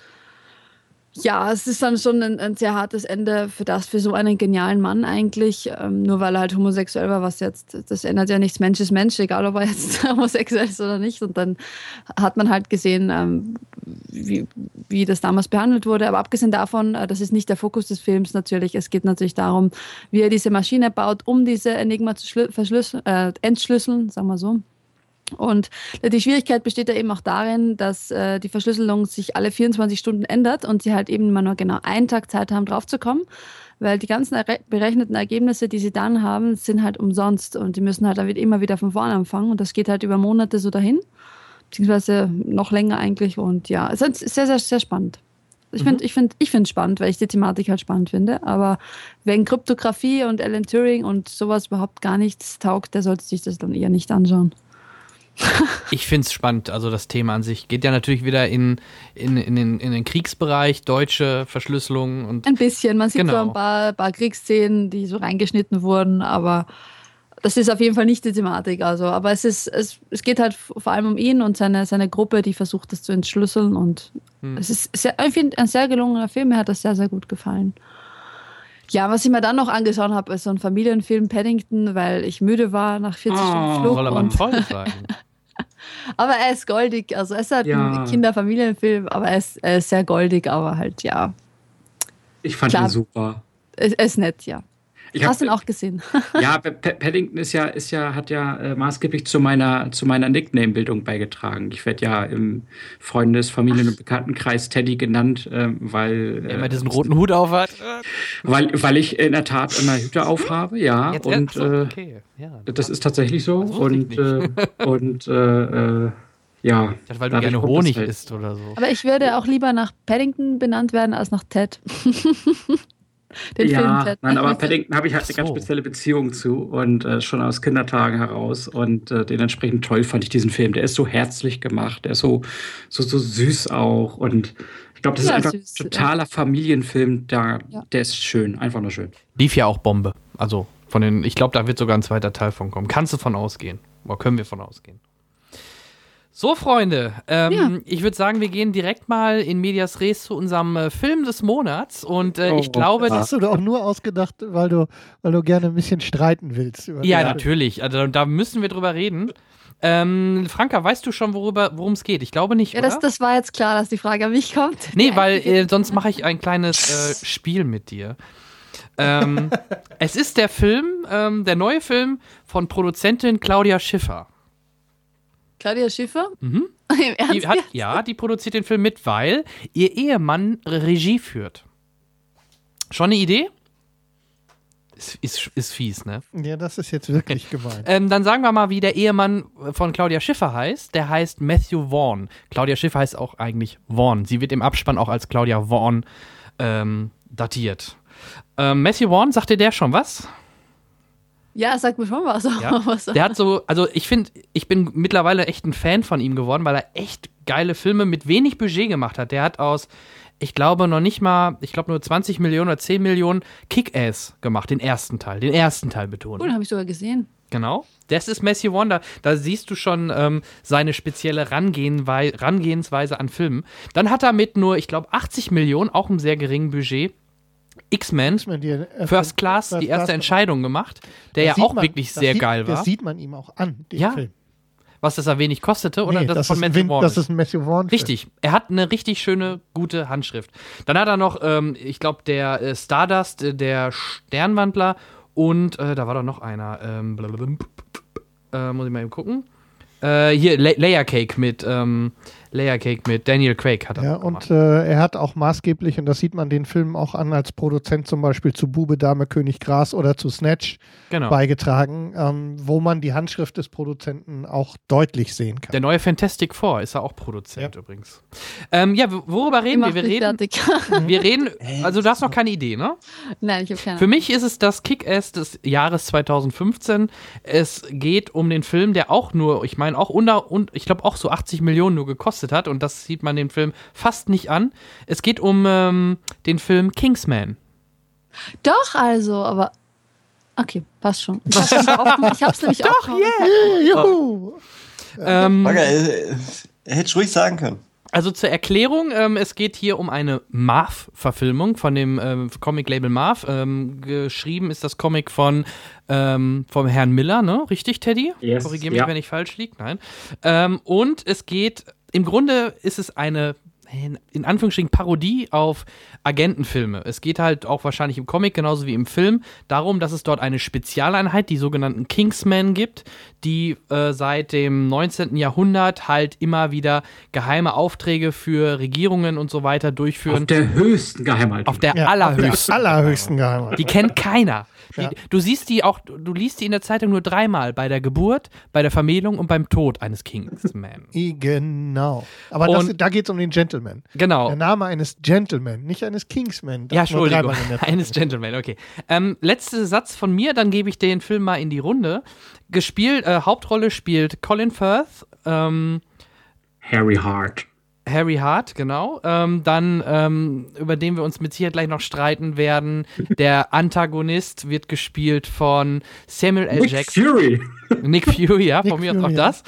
ja, es ist dann schon ein, ein sehr hartes Ende für das, für so einen genialen Mann eigentlich, ähm, nur weil er halt homosexuell war, was jetzt, das ändert ja nichts, Mensch ist Mensch, egal ob er jetzt homosexuell ist oder nicht. Und dann hat man halt gesehen, ähm, wie, wie das damals behandelt wurde, aber abgesehen davon, äh, das ist nicht der Fokus des Films natürlich, es geht natürlich darum, wie er diese Maschine baut, um diese Enigma zu äh, entschlüsseln, sagen wir so. Und die Schwierigkeit besteht ja eben auch darin, dass äh, die Verschlüsselung sich alle 24 Stunden ändert und sie halt eben immer nur genau einen Tag Zeit haben, draufzukommen, weil die ganzen berechneten Ergebnisse, die sie dann haben, sind halt umsonst und die müssen halt immer wieder von vorne anfangen und das geht halt über Monate so dahin, beziehungsweise noch länger eigentlich und ja, es ist sehr, sehr, sehr spannend. Ich finde ich find, ich find spannend, weil ich die Thematik halt spannend finde. Aber wenn Kryptographie und Alan Turing und sowas überhaupt gar nichts taugt, der sollte sich das dann eher nicht anschauen. Ich finde es spannend, also das Thema an sich. Geht ja natürlich wieder in, in, in, den, in den Kriegsbereich, deutsche Verschlüsselung und Ein bisschen. Man sieht Genau. so ein paar, paar Kriegsszenen, die so reingeschnitten wurden, aber das ist auf jeden Fall nicht die Thematik. Also, aber es ist, es, es geht halt vor allem um ihn und seine, seine Gruppe, die versucht, das zu entschlüsseln. Und Hm. es ist sehr, ich finde, ein sehr gelungener Film. Mir hat das sehr, sehr gut gefallen. Ja, was ich mir dann noch angeschaut habe, ist so ein Familienfilm Paddington, weil ich müde war nach 40 Oh, Stunden Flug. soll aber und, toll sein. aber er ist goldig. Also, es ist halt Ja. ein Kinder-Familienfilm, aber er ist, er ist sehr goldig, aber halt, ja, Ich fand Klar. ihn super. er er ist nett, ja. Ich Hast du ihn auch gesehen? Ja, Paddington ist ja, ist ja, hat ja äh, maßgeblich zu meiner, zu meiner Nickname-Bildung beigetragen. Ich werde ja im Freundes-, Familien- und Bekanntenkreis Teddy genannt, ähm, weil, immer äh, diesen roten Hut auf hat. weil, weil ich in der Tat immer Hüte aufhabe, ja. Jetzt- und so, äh, okay. ja. das ist tatsächlich so. Das Und, äh, und äh, äh, ja. Ich dachte, weil du gerne das Honig halt. isst oder so. Aber ich würde auch lieber nach Paddington benannt werden als nach Ted. Den Film ja, Ted. nein, aber Paddington habe ich halt Ach eine ganz so. spezielle Beziehung zu und äh, schon aus Kindertagen heraus und äh, dementsprechend toll fand ich diesen Film. Der ist so herzlich gemacht, der ist so, so, so süß auch und ich glaube, das Ja, ist einfach süß, ein totaler Familienfilm, da, Ja. der ist schön, einfach nur schön. Lief ja auch Bombe. Also von den, ich glaube, da wird sogar ein zweiter Teil von kommen. Kannst du von ausgehen. Oder können wir von ausgehen. So, Freunde, ähm, Ja. ich würde sagen, wir gehen direkt mal in Medias Res zu unserem äh, Film des Monats. Und äh, ich Oh, glaube, Das hast du doch auch nur ausgedacht, weil du, weil du gerne ein bisschen streiten willst. über Ja, natürlich. Also, da müssen wir drüber reden. Ähm, Franka, weißt du schon, worüber, worum es geht? Ich glaube nicht, Ja, oder? das, das war jetzt klar, dass die Frage an mich kommt. nee, weil äh, sonst mache ich ein kleines äh, Spiel mit dir. Ähm, es ist der Film, ähm, der neue Film von Produzentin Claudia Schiffer. Claudia Schiffer? Mhm. Im Ernst? Die hat, ja, die produziert den Film mit, weil ihr Ehemann Regie führt. Schon eine Idee? Ist, ist, ist fies, ne? Ja, das ist jetzt wirklich gemein. Ähm, dann sagen wir mal, wie der Ehemann von Claudia Schiffer heißt. Der heißt Matthew Vaughn. Claudia Schiffer heißt auch eigentlich Vaughn. Sie wird im Abspann auch als Claudia Vaughn ähm, datiert. Ähm, Matthew Vaughn, sagt dir der schon was? Ja, sag mir schon was. Ja. was Der hat so, also ich finde, ich bin mittlerweile echt ein Fan von ihm geworden, weil er echt geile Filme mit wenig Budget gemacht hat. Der hat aus, ich glaube, noch nicht mal, ich glaube nur 20 Millionen oder 10 Millionen Kick-Ass gemacht, den ersten Teil. Den ersten Teil betont. Cool, habe ich sogar gesehen. Genau. Das ist Matthew Vaughn. Da, siehst du schon ähm, seine spezielle Rangehensweise an Filmen. Dann hat er mit nur, ich glaube, 80 Millionen, auch einem sehr geringen Budget, X-Men, äh, First Class, First die erste Class- Entscheidung gemacht, der ja auch man- wirklich sehr sieht, geil war. Das sieht man ihm auch an, den Ja, Film. Was das er wenig kostete oder Nee, das, das, von Matthew Win- Vaughn das ist ein Matthew Vaughn. Richtig. Er hat eine richtig schöne, gute Handschrift. Dann hat er noch, ähm, ich glaube, der äh, Stardust, äh, der Sternwandler und äh, da war doch noch einer. Ähm, äh, muss ich mal eben gucken. Hier, La Layer Cake mit, ähm, Layer Cake mit Daniel Craig hat er Ja, und äh, er hat auch maßgeblich, und das sieht man den Filmen auch an, als Produzent zum Beispiel zu Bube, Dame, König, Gras oder zu Snatch genau. beigetragen, ähm, wo man die Handschrift des Produzenten auch deutlich sehen kann. Der neue Fantastic Four ist er auch Produzent übrigens. Ähm, ja, worüber reden wir? Wir reden, wir reden, also du hast noch keine Idee, ne? Nein, ich habe keine Für mich ist es das Kick-Ass des Jahres 2015. Es geht um den Film, der auch nur, ich meine, auch unter, und ich glaube auch so 80 Millionen nur gekostet hat. Und das sieht man dem Film fast nicht an. Es geht um ähm, den Film Kingsman. Doch, also, aber. Okay, passt schon. Ich hab's nämlich auch, ich hab's nämlich auch. Hey, juhu! Ähm, Bagger, äh, äh, hättest ruhig sagen können. Also zur Erklärung, ähm, es geht hier um eine Marv-Verfilmung von dem ähm, Comic-Label Marv. Ähm, geschrieben ist das Comic von ähm, vom Herrn Miller, ne? Richtig, Teddy? Yes, Korrigiere mich, ja. wenn ich falsch liege. Nein. Ähm, und es geht, im Grunde ist es eine in- in Anführungsstrichen Parodie auf Agentenfilme. Es geht halt auch wahrscheinlich im Comic genauso wie im Film darum, dass es dort eine Spezialeinheit, die sogenannten Kingsmen gibt, die äh, seit dem 19. Jahrhundert halt immer wieder geheime Aufträge für Regierungen und so weiter durchführen. Auf der höchsten Geheimhaltung. Auf der Ja, allerhöchsten. Auf der allerhöchsten Geheimhaltung. Die kennt keiner. Die, Ja. Du siehst die auch, du liest die in der Zeitung nur dreimal bei der Geburt, bei der Vermählung und beim Tod eines Kingsman. I- Genau. Aber das, da geht es um den Gentleman. Genau. Der Name eines Gentleman, nicht eines Kingsman. Ja, Das nur Entschuldigung. Eines. Gentleman, okay. Ähm, letzter Satz von mir, dann gebe ich den Film mal in die Runde. Gespielt, äh, Hauptrolle spielt Colin Firth, ähm, Harry Hart. Harry Hart, genau. Ähm, dann, ähm, über den wir uns mit Sicherheit gleich noch streiten werden. Der Antagonist wird gespielt von Samuel L. Nick Jackson. Fury. Nick Fury, ja, Nick von mir aus auch Fury, ja. das.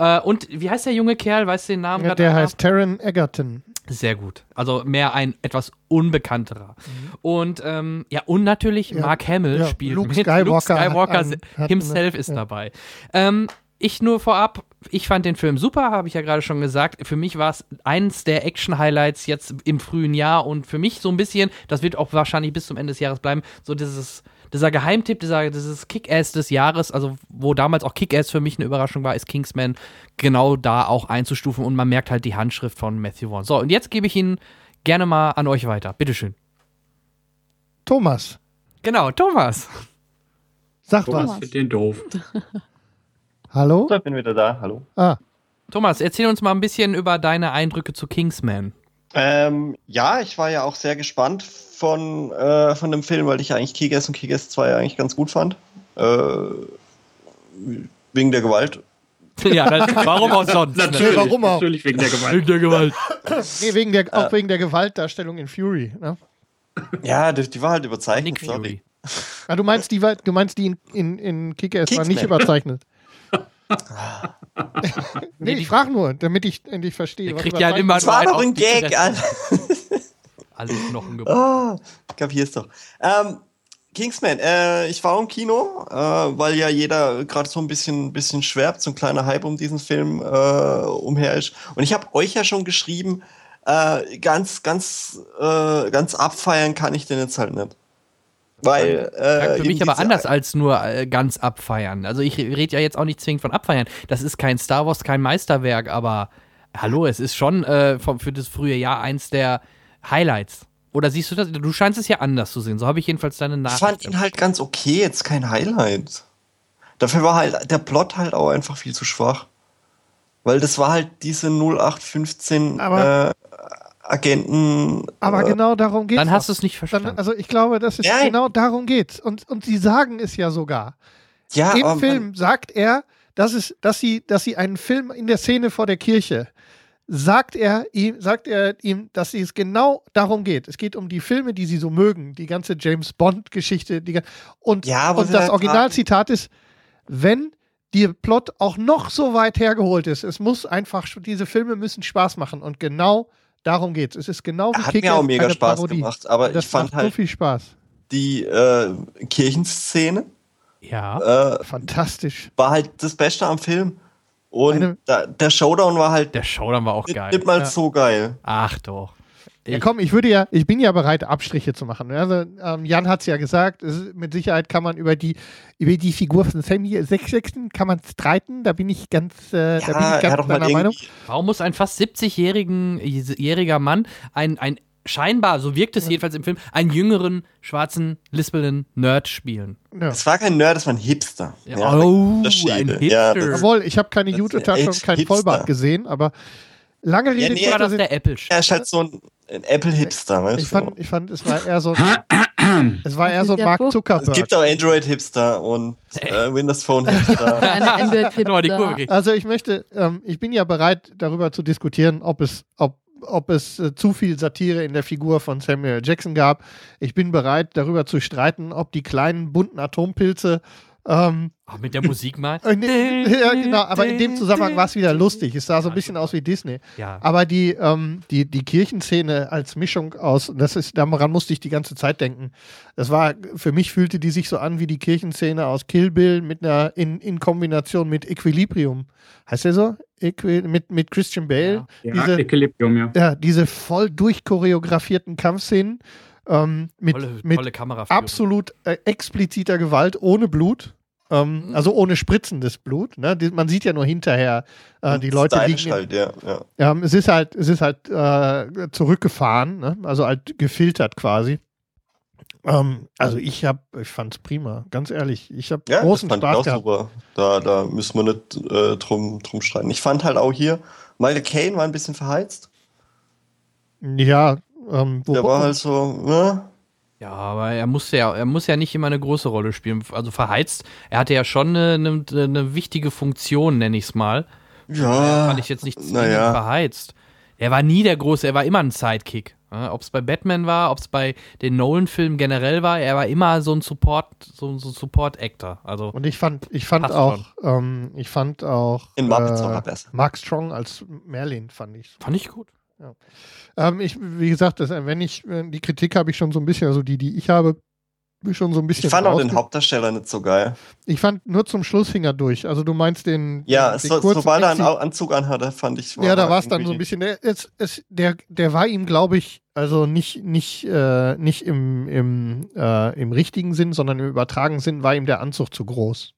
Äh, und wie heißt der junge Kerl? Weißt du den Namen? Ja, der heißt Taron Egerton. Sehr gut. Also mehr ein etwas unbekannterer. Und ähm, ja, und natürlich Ja, Mark Hamill ja, spielt Luke mit. Skywalker Luke Skywalker einen- himself eine- ist ja. dabei. Ähm, ich nur vorab, ich fand den Film super, habe ich ja gerade schon gesagt. Für mich war es eins der Action-Highlights jetzt im frühen Jahr und für mich so ein bisschen, das wird auch wahrscheinlich bis zum Ende des Jahres bleiben, so dieses, dieser Geheimtipp, dieser, dieses Kick-Ass des Jahres, also wo damals auch Kick-Ass für mich eine Überraschung war, ist Kingsman genau da auch einzustufen und man merkt halt die Handschrift von Matthew Vaughn. So, und jetzt gebe ich ihn gerne mal an euch weiter. Bitteschön. Thomas, Genau, Thomas. sag Thomas was. findet den doof. Hallo? Ich bin wieder da. Hallo. Ah, Thomas, erzähl uns mal ein bisschen über deine Eindrücke zu Kingsman. Ähm, ja, ich war ja auch sehr gespannt von, äh, von dem Film, weil ich eigentlich Kick-Ass und Kick-Ass 2 eigentlich ganz gut fand. Äh, wegen der Gewalt. ja, das, warum auch sonst? Natürlich, warum auch? natürlich wegen der Gewalt. der Gewalt. nee, wegen der, auch wegen der Gewaltdarstellung in Fury. Ne? Ja, die, die war halt überzeichnet. Nick sorry. Fury. Ah, du meinst die, du meinst die in, in, in Kick-Ass war nicht überzeichnet. Nee, ich frage nur, damit ich endlich verstehe. Der was kriegt ja überzeugt immer Das war einen doch ein Gag. Alter. Alle Knochen gebrochen. Oh, kapier's doch. Ähm, Kingsman, äh, ich war im Kino, äh, weil ja jeder gerade so ein bisschen, bisschen schwärmt, so ein kleiner Hype um diesen Film äh, umher ist. Und ich habe euch ja schon geschrieben, äh, ganz, ganz, äh, ganz abfeiern kann ich den jetzt halt nicht. Weil, äh, für mich aber anders als nur äh, ganz abfeiern. Also ich rede ja jetzt auch nicht zwingend von abfeiern. Das ist kein Star Wars, kein Meisterwerk, aber hallo, es ist schon äh, vom, für das frühe Jahr eins der Highlights. Oder siehst du das? Du scheinst es ja anders zu sehen. So habe ich jedenfalls deine Ich Nachricht. fand ihn halt ganz okay, jetzt kein Highlight. Dafür war halt der Plot halt auch einfach viel zu schwach. Weil das war halt diese 0815 Aber- äh, Agenten. Aber äh, genau darum geht Dann hast du es nicht verstanden. Dann, also ich glaube, dass es Nein. genau darum geht. Und, und sie sagen es ja sogar. ja, Im Film sagt er, dass, es, dass, sie, dass sie einen Film in der Szene vor der Kirche, sagt er ihm, sagt er ihm, dass es genau darum geht. Es geht um die Filme, die sie so mögen, die ganze James Bond-Geschichte. Und, Ja, und das halt Originalzitat ist, wenn der Plot auch noch so weit hergeholt ist, es muss einfach, diese Filme müssen Spaß machen. Und genau darum geht es. Es ist genau wie hat Kick-Ass mir auch mega Spaß Parodie. gemacht. Aber das ich fand macht so halt viel Spaß. die äh, Kirchenszene ja. äh, Fantastisch. war halt das Beste am Film. Und Eine- da, der Showdown war halt Der Showdown war auch nicht, geil. nicht mal Ja. so geil. Ach doch. Ja, Ich- komm, ich würde ja, ich bin ja bereit, Abstriche zu machen. Also, ähm, Jan hat es ja gesagt, es ist, mit Sicherheit kann man über die, über die Figur von Sammy Sechsechsten kann man streiten, da bin ich ganz, äh, da bin Ja, ich ganz deiner Meinung. Warum muss ein fast 70-jähriger Mann ein, ein scheinbar, so wirkt es jedenfalls im Film, einen jüngeren, schwarzen, lispelnden Nerd spielen? Ja. Es war kein Nerd, es war ein Hipster. Ja, Ja, oh, ein Ja, Hipster. das- Jawohl, ich habe keine Jute-Tasche und echt kein Hipster. Vollbart gesehen, aber lange Rede, Ja, nee, war kurzer das der Apple Er ist halt so ein, ein Apple-Hipster, weißt ich du? fand, ich fand, es war eher so, es war eher so ein Mark Buch. Es Zuckerberg. gibt auch Android-Hipster und äh, Windows Phone-Hipster. Eine android Nochmal die Kurve gekriegt. Also ich möchte, ähm, ich bin ja bereit, darüber zu diskutieren, ob es, ob, ob es äh, zu viel Satire in der Figur von Samuel Jackson gab. Ich bin bereit, darüber zu streiten, ob die kleinen bunten Atompilze ähm, Ach, mit der Musik mal. ne, ja, genau, aber in dem Zusammenhang war es wieder lustig. Es sah so ein bisschen aus wie Disney. Ja. Aber die, ähm, die, die Kirchenszene als Mischung aus, das ist, daran musste ich die ganze Zeit denken. Das war, für mich fühlte die sich so an wie die Kirchenszene aus Kill Bill mit einer, in, in Kombination mit Equilibrium. Heißt der so? Equi mit, mit Christian Bale. Ja, Diese, Equilibrium, ja. ja, diese voll durchchoreografierten Kampfszenen ähm, mit, Tolle, mit tolle absolut äh, expliziter Gewalt ohne Blut. Ähm, Mhm. Also ohne spritzendes Blut. Ne? Die, man sieht ja nur hinterher, äh, die Leute liegen. halt, ja, ja. ja, es ist halt, es ist halt äh, zurückgefahren, ne? also halt gefiltert quasi. Ähm, also ich hab, ich fand's prima, ganz ehrlich. Ich habe Ja, großen das fand ich Spaß auch gehabt. super. Da, da müssen wir nicht äh, drum, drum streiten. Ich fand halt auch hier, Michael Caine war ein bisschen verheizt. Ja, ähm, wo, Der war halt so, ne? Ja, aber er muss ja, er muss ja nicht immer eine große Rolle spielen. Also verheizt, er hatte ja schon eine, eine, eine wichtige Funktion, nenne ich es mal. Ja. Fand ich jetzt nicht naja. verheizt. Er war nie der Große, er war immer ein Sidekick. Ob es bei Batman war, ob es bei den Nolan-Filmen generell war, er war immer so ein Support, so, so ein Support-Actor. Also, und ich fand, ich fand auch, ähm, ich fand auch In Muppets äh, besser. Mark Strong als Merlin fand ich. fand ich gut. Ähm, ich, wie gesagt, das, äh, wenn ich äh, die Kritik habe ich schon so ein bisschen, also die, die ich habe, schon so ein bisschen. Ich fand auch den Hauptdarsteller nicht so geil. Ich fand nur zum Schluss hing er durch. Also du meinst den. Ja, den so, sobald er einen Anzug anhatte, fand ich. Ja, da war es dann so ein bisschen. Der, es, es, der, der war ihm, glaube ich, also nicht, nicht, äh, nicht im, im, äh, im richtigen Sinn, sondern im übertragenen Sinn war ihm der Anzug zu groß.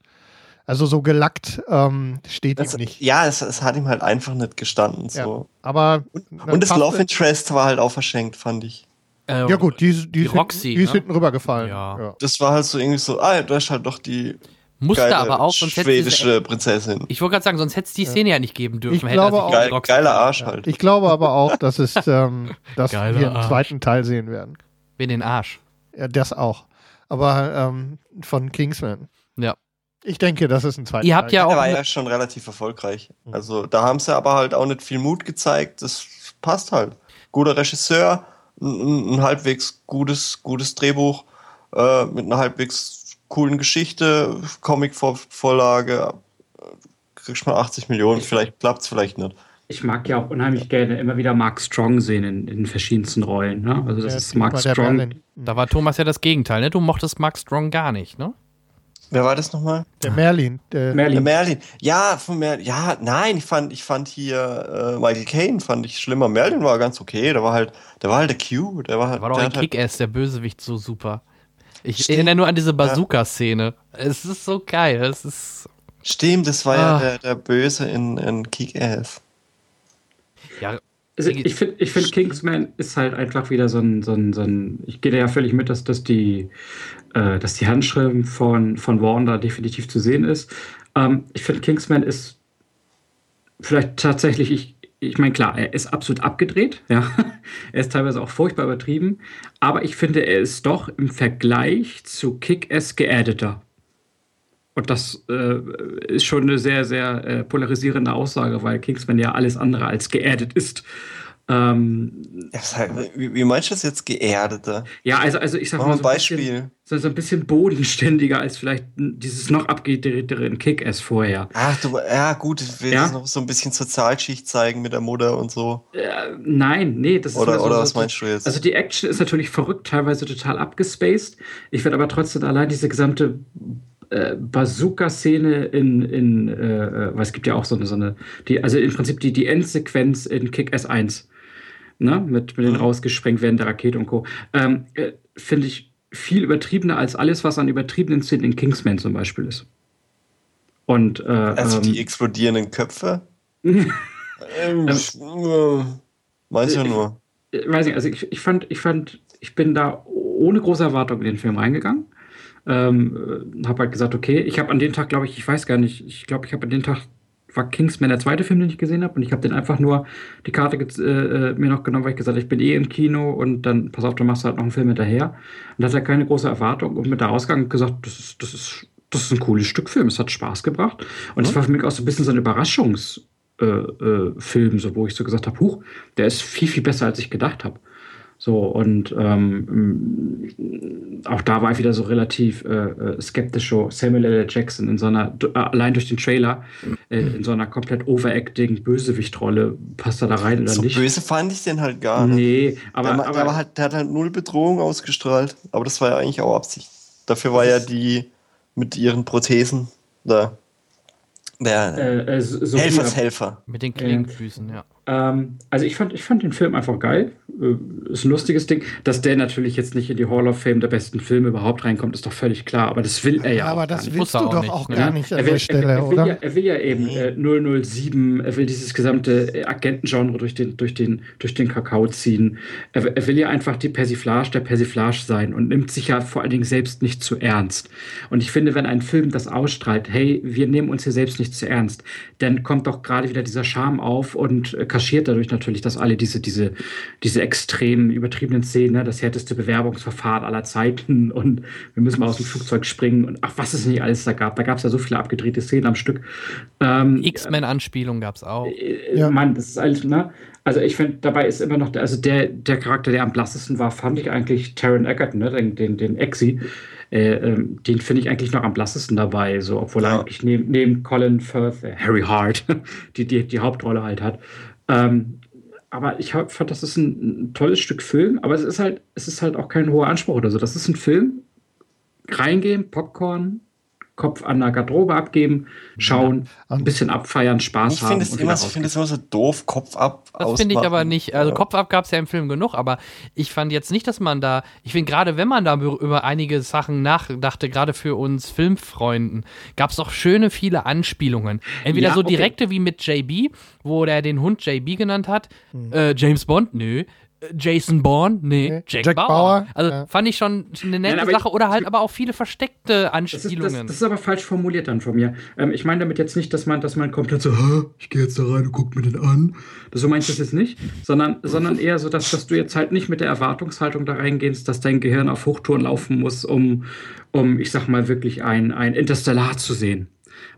Also so gelackt ähm, steht Das, ihm nicht. ja, es, es hat ihm halt einfach nicht gestanden. Ja. So. Aber Und, und das Love Interest war halt auch verschenkt, fand ich. Äh, Ja gut, die, ist- die, die ist, hinten, Roxy, die ist ne? hinten rübergefallen. Ja. Ja. Das war halt so irgendwie so, ah, du hast halt doch die Musste geile aber auch, sonst hätte diese, schwedische Prinzessin. Ich wollte gerade sagen, sonst hätte es die Szene ja nicht geben dürfen. Ich hätte glaube sich auch- geiler Arsch halt. Ich glaube aber auch, dass es, ähm, dass Geiler wir einen zweiten Teil sehen werden. Wie den Arsch. Ja, das auch. Aber ähm, von Kingsman. Ja. Ich denke, das ist ein zweiter Ihr habt Teil. ja auch. Der war ja schon relativ erfolgreich. Also da haben sie aber halt auch nicht viel Mut gezeigt. Das passt halt. Guter Regisseur, ein, ein halbwegs gutes, gutes Drehbuch äh, mit einer halbwegs coolen Geschichte, Comic-Vorlage, kriegst mal 80 Millionen, vielleicht klappt es, vielleicht nicht. Ich mag ja auch unheimlich gerne immer wieder Mark Strong sehen in, in verschiedensten Rollen. Ne? Also das Der ist Mark Strong. Da war Thomas ja das Gegenteil, ne? Du mochtest Mark Strong gar nicht, ne? Wer war das nochmal? Der Merlin. Der, Der Merlin. Merlin. Ja, von Merlin. Ja, nein, ich fand, ich fand hier äh, Michael Caine fand ich schlimmer. Merlin war ganz okay. Der war halt, der war halt der Q. Der war, halt- war doch der ein halt, Kick-Ass, der Bösewicht, so super. Ich Stimmt. erinnere nur an diese Bazooka-Szene. Es ist so geil. Es ist. Stimmt, das war Ah. ja der, der Böse in, in Kick-Ass. Ja, Also ich finde, ich find, Kingsman ist halt einfach wieder so ein, so ein, so ein ich gehe da ja völlig mit, dass, dass, die, äh, dass die Handschrift von, von Warren da definitiv zu sehen ist. Ähm, ich finde, Kingsman ist vielleicht tatsächlich, ich, ich meine, klar, er ist absolut abgedreht, ja. er ist teilweise auch furchtbar übertrieben, aber ich finde, er ist doch im Vergleich zu Kick-Ass geaddeter. Und das äh, ist schon eine sehr, sehr äh, polarisierende Aussage, weil Kingsman ja alles andere als geaddet ist. Ähm, wie, wie meinst du das jetzt geerdeter? ja, also, also ich sag Mach mal ein so ein, bisschen, Beispiel. so, so ein bisschen bodenständiger als vielleicht dieses noch abgedrehtere in Kick-Ass vorher. Ach, du, ja, gut, ich will Ja? noch so ein bisschen Sozialschicht zeigen mit der Mutter und so. Äh, nein, nee, das ist Oder, so, oder so, was meinst du jetzt? Also die Action ist natürlich verrückt, teilweise total abgespaced. Ich werde aber trotzdem allein diese gesamte äh, Bazooka-Szene in, in äh, äh, weil es gibt ja auch so eine, so eine die, also im Prinzip die, die Endsequenz in Kick-Ass 1, ne, mit, mit den Mhm. rausgesprengt werden der Rakete und Co., ähm, äh, finde ich viel übertriebener als alles, was an übertriebenen Szenen in Kingsman zum Beispiel ist. Und äh, also ähm, die explodierenden Köpfe? ähm, äh, meinst du nur? äh, weiß nicht, also ich, ich fand, ich fand, ich bin da ohne große Erwartung in den Film reingegangen. Ähm, habe halt gesagt, okay, ich habe an dem Tag, glaube ich, ich weiß gar nicht, ich glaube, ich habe an dem Tag war Kingsman der zweite Film, den ich gesehen habe und ich habe den einfach nur die Karte äh, äh, mir noch genommen, weil ich gesagt habe, ich bin eh im Kino und dann pass auf, dann machst du halt noch einen Film hinterher. Und hatte keine große Erwartung und mit der Ausgang gesagt, das ist, das ist, das ist ein cooles Stück Film, es hat Spaß gebracht. Und es war für mich auch so ein bisschen so ein Überraschungs äh, äh, so, wo ich so gesagt habe, huch, der ist viel, viel besser, als ich gedacht habe. So, und ähm, m, auch da war ich wieder so relativ äh, äh, skeptisch. So Samuel L. Jackson in so einer, äh, allein durch den Trailer, äh, in so einer komplett overacting Bösewichtrolle, passt er da rein oder So nicht? böse fand ich den halt gar nicht. Nee, aber, der, aber der, halt, der hat halt null Bedrohung ausgestrahlt. Aber das war ja eigentlich auch Absicht. Dafür war ja die mit ihren Prothesen da. Der äh, äh, so Helfershelfer. mit den Klingenfüßen, ja. Ähm, also ich fand, ich fand den Film einfach geil. Äh, ist ein lustiges Ding. Dass der natürlich jetzt nicht in die Hall of Fame der besten Filme überhaupt reinkommt, ist doch völlig klar. Aber das will er ja. aber auch gar das nicht. willst Muss du er doch auch ne? gar nicht an er will, der Stelle, er, er, will oder? ja, er will ja eben äh, 007, er will dieses gesamte äh, Agentengenre durch den, durch, den, durch den Kakao ziehen. Er, will- er will ja einfach die Persiflage der Persiflage sein und nimmt sich ja vor allen Dingen selbst nicht zu ernst. Und ich finde, wenn ein Film das ausstrahlt, hey, wir nehmen uns hier selbst nicht zu ernst, dann kommt doch gerade wieder dieser Charme auf und äh, kaschiert dadurch natürlich, dass alle diese, diese, diese extremen, übertriebenen Szenen, ne, das härteste Bewerbungsverfahren aller Zeiten und wir müssen mal aus dem Flugzeug springen und ach, was es nicht alles da gab. Da gab es ja so viele abgedrehte Szenen am Stück. Ähm, X-Men-Anspielung gab es auch. äh, Ja. Mann, das ist alles, ne? Also ich finde, dabei ist immer noch, der, also der, der Charakter, der am blassesten war, fand ich eigentlich Taron Egerton, ne? den, den, den Exi. Äh, ähm, den finde ich eigentlich noch am blassesten dabei, so, obwohl er Ja. eigentlich neben, neben Colin Firth, äh, Harry Hart, die, die die Hauptrolle halt hat. Ähm, aber ich hab, fand, das ist ein, ein tolles Stück Film, aber es ist halt, es ist halt auch kein hoher Anspruch oder so. Das ist ein Film, reingehen, Popcorn, Kopf an der Garderobe abgeben, schauen, ein bisschen abfeiern, Spaß Ich haben. finde es und immer, ich finde es immer so doof, Kopf ab. Das finde ich aber nicht. Also Ja. Kopf ab gab es ja im Film genug, aber ich fand jetzt nicht, dass man da. Ich finde gerade, wenn man da über einige Sachen nachdachte, gerade für uns Filmfreunden, gab es doch schöne viele Anspielungen. Entweder Ja, so okay. direkte wie mit JB, wo der den Hund JB genannt hat. Äh, James Bond, nö. Jason Bourne, nee. Nee. Jack, Jack Bauer. Bauer, Also ja. fand ich schon eine nette Nein, aber Sache ich- oder halt aber auch viele versteckte Das ist, das, Anspielungen. das ist aber falsch formuliert dann von mir. Ähm, ich meine damit jetzt nicht, dass man, dass man komplett so, "Hä, ich gehe jetzt da rein und guck mir den an. Das, so meinst du das jetzt nicht, sondern, sondern eher so, dass, dass du jetzt halt nicht mit der Erwartungshaltung da reingehst, dass dein Gehirn auf Hochtouren laufen muss, um, um ich sag mal, wirklich ein, ein Interstellar zu sehen.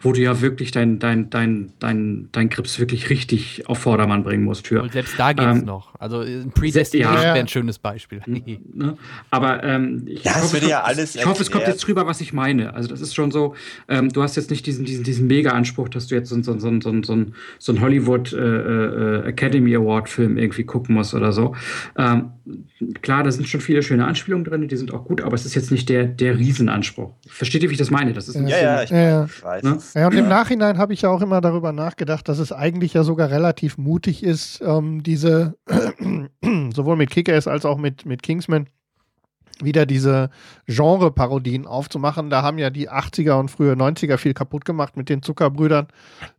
Wo du ja wirklich dein, dein, dein, dein, dein Grips wirklich richtig auf Vordermann bringen musst für. Und selbst da geht's Ähm, noch. Also äh, Predestination ja. wäre ein schönes Beispiel. Ne? Aber ähm, ich, hoffe, es ja kommt- alles ich hoffe, es kommt jetzt rüber, was ich meine. Also das ist schon so, ähm, du hast jetzt nicht diesen, diesen, diesen Mega-Anspruch, dass du jetzt so, so, so, so, so, so einen Hollywood äh, äh, Academy Award-Film irgendwie gucken musst oder so. Ähm, klar, da sind schon viele schöne Anspielungen drin, die sind auch gut, aber es ist jetzt nicht der, der Riesenanspruch. Versteht ihr, wie ich das meine? Das ist Ja, ja, ich, Ja, ja. ich weiß Ne? es. Ja, und im Nachhinein habe ich ja auch immer darüber nachgedacht, dass es eigentlich ja sogar relativ mutig ist, ähm, diese, sowohl mit Kick-Ass als auch mit, mit Kingsman, wieder diese Genre-Parodien aufzumachen. Da haben ja die 80er und frühe 90er viel kaputt gemacht mit den Zuckerbrüdern.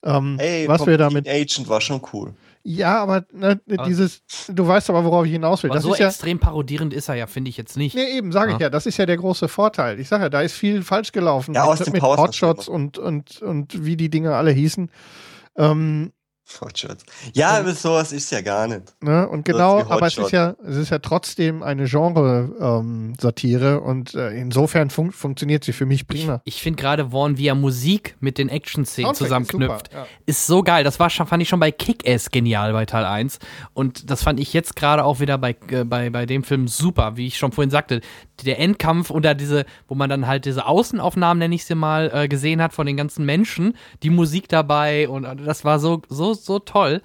Ähm, Ey, was wir damit. Agent war schon cool. Ja, aber ne, dieses, du weißt aber, worauf ich hinaus will. Aber Das so ist ja. extrem parodierend ist er ja, finde ich jetzt nicht. Nee, eben, sage ich Ja. ja. Das ist ja der große Vorteil. Ich sage ja, da ist viel falsch gelaufen Ja, aus mit, dem mit Hotshots und, und, und wie die Dinge alle hießen. Ähm, Hotshots. Ja, aber sowas ist ja gar nicht. Ne? Und genau, aber es ist ja, es ist ja trotzdem eine Genre-Satire und äh, insofern fun funktioniert sie für mich prima. Ich finde gerade Vaughn, wie er Musik mit den Action-Szenen Soundtrack ist zusammenknüpft, super, ja. ist so geil. Das war schon, fand ich schon bei Kick-Ass genial bei Teil 1. Und das fand ich jetzt gerade auch wieder bei, äh, bei, bei dem Film super, wie ich schon vorhin sagte. Der Endkampf unter diese, wo man dann halt diese Außenaufnahmen, nenne ich sie mal, äh, gesehen hat von den ganzen Menschen, die Musik dabei und äh, das war so, so, so toll.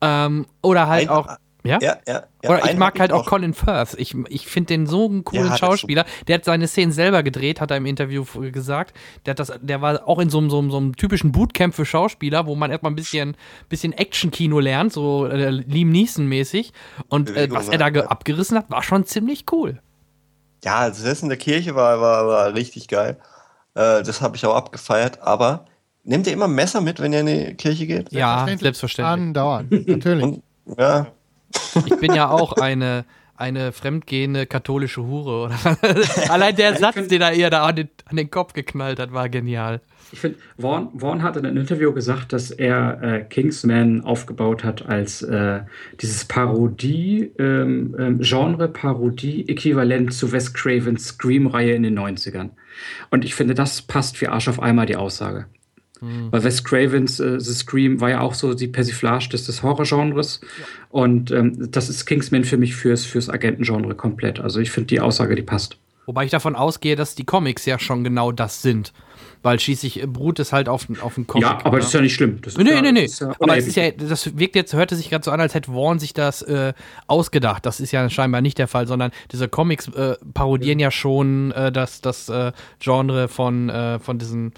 Ähm, oder halt Ein- auch. Ja? Ja, ja. ja. Oder ich mag halt auch noch. Colin Firth. Ich, ich finde den so einen coolen Ja, Schauspieler. Der hat seine Szenen selber gedreht, hat er im Interview gesagt. Der, hat das, der war auch in so, einem- so, einem- so einem typischen Bootcamp für Schauspieler, wo man erstmal ein bisschen, bisschen Action-Kino lernt, so äh, Liam Neeson-mäßig. Und äh, was er da abgerissen hat, war schon ziemlich cool. Ja, das Essen in der Kirche war, war, war richtig geil. Äh, das habe ich auch abgefeiert. Aber nehmt ihr immer ein Messer mit, wenn ihr in die Kirche geht? Ja, selbstverständlich. Andauernd, natürlich. Und, ja, Ich bin ja auch eine, eine fremdgehende katholische Hure. Oder? Allein der Satz, den er ihr da an den, an den Kopf geknallt hat, war genial. Ich finde, Vaughn, Vaughn hat in einem Interview gesagt, dass er äh, Kingsman aufgebaut hat als äh, dieses Parodie, ähm, ähm, Genre-Parodie-Äquivalent zu Wes Cravens Scream-Reihe in den 90ern. Und ich finde, das passt wie Arsch auf Eimer, die Aussage. Weil Wes Cravens äh, The Scream war ja auch so die Persiflage des, des Horrorgenres. Und ähm, das ist Kingsman für mich fürs, fürs Agentengenre komplett. Also ich finde die Aussage, die passt. Wobei ich davon ausgehe, dass die Comics ja schon genau das sind. Weil schließlich äh, beruht es halt auf, auf einen Comic. ja, aber ne? das ist ja nicht schlimm. Das ist Nee, ja, nee, nee. das ist ja Aber es ist ja, das wirkt jetzt, hörte sich gerade so an, als hätte Vaughn sich das äh, ausgedacht. Das ist ja scheinbar nicht der Fall, sondern diese Comics äh, parodieren ja, schon äh, das, das äh, Genre von, äh, von diesen.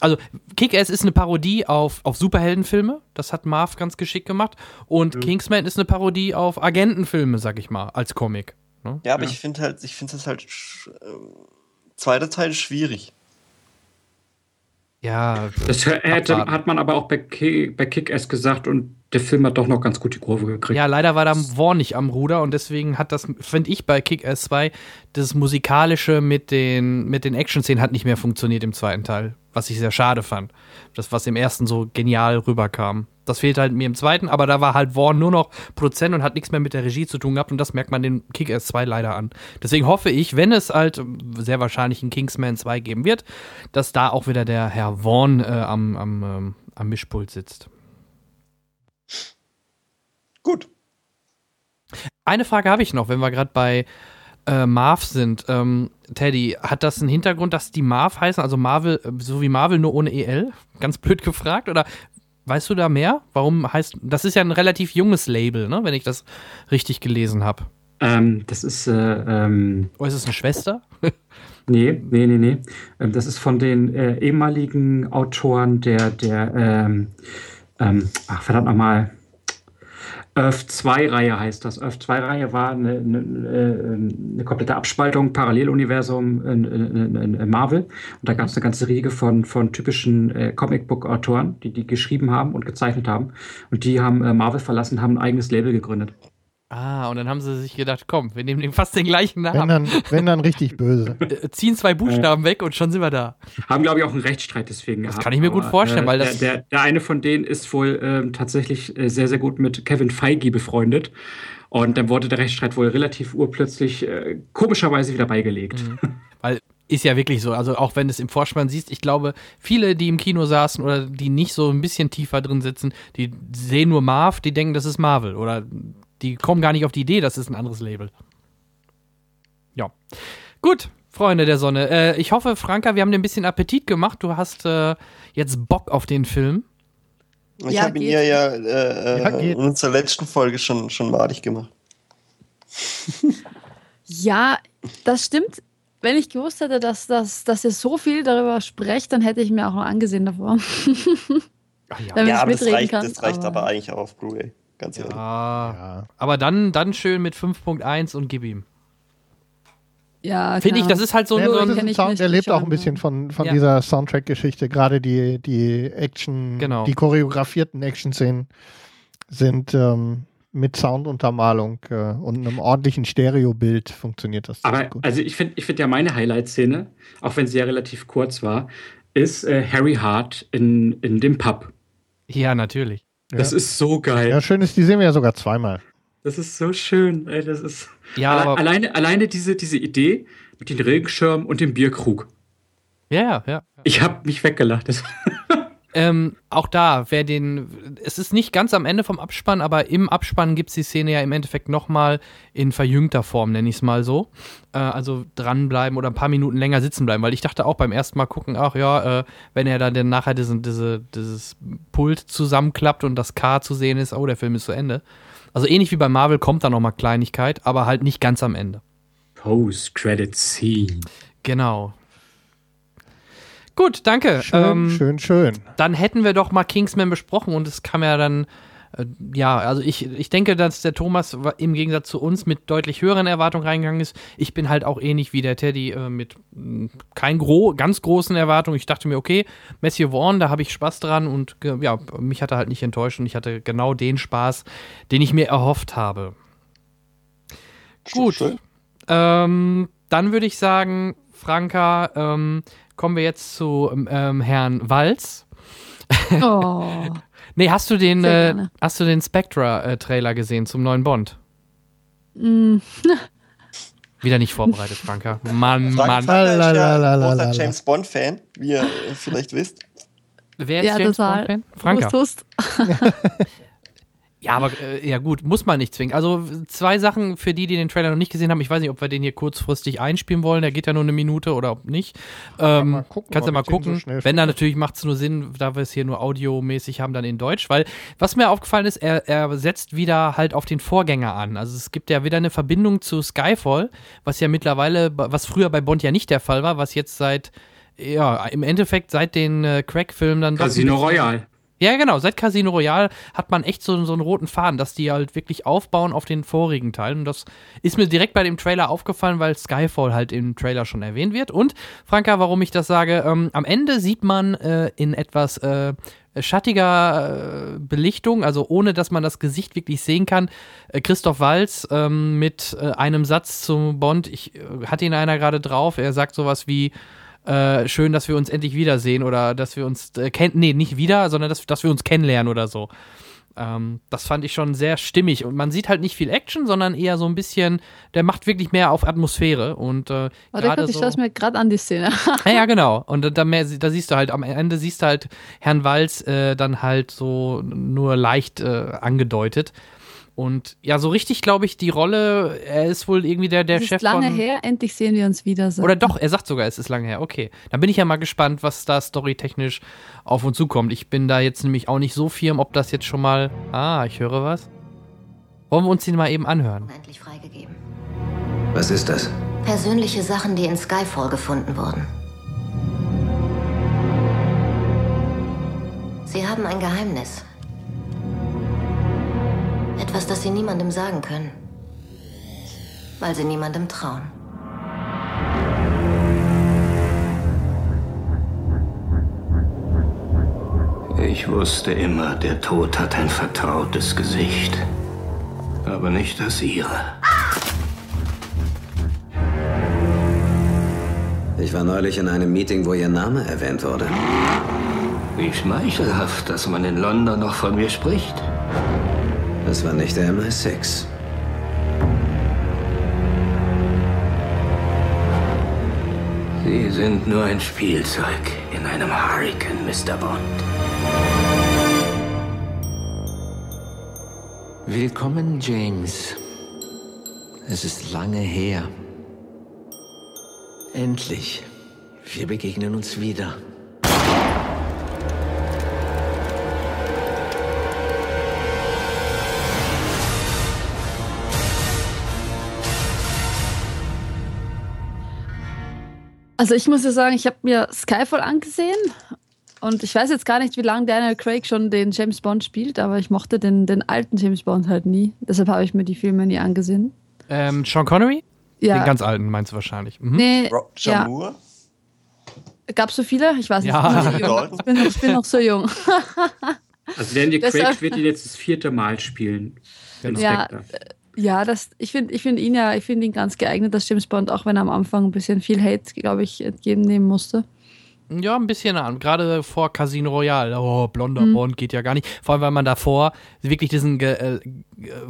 Also, Kick-Ass ist eine Parodie auf, auf Superheldenfilme. Das hat Marv ganz geschickt gemacht. Und Kingsman ist eine Parodie auf Agentenfilme, sag ich mal, als Comic. Ne? ja aber ich finde halt, ich finde das halt. zweiter Teil ist schwierig. Ja, Das hätte, hat man aber auch bei, Ki bei Kick-Ass gesagt und der Film hat doch noch ganz gut die Kurve gekriegt. Ja, leider war da Vaughn nicht am Ruder und deswegen hat das, finde ich, bei Kick-Ass 2 das Musikalische mit den, mit den Action-Szenen hat nicht mehr funktioniert im zweiten Teil, was ich sehr schade fand. Das, was im ersten so genial rüberkam. Das fehlt halt mir im zweiten, aber da war halt Vaughn nur noch Produzent und hat nichts mehr mit der Regie zu tun gehabt und das merkt man den Kick-Ass 2 leider an. Deswegen hoffe ich, wenn es halt sehr wahrscheinlich einen Kingsman 2 geben wird, dass da auch wieder der Herr Vaughn äh, am, am, ähm, am Mischpult sitzt. Gut. Eine Frage habe ich noch, wenn wir gerade bei äh, Marv sind. Ähm, Teddy, hat das einen Hintergrund, dass die Marv heißen, also Marvel, äh, so wie Marvel nur ohne EL? Ganz blöd gefragt. Oder weißt du da mehr? Warum heißt, das ist ja ein relativ junges Label, ne? wenn ich das richtig gelesen habe. Ähm, das ist, äh, ähm, Oder ist es eine Schwester? nee, nee, nee, nee. Ähm, das ist von den äh, ehemaligen Autoren der, der, ähm, ähm, ach, verdammt nochmal. Earth 2-Reihe heißt das. Earth 2-Reihe war eine, eine, äh, eine komplette Abspaltung, Paralleluniversum in, in, in Marvel. Und da gab es eine ganze Riege von, von typischen äh, Comicbook-Autoren, die die geschrieben haben und gezeichnet haben. Und die haben äh, Marvel verlassen, haben ein eigenes Label gegründet. Ah, und dann haben sie sich gedacht, komm, wir nehmen den fast den gleichen Wenn Namen, dann, wenn dann richtig böse. äh, ziehen zwei Buchstaben weg und schon sind wir da. Haben, glaube ich, auch einen Rechtsstreit deswegen Das gehabt. kann ich mir gut vorstellen, weil das- Der, der, der eine von denen ist wohl ähm, tatsächlich äh, sehr, sehr gut mit Kevin Feige befreundet. Und dann wurde der Rechtsstreit wohl relativ urplötzlich äh, komischerweise wieder beigelegt. Weil ist ja wirklich so. Also auch wenn du es im Vorspann siehst, ich glaube, viele, die im Kino saßen oder die nicht so ein bisschen tiefer drin sitzen, die sehen nur Marv, die denken, das ist Marvel. Oder die kommen gar nicht auf die Idee, das ist ein anderes Label. Ja. Gut, Freunde der Sonne. Äh, ich hoffe, Franka, wir haben dir ein bisschen Appetit gemacht. Du hast äh, jetzt Bock auf den Film. Ich Ja, habe ihn ja, ja, äh, Ja, in unserer letzten Folge schon, schon madig gemacht. Ja, das stimmt. Wenn ich gewusst hätte, dass, dass, dass ihr so viel darüber sprecht, dann hätte ich mir auch noch angesehen davor. Ach ja. Damit ja, ich aber das mitreden reicht, kann, das reicht aber aber- eigentlich auch auf Blu-ray. Ganz ehrlich. Ja. aber dann, dann schön mit 5.1 und gib ihm. Ja, Finde ich, das ist halt so, Ja, so ein Sound, der lebt schon, auch ein bisschen von, von Ja. dieser Soundtrack-Geschichte. Gerade die, die Action, Genau. die choreografierten Action-Szenen sind ähm, mit Sounduntermalung äh, und einem ordentlichen Stereobild funktioniert das Aber gut. also ich finde ich find ja meine Highlight-Szene, auch wenn sie ja relativ kurz war, ist äh, Harry Hart in, in dem Pub. Ja, natürlich. Das Ja. ist so geil. ja, schön ist, die sehen wir ja sogar zweimal. Das ist so schön. Ey, das ist Ja, Alle, aber, alleine, alleine diese, diese Idee mit dem Regenschirm und dem Bierkrug. ja, ja, ja. Ich habe mich weggelacht. Ähm, auch da, wer den, es ist nicht ganz am Ende vom Abspann, aber im Abspann gibt es die Szene ja im Endeffekt nochmal in verjüngter Form, nenne ich es mal so. Äh, also dranbleiben oder ein paar Minuten länger sitzen bleiben, weil ich dachte auch beim ersten Mal gucken, ach ja, äh, wenn er dann, dann nachher diesen, diese, dieses Pult zusammenklappt und das K zu sehen ist, oh, der Film ist zu Ende. Also ähnlich wie bei Marvel kommt da nochmal Kleinigkeit, aber halt nicht ganz am Ende. Post-Credit-Scene. Genau. Gut, danke. Schön, Ähm, schön, schön. dann hätten wir doch mal Kingsman besprochen und es kam ja dann, äh, ja, also ich, ich denke, dass der Thomas im Gegensatz zu uns mit deutlich höheren Erwartungen reingegangen ist. Ich bin halt auch ähnlich wie der Teddy äh, mit mh, kein gro ganz großen Erwartungen. Ich dachte mir, okay, Matthew Vaughn, da habe ich Spaß dran und ja, mich hat er halt nicht enttäuscht und ich hatte genau den Spaß, den ich mir erhofft habe. Gut. Ähm, dann würde ich sagen, Franka, ähm, kommen wir jetzt zu ähm, Herrn Walz. Oh. Nee, hast du den, äh, hast du den Spectra-Trailer gesehen zum neuen Bond? Mm, Wieder nicht vorbereitet, Franka. Mann, Frank, Mann. Frank ist ja Lalalala. großer James Bond-Fan, wie ihr vielleicht wisst. Wer ist Ja, James total. Bond-Fan? Franka. Ja, aber äh, ja gut, muss man nicht zwingen. Also zwei Sachen für die, die den Trailer noch nicht gesehen haben. Ich weiß nicht, ob wir den hier kurzfristig einspielen wollen. Der geht ja nur eine Minute oder ob nicht. Ähm, mal gucken, kannst du mal so gucken. schnell Wenn dann natürlich macht es nur Sinn, da wir es hier nur audiomäßig haben, dann in Deutsch. Weil was mir aufgefallen ist, er, er setzt wieder halt auf den Vorgänger an. Also es gibt ja wieder eine Verbindung zu Skyfall, was ja mittlerweile, was früher bei Bond ja nicht der Fall war, was jetzt seit ja, im Endeffekt seit den äh, Crack-Filmen dann Casino Royale. Ja, genau. Seit Casino Royale hat man echt so, so einen roten Faden, dass die halt wirklich aufbauen auf den vorigen Teilen. Und das ist mir direkt bei dem Trailer aufgefallen, weil Skyfall halt im Trailer schon erwähnt wird. Und, Franka, warum ich das sage, ähm, am Ende sieht man äh, in etwas äh, schattiger äh, Belichtung, also ohne dass man das Gesicht wirklich sehen kann, äh, Christoph Walz ähm, mit äh, einem Satz zum Bond. Ich äh, hatte ihn einer gerade drauf. Er sagt sowas wie, äh, schön, dass wir uns endlich wiedersehen oder dass wir uns äh, kennen, nee, nicht wieder, sondern dass, dass wir uns kennenlernen oder so. Ähm, das fand ich schon sehr stimmig und man sieht halt nicht viel Action, sondern eher so ein bisschen, der macht wirklich mehr auf Atmosphäre und äh, Warte gerade kurz, ich so, schaue mir gerade an die Szene. ja, ja, genau. Und da, da siehst du halt, am Ende siehst du halt Herrn Walz äh, dann halt so nur leicht äh, angedeutet. Und ja, so richtig glaube ich, die Rolle, er ist wohl irgendwie der, der Es Chef ist lange von. her, endlich sehen wir uns wieder. So. Oder doch, er sagt sogar, es ist lange her. Okay. Dann bin ich ja mal gespannt, was da storytechnisch auf uns zukommt. Ich bin da jetzt nämlich auch nicht so firm, ob das jetzt schon mal. Ah, ich höre was. Wollen wir uns den mal eben anhören? endlich freigegeben. Was ist das? Persönliche Sachen, die in Skyfall gefunden wurden. Sie haben ein Geheimnis. Etwas, das Sie niemandem sagen können. Weil Sie niemandem trauen. Ich wusste immer, der Tod hat ein vertrautes Gesicht. Aber nicht das ihre. Ich war neulich in einem Meeting, wo Ihr Name erwähnt wurde. Wie schmeichelhaft, dass man in London noch von mir spricht. Das war nicht der MI6. Sie sind nur ein Spielzeug in einem Hurricane, Mr. Bond. Willkommen, James. Es ist lange her. Endlich. Wir begegnen uns wieder. Also ich muss ja sagen, ich habe mir Skyfall angesehen und ich weiß jetzt gar nicht, wie lange Daniel Craig schon den James Bond spielt, aber ich mochte den, den alten James Bond halt nie. Deshalb habe ich mir die Filme nie angesehen. Ähm, Sean Connery? Ja. Den ganz alten meinst du wahrscheinlich. Mhm. Nee, Roger ja. Moore? Gab es so viele? Ich weiß nicht. Ja. Ich, bin noch, ich, bin noch, ich bin noch so jung. Also Daniel Craig wird ihn jetzt das vierte Mal spielen. Den Ja, Spectre. Ja, das, ich finde ich find ihn ja, ich finde ihn ganz geeignet als James Bond, auch wenn er am Anfang ein bisschen viel Hate, glaube ich, entgegennehmen musste. Ja, ein bisschen an. Gerade vor Casino Royale. Oh, blonder Mhm. Bond geht ja gar nicht. Vor allem, weil man davor wirklich diesen ge äh,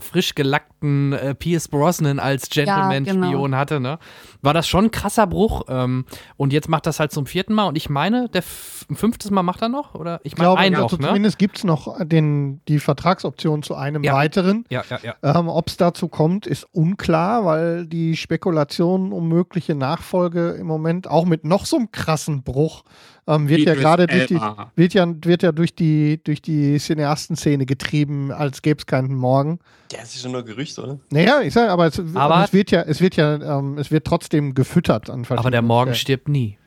frisch gelackten äh, Pierce Brosnan als Gentleman-Spion genau. hatte, ne? War das schon ein krasser Bruch. Ähm, und jetzt macht das halt zum vierten Mal. Und ich meine, der ein fünftes Mal macht er noch? Oder? Ich meine, glaube, ein also noch, ne? zumindest gibt es noch den, die Vertragsoption zu einem Ja. weiteren. Ja, ja, ja. Ähm, Ob es dazu kommt, ist unklar, weil die Spekulationen um mögliche Nachfolge im Moment auch mit noch so einem krassen Bruch ähm, wird ja gerade durch die wird ja, wird ja durch die durch die Cineastenszene getrieben, als gäbe es keinen Morgen. Ja, das ist ja nur Gerücht, oder? Naja, ich sage, aber, es, Aber- es wird ja, es wird ja, ähm, es wird trotzdem gefüttert an Aber der Morgen Stellen. stirbt nie.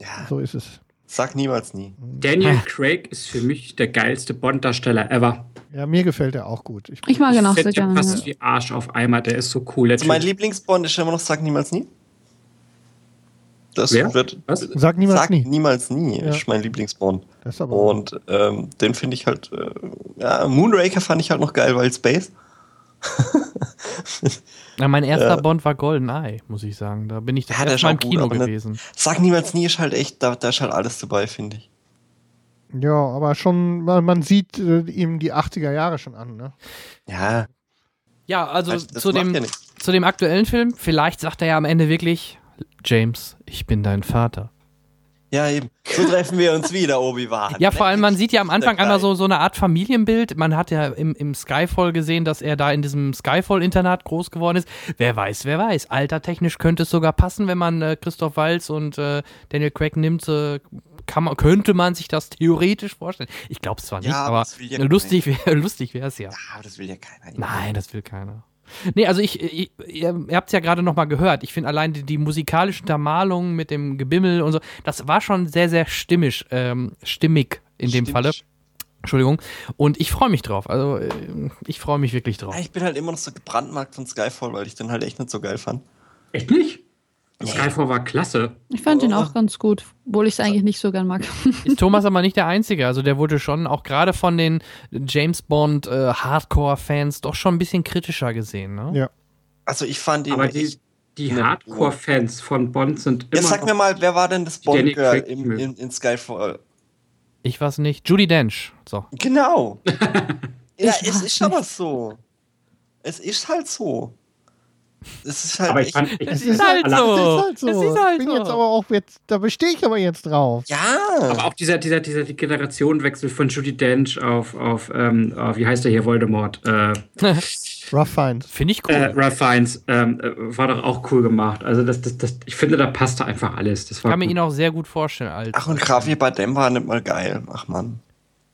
Ja, So ist es. sag niemals nie. Daniel Craig ist für mich der geilste Bond-Darsteller ever. Ja, mir gefällt er auch gut. Ich, Ich mag ihn auch sehr gerne. Ja. wie Arsch auf Eimer, der ist so cool. Also mein. Lieblingsbond ist immer noch Sag niemals nie. Das Wer? wird. Was? Sag niemals Sag nie. niemals nie Ja. ist mein Lieblingsbond. Das aber Und ähm, den finde ich halt. Äh, ja, Moonraker fand ich halt noch geil, weil Space. Ja, mein erster Ja. Bond war GoldenEye, muss ich sagen. Da bin ich das Ja, der erste Mal im gut, Kino aber nicht- gewesen. Sag niemals nie ist halt echt, da, da ist halt alles dabei, finde ich. ja, aber schon, man, man sieht äh, ihm die 80er Jahre schon an. Ne? Ja, Ja, also Also, das zu, dem, ja zu dem aktuellen Film, vielleicht sagt er ja am Ende wirklich, James, ich bin dein Vater. ja eben. So treffen wir uns wieder, Obi-Wan. Ja, vor allem, man sieht ja am Anfang einmal so, so eine Art Familienbild. Man hat ja im, im Skyfall gesehen, dass er da in diesem Skyfall-Internat groß geworden ist. Wer weiß, wer weiß. Altertechnisch könnte es sogar passen, wenn man äh, Christoph Waltz und äh, Daniel Craig nimmt. Äh, kann man, könnte man sich das theoretisch vorstellen. Ich glaube es zwar nicht, Ja, aber aber ja lustig wäre lustig es ja. Ja, aber das will ja keiner. Nein, das will keiner. Nee, also ich, ich ihr, ihr habt es ja gerade noch mal gehört. Ich finde allein die, die musikalischen Untermalungen mit dem Gebimmel und so, das war schon sehr, sehr stimmig, ähm, stimmig in dem Stimmt. Falle. Entschuldigung. Und ich freue mich drauf. Also äh, ich freue mich wirklich drauf. Ja, ich bin halt immer noch so gebrandmarkt von Skyfall, weil ich den halt echt nicht so geil fand. Echt nicht? Skyfall war klasse. Ich fand ihn auch ganz gut, obwohl ich es eigentlich nicht so gern mag. Ist Thomas aber nicht der Einzige. Also der wurde schon auch gerade von den James Bond äh, Hardcore-Fans doch schon ein bisschen kritischer gesehen. Ne? Ja. Also ich fand ihn Aber die, die. Hardcore-Fans von Bond sind immer Ja, sag mir mal, wer war denn das Bond-Girl mögen. in, in Skyfall? Ich weiß nicht. Judy Dench. So. Genau. ja, es ist aber so. Es ist halt so. Es ist halt Aber ich fand, ich, Es ist halt Es so. ist halt so. Es ist halt ich bin so. jetzt aber auch jetzt, da bestehe ich aber jetzt drauf. ja. aber auch dieser, dieser, dieser Generationenwechsel von Judy Dench auf, auf, ähm, auf wie heißt der hier, Voldemort, äh, Rough Finds. Finde ich cool. äh, Ralph Fiennes, ähm, äh, war doch auch cool gemacht. Also das, das, das, ich finde, da passte einfach alles. Das war kann mir gut. ihn auch sehr gut vorstellen als. Ach, und Javier Bardem war nicht mal geil. Ach, Mann.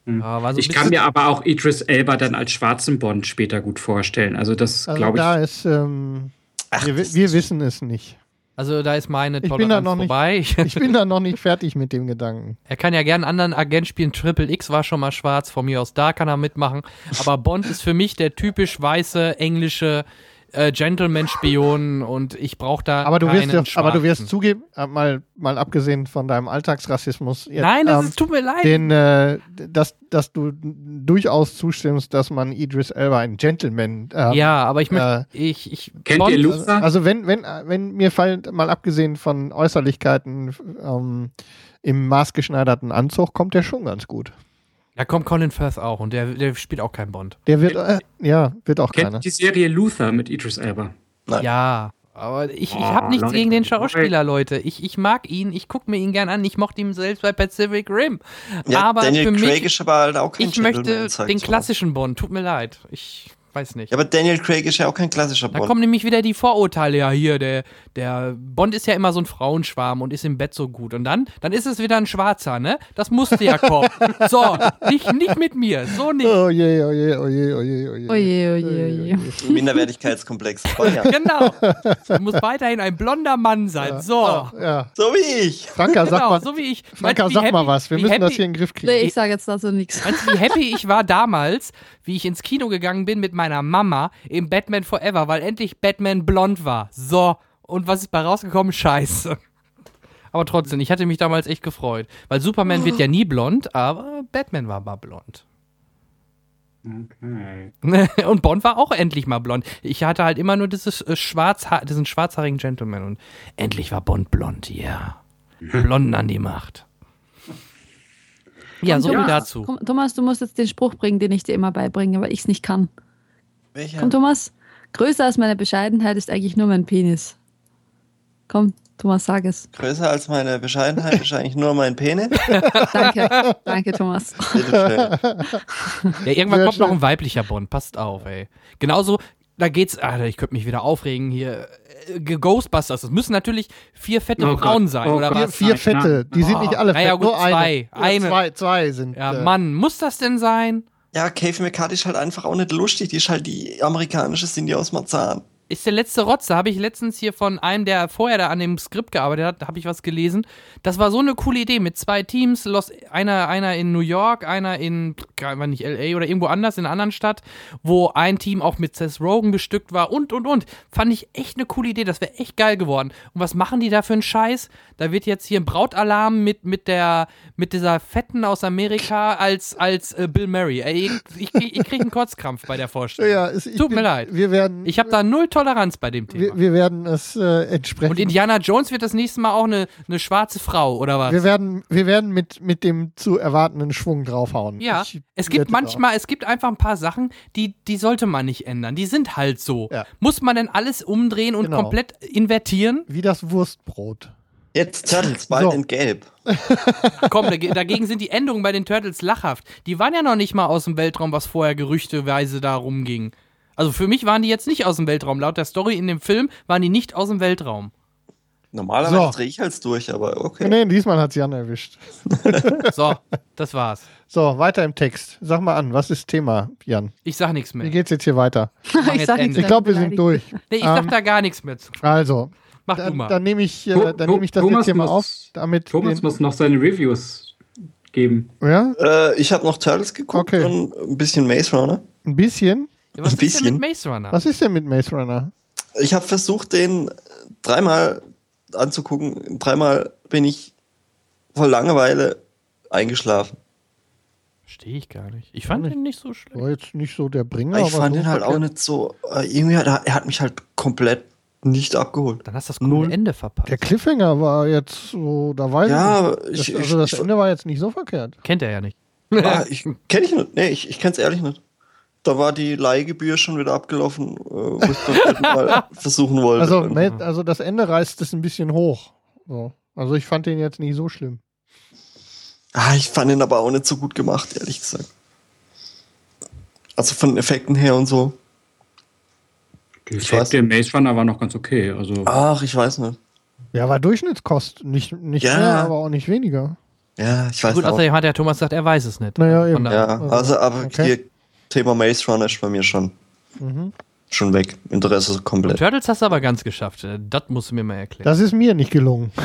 Ja, war so ich kann mir aber auch Idris Elba dann als schwarzen Bond später gut vorstellen. Also das Also glaube da ich. ist, ähm, Ach, wir, wir wissen es nicht. Also da ist meine Ich bin Toleranz da noch nicht- vorbei. Ich, Ich bin da noch nicht fertig mit dem Gedanken. er kann ja gern einen anderen Agent spielen. Triple X war schon mal schwarz, von mir aus da kann er mitmachen. Aber Bond ist für mich der typisch weiße, englische äh, Gentleman-Spion und ich brauche da Aber du wirst, keinen ja, aber du wirst zugeben, äh, mal, mal abgesehen von deinem Alltagsrassismus, jetzt, Nein, das ähm, ist, tut mir leid. den, äh, dass, dass du durchaus zustimmst, dass man Idris Elba ein Gentleman äh, ja, aber ich möchte, ich, ich, Kennt Bond, ihr Luther? Also wenn, wenn, wenn mir fallen, mal abgesehen von Äußerlichkeiten ähm, im maßgeschneiderten Anzug, kommt der schon ganz gut. Da kommt Colin Firth auch und der, der spielt auch keinen Bond. Der wird, äh, ja, wird auch Kennt keiner. die Serie Luther mit Idris Elba? Nein. Ja, Aber ich, ich Oh, habe nichts Leute, gegen den. Schauspieler, Leute. Ich, ich mag ihn, ich gucke mir ihn gern an. Ich mochte ihn selbst bei Pacific Rim. Ja, aber Daniel für Craig mich, ist aber halt auch kein ich möchte den klassischen Bond. Tut mir leid. Ich weiß nicht. Ja, aber Daniel Craig ist ja auch kein klassischer Da Bond. kommen nämlich wieder die Vorurteile. Ja, hier, der, der Bond ist ja immer so ein Frauenschwarm und ist im Bett so gut. Und dann, dann ist es wieder ein Schwarzer, ne? Das musste ja kommen. so, nicht, nicht mit mir. So nicht. Oh je, oh je, oh je, oh je, oh je. Oje, oje, oje. Minderwertigkeitskomplex. Voll, ja. Genau. Du musst weiterhin ein blonder Mann sein. So. Ja. So wie ich. Franka, sag Genau, mal, so wie ich. Franka, sag wie mal happy- was. Wir müssen das happy- hier in den Griff kriegen. Nee, ich sage jetzt dazu nichts. Weißt du, wie happy ich war damals, wie ich ins Kino gegangen bin mit meiner Mama im Batman Forever, weil endlich Batman blond war. So. Und was ist bei rausgekommen? Scheiße. Aber trotzdem, ich hatte mich damals echt gefreut. Weil Superman wird ja nie blond, aber Batman war mal blond. Okay. Und Bond war auch endlich mal blond. Ich hatte halt immer nur dieses, äh, Schwarzha diesen schwarzhaarigen Gentleman und endlich war Bond blond, ja. Blonden an die Macht. Ja, so viel Thomas, dazu. Komm, Thomas, du musst jetzt den Spruch bringen, den ich dir immer beibringe, weil ich es nicht kann. Welcher? Komm, Thomas. Größer als meine Bescheidenheit ist eigentlich nur mein Penis. Komm, Thomas, sag es. Größer als meine Bescheidenheit ist eigentlich nur mein Penis. Danke, danke, Thomas. Bitteschön. Ja, irgendwann Sehr kommt noch schön. ein weiblicher Bond. Passt auf, ey. Genauso, da geht's, Alter, ich könnte mich wieder aufregen hier. äh, Ghostbusters. Das müssen natürlich vier fette Oh Frauen Gott, sein, oh oder Gott. Vier, was? vier Nein, Fette, die sind Oh, nicht alle naja, fett, gut, nur eine. zwei. Ja, Eine. Zwei, zwei sind. Ja, äh, Mann, muss das denn sein? Ja, Cave McCarthy ist halt einfach auch nicht lustig. Die ist halt die amerikanische Cindy aus Marzahn. Ist der letzte Rotze, habe ich letztens hier von einem, der vorher da an dem Skript gearbeitet hat, habe ich was gelesen. Das war so eine coole Idee mit zwei Teams, Los, einer, einer in New York, einer in, war nicht LA oder irgendwo anders, in einer anderen Stadt, wo ein Team auch mit Seth Rogen bestückt war und, und, und. Fand ich echt eine coole Idee, das wäre echt geil geworden. Und was machen die da für einen Scheiß? Da wird jetzt hier ein Brautalarm mit, mit der, mit dieser Fetten aus Amerika als, als äh, Bill Murray. Ey, ich, ich, ich kriege einen Kotzkrampf bei der Vorstellung. ja, es, Tut bin, mir leid. Wir werden, Ich habe da null Toleranz bei dem Thema. wir, wir werden es äh, entsprechend. Und Indiana Jones wird das nächste Mal auch eine, eine schwarze Frau, oder was? wir werden, wir werden mit, mit dem zu erwartenden Schwung draufhauen. ja, Ich es gibt manchmal, es gibt einfach ein paar Sachen, die, die sollte man nicht ändern. Die sind halt so. Ja. Muss man denn alles umdrehen und Genau. komplett invertieren? drauf. Wie das Wurstbrot. Jetzt Turtles, bald So. in Gelb. Komm, dag- dagegen sind die Endungen bei den Turtles lachhaft. Die waren ja noch nicht mal aus dem Weltraum, was vorher gerüchteweise da rumging. Also für mich waren die jetzt nicht aus dem Weltraum. Laut der Story in dem Film waren die nicht aus dem Weltraum. Normalerweise So. drehe ich halt durch, aber okay. Nee, diesmal hat Jan erwischt. So, das war's. So, weiter im Text. Sag mal an, was ist Thema, Jan? Ich sag nichts Wie mehr. geht's jetzt hier weiter? ich sag Ich mehr, glaube, wir sind durch. Nee, ich sag Ähm, da gar nichts mehr zu. Also, Mach du dann, mal. dann nehme ich, äh, dann nehme ich das Thomas jetzt hier mal muss- auf. Damit Thomas den, muss noch seine Reviews geben. ja, Äh, ich habe noch Turtles geguckt Okay. und ein bisschen Maze Runner. ein bisschen. Ja, was ein ist denn mit bisschen. Maze Runner? Was ist denn mit Maze Runner? Ich habe versucht, den dreimal anzugucken. Dreimal bin ich vor Langeweile eingeschlafen. Verstehe ich gar nicht. Ich fand nicht. den nicht so schlimm. War jetzt nicht so der Bringer, ich aber fand ihn halt auch nicht so. Äh, irgendwie hat er, er hat mich halt komplett nicht abgeholt. Dann hast du das coole Null. Ende verpasst. Der Cliffhanger war jetzt so, da weiß Ja, ich nicht. ich- Das, also das ich- Ende war jetzt nicht so verkehrt. Kennt er ja nicht. Ah, ich kenne ich nicht. Nee, ich, ich kenne es ehrlich nicht. Da war die Leihgebühr schon wieder abgelaufen, äh, wo ich Mal versuchen wollte. Also, Und- Ma- also das Ende reißt es ein bisschen hoch. So. Also ich fand den jetzt nicht so schlimm. ah, ich fand ihn aber auch nicht so gut gemacht, ehrlich gesagt. Also von den Effekten her und so. Die Ich weiß Effekte im Maze Runner war noch ganz okay. Also, Ach, ich weiß nicht. Ja, war Durchschnittskost. Nicht, nicht Ja. mehr, aber auch nicht weniger. Ja, ich weiß Gut, auch. außerdem hat der Thomas gesagt, er weiß es nicht. Naja, eben. Ja, also aber Okay. Thema Maze Runner ist bei mir schon, Mhm. schon weg. Interesse Und komplett. Turtles hast du aber ganz geschafft. Äh, Das musst du mir mal erklären. Das ist mir nicht gelungen.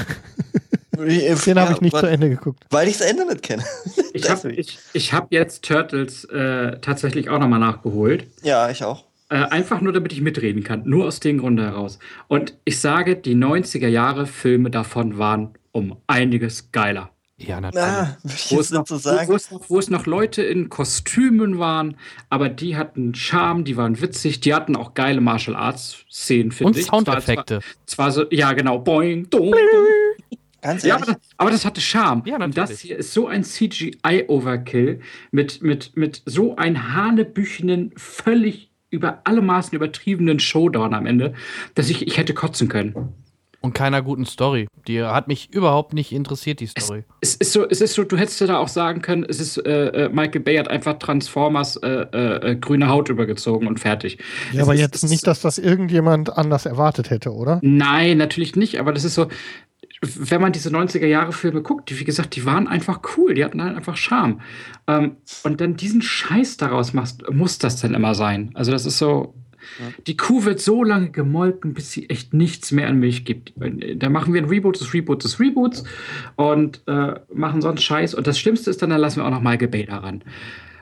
Den habe ich nicht weil, zu Ende geguckt. Weil ich das Ende nicht kenne. ich habe ich, ich hab jetzt Turtles äh, tatsächlich auch nochmal nachgeholt. Ja, ich auch. Äh, einfach nur, damit ich mitreden kann. Nur aus dem Grunde heraus. Und ich sage, die 90er Jahre Filme davon waren um einiges geiler. Ja, natürlich. Ich Wo es, noch, so sagen. wo, es noch, wo es noch Leute in Kostümen waren, aber die hatten Charme, die waren witzig, die hatten auch geile Martial Arts Szenen, finde Und ich. Soundeffekte. Zwar, zwar so, ja genau, boing, dong, Ganz Ja, ehrlich. aber das, aber das hatte Charme. Ja, Und das hier ist so ein CGI-Overkill mit, mit, mit so ein hanebüchenen, völlig über alle Maßen übertriebenen Showdown am Ende, dass ich, ich hätte kotzen können. Und keiner guten Story. Die hat mich überhaupt nicht interessiert, die Story. Es ist so, es ist so, du hättest ja da auch sagen können, es ist, äh, äh Michael Bay hat einfach Transformers äh, äh, grüne Haut übergezogen und fertig. Ja, Es aber ist- jetzt es nicht, dass das irgendjemand anders erwartet hätte, oder? Nein, natürlich nicht, aber das ist so, wenn man diese 90er-Jahre-Filme guckt, die, wie gesagt, die waren einfach cool, die hatten halt einfach Charme. Ähm, und dann diesen Scheiß daraus machst, muss das dann immer sein. Also, das ist so. Die Kuh wird so lange gemolken, bis sie echt nichts mehr an Milch gibt. Da machen wir ein Reboot des Reboots des Reboots und äh, machen so einen Scheiß. Und das Schlimmste ist dann, dann lassen wir auch noch Michael Bay daran.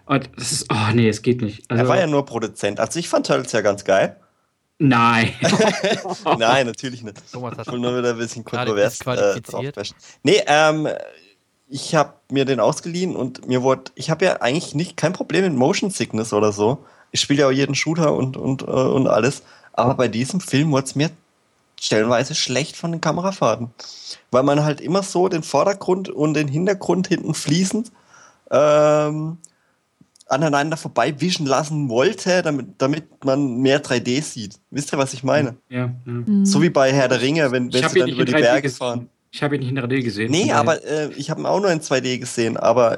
Und das ist, oh nee, es geht nicht. Also, er war ja nur Produzent. Also ich fand Turtles ja ganz geil. Nein. Nein, natürlich nicht. Thomas hat nur wieder ein bisschen kontrovers äh. Nee, ähm, ich habe mir den ausgeliehen und mir wurde, ich habe ja eigentlich nicht kein Problem mit Motion Sickness oder so. Ich spiele ja auch jeden Shooter und, und, äh, und alles. Aber bei diesem Film wurde es mir stellenweise schlecht von den Kamerafahrten. Weil man halt immer so den Vordergrund und den Hintergrund hinten fließend ähm, aneinander vorbei wischen lassen wollte, damit, damit man mehr 3D sieht. Wisst ihr, was ich meine? Ja, ja. So wie bei Herr der Ringe, wenn, Ich wenn habe sie ihn dann über in die 3D Berge gesehen. fahren. Ich habe ihn nicht in 3D gesehen. Nee, aber äh, ich habe ihn auch nur in 2D gesehen, aber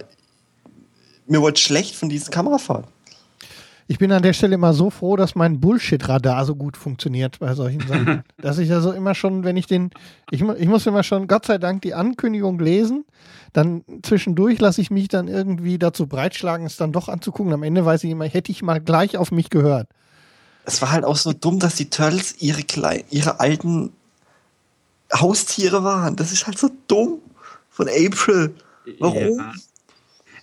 mir wurde schlecht von diesen Kamerafahrten. Ich bin an der Stelle immer so froh, dass mein Bullshit-Radar so gut funktioniert bei solchen Sachen. dass ich also immer schon, wenn ich den, ich, ich muss immer schon, Gott sei Dank, die Ankündigung lesen. Dann zwischendurch lasse ich mich dann irgendwie dazu breitschlagen, es dann doch anzugucken. Am Ende weiß ich immer, hätte ich mal gleich auf mich gehört. Es war halt auch so dumm, dass die Turtles ihre, Klei ihre alten Haustiere waren. Das ist halt so dumm von April. Warum? Ja.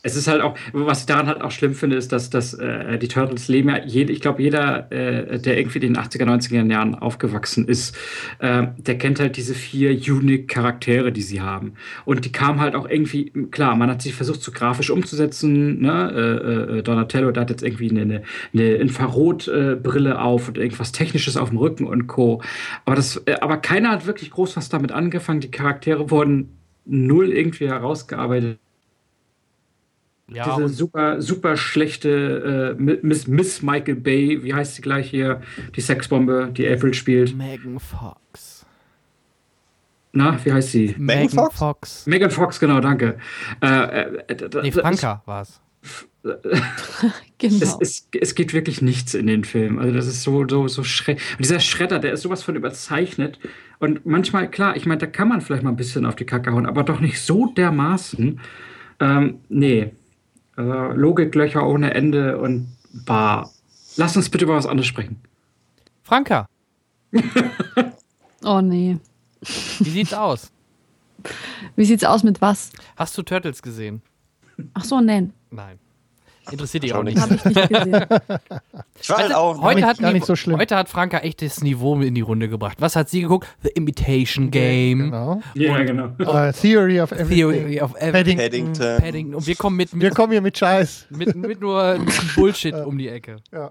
Es ist halt auch, was ich daran halt auch schlimm finde, ist, dass, dass äh, die Turtles leben ja, jed, ich glaube, jeder, äh, der irgendwie in den 80er, 90er Jahren aufgewachsen ist, äh, der kennt halt diese vier unique Charaktere, die sie haben. Und die kamen halt auch irgendwie, klar, man hat sich versucht, so grafisch umzusetzen, ne? äh, äh, Donatello, der hat jetzt irgendwie eine, eine, eine Infrarotbrille auf und irgendwas Technisches auf dem Rücken und Co. Aber, das, äh, aber keiner hat wirklich groß was damit angefangen. Die Charaktere wurden null irgendwie herausgearbeitet. Ja, Diese super, super schlechte äh, Miss, Miss Michael Bay, wie heißt sie gleich hier? Die Sexbombe, die April spielt. Megan Fox. Na, wie heißt sie? Megan Fox? Fox. Megan Fox, genau, danke. Äh, äh, äh, Nee, Franka war es. Genau. Es, es, es geht wirklich nichts in den Film. Also das ist so, so, so schrecklich. Und dieser Schredder, der ist sowas von überzeichnet. Und manchmal, klar, ich meine, da kann man vielleicht mal ein bisschen auf die Kacke hauen, aber doch nicht so dermaßen. Ähm, nee. Also Logiklöcher ohne Ende und bah. Lass uns bitte über was anderes sprechen. Franka, Oh nee. wie sieht's aus? Wie sieht's aus mit was? Hast du Turtles gesehen? Ach so, nein. Nein. Interessiert dich auch nicht. nicht. Habe ich nicht gesehen. Ich war halt auch. Heute nicht- hat, gar nicht so schlimm. heute hat Franka echtes Niveau in die Runde gebracht. Was hat sie geguckt? The Imitation Game. Genau. Ja, genau. Äh, Theory of Everything. Theory of Everything. Paddington. Paddington. Und wir kommen mit, Wir mit, kommen hier mit Scheiß. mit, mit nur ein bisschen Bullshit um die Ecke. Ja.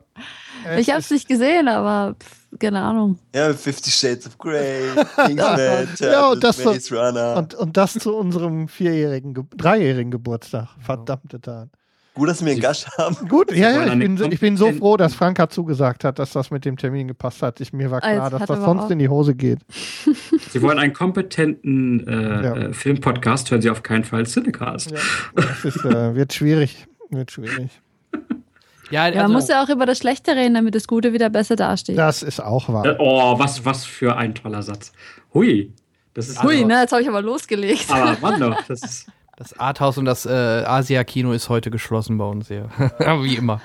Ich habe es nicht gesehen, aber pff, keine Ahnung. Ja, Fifty Shades of Grey, Kingsman, Ja, und das Maze Runner. Und, und das zu unserem vierjährigen, Ge dreijährigen Geburtstag. Verdammte Tat. Gut, dass wir einen Gast haben. Gut, ja, ja, ich bin, so- ich bin so froh, dass Franka zugesagt hat, dass das mit dem Termin gepasst hat. Ich, mir war klar, dass hat das sonst auch- in die Hose geht. Sie wollen einen kompetenten äh, Ja. äh, Filmpodcast, hören Sie auf keinen Fall Cinecast. Ja, das ist, äh, wird schwierig. Wird schwierig. Ja, Ja, man also, muss ja auch über das Schlechte reden, damit das Gute wieder besser dasteht. Das ist auch wahr. Äh, oh, was, was für ein toller Satz. Hui. Das ist Hui, also- ne, jetzt habe ich aber losgelegt. Aber Mann doch, das ist. Das Arthouse und das äh, Asia-Kino ist heute geschlossen bei uns hier. Wie immer.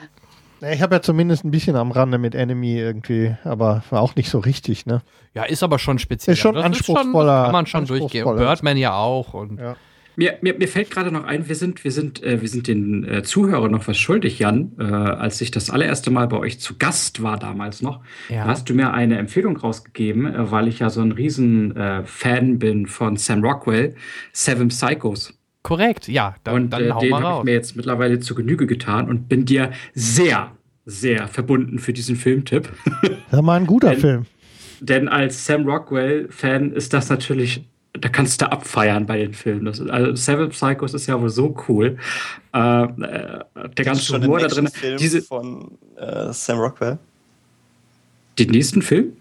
Ich habe ja zumindest ein bisschen am Rande mit Enemy irgendwie, aber war auch nicht so richtig, ne? Ja, ist aber schon speziell. Ist schon Das anspruchsvoller- kann man schon durchgehen. Birdman ja auch. Und Ja. Mir, mir, mir fällt gerade noch ein, wir sind, wir sind, äh, wir sind den äh, Zuhörern noch was schuldig, Jan. Äh, als ich das allererste Mal bei euch zu Gast war damals noch, Ja. da hast du mir eine Empfehlung rausgegeben, äh, weil ich ja so ein riesen äh, Fan bin von Sam Rockwell, Seven Psychos. Korrekt, ja. Dann, und dann äh, hau den mal habe ich mir jetzt mittlerweile zu Genüge getan und bin dir sehr, sehr verbunden für diesen Filmtipp. Das war ein guter Ein- Film. Denn als Sam Rockwell-Fan ist das natürlich, da kannst du abfeiern bei den Filmen. Das ist, also Seven Psychos ist ja wohl so cool. Äh, äh, der Das ist ganze schon Humor da drin. Film Diese, von äh, Sam Rockwell. Den nächsten Film?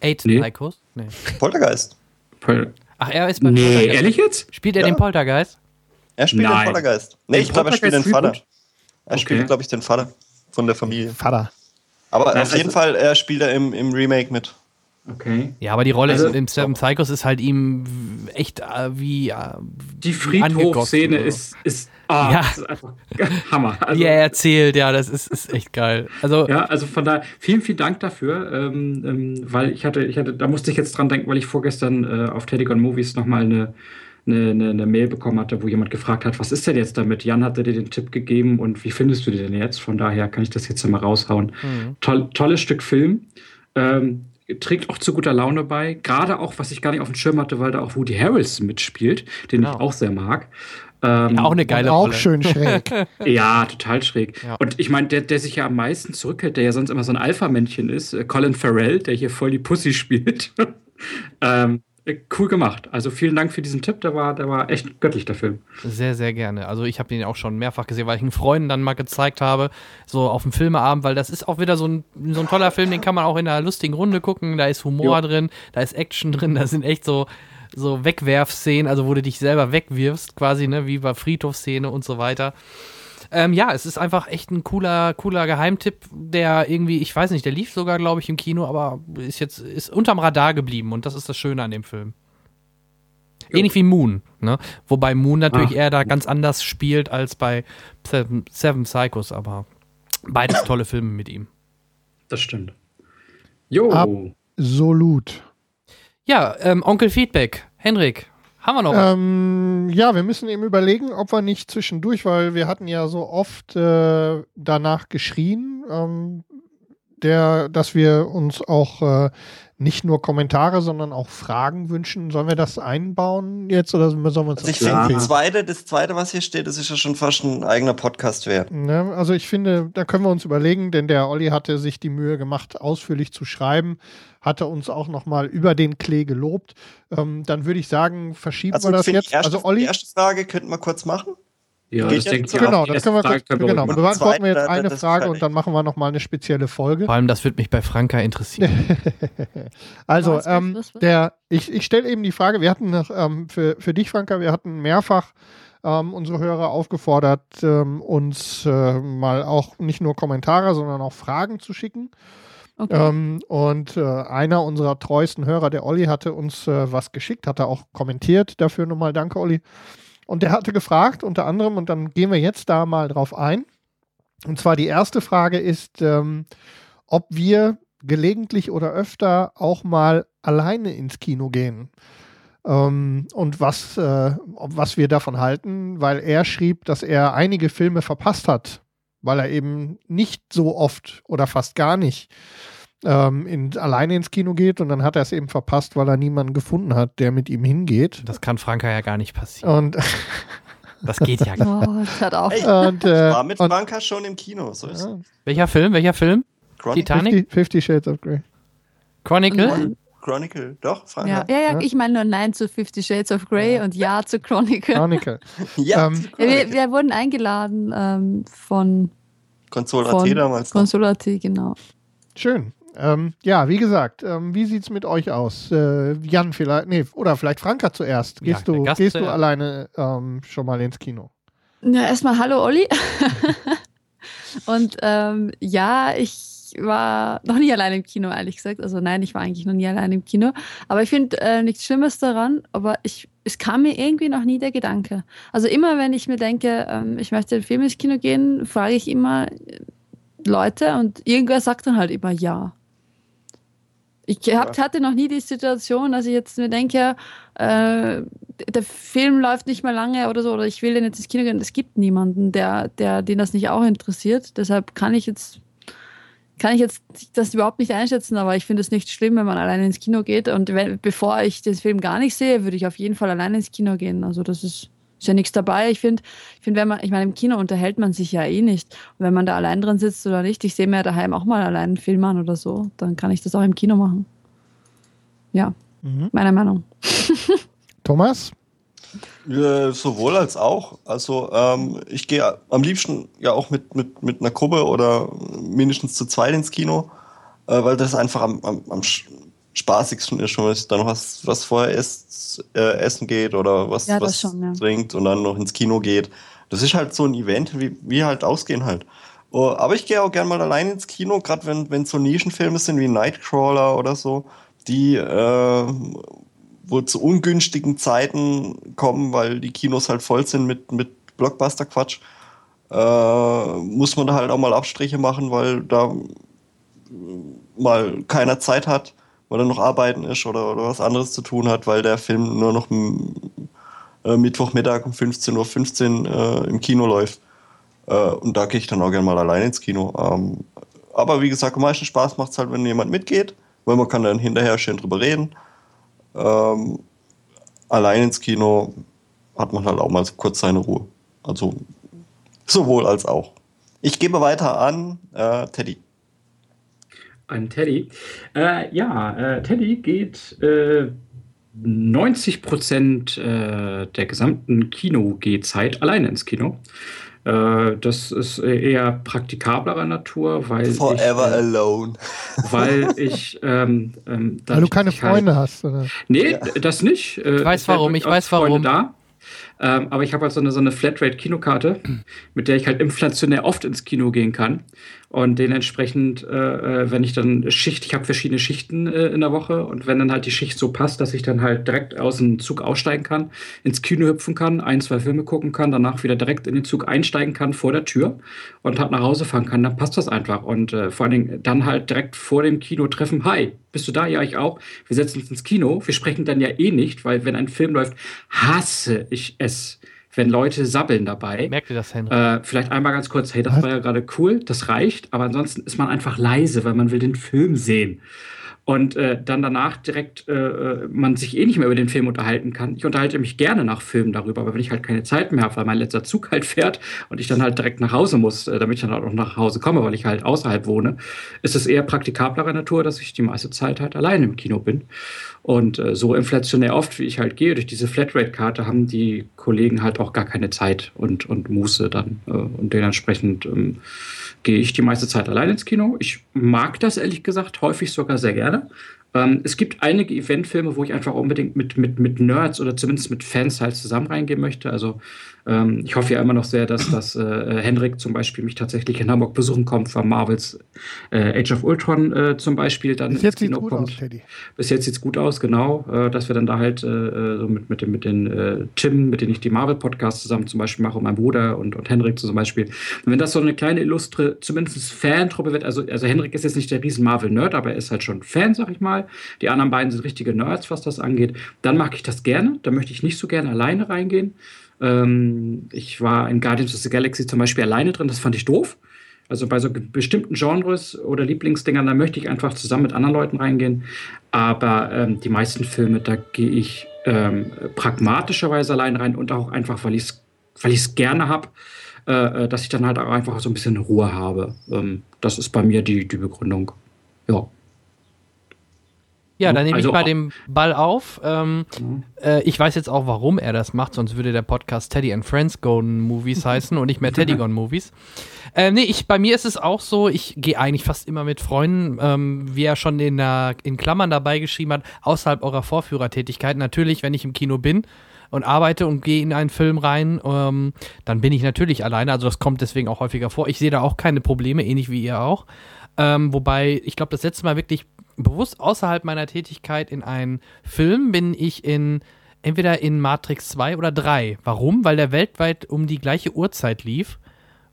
Eight Nee. Psychos? Nee. Poltergeist. Pol- Ach, er ist bei Nee, Poltergeist. ehrlich jetzt? Spielt er Ja. den Poltergeist? Er spielt Nein. den Poltergeist. Nee, Den ich glaube, er spielt den Vater. Reboot? Er spielt, Okay. glaube ich, den Vater von der Familie. Vater. Aber Ja, auf jeden also- Fall, er spielt er im, im Remake mit. Okay. Ja, aber die Rolle Also- in Seven Psychos ist halt ihm echt äh, wie. Äh, Die so. ist, ist, ah, Ja. das ist einfach Hammer. Also, wie er erzählt, ja, das ist, ist echt geil. Also, Ja, also von daher, vielen, vielen Dank dafür, ähm, ähm, weil ich hatte, ich hatte, da musste ich jetzt dran denken, weil ich vorgestern äh, auf Teddygon Movies nochmal eine, eine, eine, eine Mail bekommen hatte, wo jemand gefragt hat, was ist denn jetzt damit? Jan hatte dir den Tipp gegeben und wie findest du den denn jetzt? Von daher kann ich das jetzt mal raushauen. Mhm. Toll, tolles Stück Film. Ähm, trägt auch zu guter Laune bei. Gerade auch, was ich gar nicht auf dem Schirm hatte, weil da auch Woody Harrelson mitspielt, den Genau. ich auch sehr mag. Ähm, auch eine geile Auch Rolle. schön schräg. ja, total schräg. Ja. Und ich meine, der, der sich ja am meisten zurückhält, der ja sonst immer so ein Alpha-Männchen ist, äh, Colin Farrell, der hier voll die Pussy spielt. ähm, äh, cool gemacht. Also vielen Dank für diesen Tipp, der war, der war echt göttlich, der Film. Sehr, sehr gerne. Also ich habe den auch schon mehrfach gesehen, weil ich einen Freunden dann mal gezeigt habe, so auf dem Filmeabend, weil das ist auch wieder so ein, so ein toller Film, den kann man auch in einer lustigen Runde gucken. Da ist Humor Jo. drin, da ist Action drin, da sind echt so, so Wegwerfszenen, also wo du dich selber wegwirfst, quasi, ne, wie bei Friedhofsszene und so weiter. Ähm, ja, es ist einfach echt ein cooler, cooler Geheimtipp, der irgendwie, ich weiß nicht, der lief sogar, glaube ich, im Kino, aber ist jetzt, ist unterm Radar geblieben und das ist das Schöne an dem Film. Ähnlich wie Moon, ne? Wobei Moon natürlich Ah. eher da ganz anders spielt als bei Seven, Seven Psychos, aber beides tolle Filme mit ihm. Das stimmt. Jo. Ab- Absolut. Ja, ähm, Onkel Feedback. Henrik, haben wir noch? Ähm, ja, wir müssen eben überlegen, ob wir nicht zwischendurch, weil wir hatten ja so oft äh, danach geschrien, ähm, der, dass wir uns auch äh, nicht nur Kommentare, sondern auch Fragen wünschen. Sollen wir das einbauen jetzt oder sollen wir uns Also ich das finde, das zweite, das zweite, was hier steht, das ist ja schon fast ein eigener Podcast wert. Ne, also ich finde, da können wir uns überlegen, denn der Olli hatte sich die Mühe gemacht, ausführlich zu schreiben, hatte uns auch nochmal über den Klee gelobt. Ähm, dann würde ich sagen, verschieben Also wir das jetzt. erste, also Olli, die erste Frage könnten wir kurz machen. Ja, Geht das denke ich genau, das können wir kurz, genau, beantworten wir jetzt eine Frage und dann machen wir nochmal eine spezielle Folge. Vor allem, das würde mich bei Franka interessieren. Also, ähm, der, ich, ich stelle eben die Frage, wir hatten noch, ähm, für, für dich, Franka, wir hatten mehrfach ähm, unsere Hörer aufgefordert, ähm, uns äh, mal auch nicht nur Kommentare, sondern auch Fragen zu schicken. Okay. Ähm, und äh, einer unserer treuesten Hörer, der Olli, hatte uns äh, was geschickt, hat er auch kommentiert. Dafür nochmal danke, Olli. Und der hatte gefragt, unter anderem, und dann gehen wir jetzt da mal drauf ein. Und zwar die erste Frage ist, ähm, ob wir gelegentlich oder öfter auch mal alleine ins Kino gehen. Ähm, und was, äh, was wir davon halten, weil er schrieb, dass er einige Filme verpasst hat, weil er eben nicht so oft oder fast gar nicht ähm, in, alleine ins Kino geht und dann hat er es eben verpasst, weil er niemanden gefunden hat, der mit ihm hingeht. Das kann Franka ja gar nicht passieren. Und, Das geht ja gar nicht. Oh, das hört auf. Hey, und, äh, war mit und Franka schon im Kino. So ist ja, Welcher Film? Welcher Film? Chronicle. Titanic? 50, 50 Shades of Grey. Chronicle? Nein. Chronicle. Doch, Franka. Ja, ja, ja, Ja. ich meine nur Nein zu Fifty Shades of Grey und Ja zu Chronicle. Chronicle. Ja, Ähm, zu Ja, wir, Chronicle. wir wurden eingeladen ähm, von, Consola von T damals. Consolati, genau. Schön. Ähm, ja, wie gesagt, ähm, wie sieht's mit euch aus? Äh, Jan vielleicht, nee, oder vielleicht Franka zuerst. Ja, Gehst der du, Gast gehst du alleine ähm, schon mal ins Kino? Ja, erstmal Hallo Olli. und ähm, ja, ich war noch nie allein im Kino, ehrlich gesagt. Also nein, ich war eigentlich noch nie allein im Kino. Aber ich finde äh, nichts Schlimmes daran, aber ich, es kam mir irgendwie noch nie der Gedanke. Also immer, wenn ich mir denke, ähm, ich möchte den Film ins Kino gehen, frage ich immer Leute und irgendwer sagt dann halt immer ja. Ich hab, hatte noch nie die Situation, dass ich jetzt mir denke, äh, der Film läuft nicht mehr lange oder so, oder ich will den jetzt ins Kino gehen. Es gibt niemanden, der, der, den das nicht auch interessiert. Deshalb kann ich jetzt, kann ich jetzt das überhaupt nicht einschätzen, aber ich finde es nicht schlimm, wenn man alleine ins Kino geht. Und wenn, bevor ich den Film gar nicht sehe, würde ich auf jeden Fall alleine ins Kino gehen. Also das ist, ist ja nichts dabei. Ich finde, ich finde, wenn man, ich meine, im Kino unterhält man sich ja eh nicht. Und wenn man da allein drin sitzt oder nicht, ich sehe mir daheim auch mal allein einen Film an oder so, dann kann ich das auch im Kino machen. Ja, Mhm. meine Meinung. Thomas? Äh, sowohl als auch. Also ähm, ich gehe am liebsten ja auch mit, mit, mit einer Gruppe oder mindestens zu zweit ins Kino. äh, weil das einfach am, am, am spaßigsten ist, wenn man dann noch was, was vorher isst, äh, essen geht oder was, Ja, was schon, ja. trinkt und dann noch ins Kino geht. Das ist halt so ein Event, wie, wie halt ausgehen halt. Oh, aber ich gehe auch gern mal allein ins Kino, gerade wenn wenn so Nischenfilme sind wie Nightcrawler oder so, die äh, wohl zu ungünstigen Zeiten kommen, weil die Kinos halt voll sind mit, mit Blockbuster-Quatsch. Äh, muss man da halt auch mal Abstriche machen, weil da mal keiner Zeit hat, weil er noch arbeiten ist oder, oder was anderes zu tun hat, weil der Film nur noch äh, Mittwochmittag um 15.15 Uhr äh, im Kino läuft. Äh, und da gehe ich dann auch gerne mal allein ins Kino. Ähm, aber wie gesagt, am meisten Spaß macht es halt, wenn jemand mitgeht, weil man kann dann hinterher schön drüber reden. Ähm, allein ins Kino hat man halt auch mal kurz seine Ruhe. Also sowohl als auch. Ich gebe weiter an äh, Teddy. Ein Teddy. Äh, ja, äh, Teddy geht äh, 90 Prozent äh, der gesamten Kino-Gehzeit alleine ins Kino. Äh, das ist eher praktikablerer Natur, weil Forever ich, äh, alone. weil ich ähm, ähm, Weil du keine halt- Freunde hast, oder? Nee, das nicht. Ich weiß warum, ich weiß warum. Freunde Da. Ähm, aber ich habe halt so eine, so eine Flatrate-Kinokarte, mit der ich halt inflationär oft ins Kino gehen kann. Und dementsprechend, äh, äh, wenn ich dann Schicht, ich habe verschiedene Schichten äh, in der Woche und wenn dann halt die Schicht so passt, dass ich dann halt direkt aus dem Zug aussteigen kann, ins Kino hüpfen kann, ein, zwei Filme gucken kann, danach wieder direkt in den Zug einsteigen kann vor der Tür und halt nach Hause fahren kann, dann passt das einfach. Und äh, vor allen Dingen dann halt direkt vor dem Kino treffen, hi, bist du da? Ja, ich auch. Wir setzen uns ins Kino. Wir sprechen dann ja eh nicht, weil wenn ein Film läuft, hasse ich es, wenn Leute sabbeln dabei. Merkt ihr das, Henry? Äh, vielleicht einmal ganz kurz, hey, das war ja gerade cool, das reicht, aber ansonsten ist man einfach leise, weil man will den Film sehen. Und äh, dann danach direkt äh, äh, man sich eh nicht mehr über den Film unterhalten kann. Ich unterhalte mich gerne nach Filmen darüber, aber wenn ich halt keine Zeit mehr habe, weil mein letzter Zug halt fährt und ich dann halt direkt nach Hause muss, äh, damit ich dann auch nach Hause komme, weil ich halt außerhalb wohne, ist es eher praktikablerer Natur, dass ich die meiste Zeit halt alleine im Kino bin. Und äh, so inflationär oft, wie ich halt gehe, durch diese Flatrate-Karte haben die Kollegen halt auch gar keine Zeit und, und Muße dann. Äh, und dementsprechend ähm, gehe ich die meiste Zeit allein ins Kino. Ich mag das ehrlich gesagt häufig sogar sehr gerne. Ähm, es gibt einige Eventfilme, wo ich einfach unbedingt mit, mit, mit Nerds oder zumindest mit Fans halt zusammen reingehen möchte. Also ähm, ich hoffe ja immer noch sehr, dass, dass äh, Henrik zum Beispiel mich tatsächlich in Hamburg besuchen kommt, von Marvels äh, Age of Ultron äh, zum Beispiel dann Bis jetzt ins sieht's Kino gut kommt. aus, Teddy. Bis jetzt sieht's gut aus, genau. Äh, dass wir dann da halt äh, so mit, mit, dem, mit den äh, Tim, mit denen ich die Marvel-Podcasts zusammen zum Beispiel mache, und mein Bruder und, und Henrik zum Beispiel. Und wenn das so eine kleine illustre, zumindest Fantruppe wird, also, also Henrik ist jetzt nicht der riesen Marvel-Nerd, aber er ist halt schon Fan, sag ich mal. Die anderen beiden sind richtige Nerds, was das angeht. Dann mag ich das gerne. Da möchte ich nicht so gerne alleine reingehen. Ähm, ich war in Guardians of the Galaxy zum Beispiel alleine drin, das fand ich doof. Also bei so bestimmten Genres oder Lieblingsdingern, da möchte ich einfach zusammen mit anderen Leuten reingehen. Aber ähm, die meisten Filme, da gehe ich ähm, pragmatischerweise allein rein und auch einfach, weil ich es weil gerne habe, äh, äh, dass ich dann halt auch einfach so ein bisschen Ruhe habe. Ähm, das ist bei mir die, die Begründung. Ja. Ja, dann nehme Also ich mal den Ball auf. Ähm, Mhm. äh, ich weiß jetzt auch, warum er das macht, sonst würde der Podcast Teddy and Friends Gone Movies heißen und nicht mehr Teddy Gone Movies. Ähm, nee, ich, bei mir ist es auch so, ich gehe eigentlich fast immer mit Freunden, ähm, wie er schon in, der, in Klammern dabei geschrieben hat, außerhalb eurer Vorführertätigkeit. Natürlich, wenn ich im Kino bin und arbeite und gehe in einen Film rein, ähm, dann bin ich natürlich alleine. Also das kommt deswegen auch häufiger vor. Ich sehe da auch keine Probleme, ähnlich wie ihr auch. Ähm, wobei, ich glaube, das letzte Mal wirklich bewusst außerhalb meiner Tätigkeit in einen Film bin ich in entweder in Matrix 2 oder 3. Warum? Weil der weltweit um die gleiche Uhrzeit lief.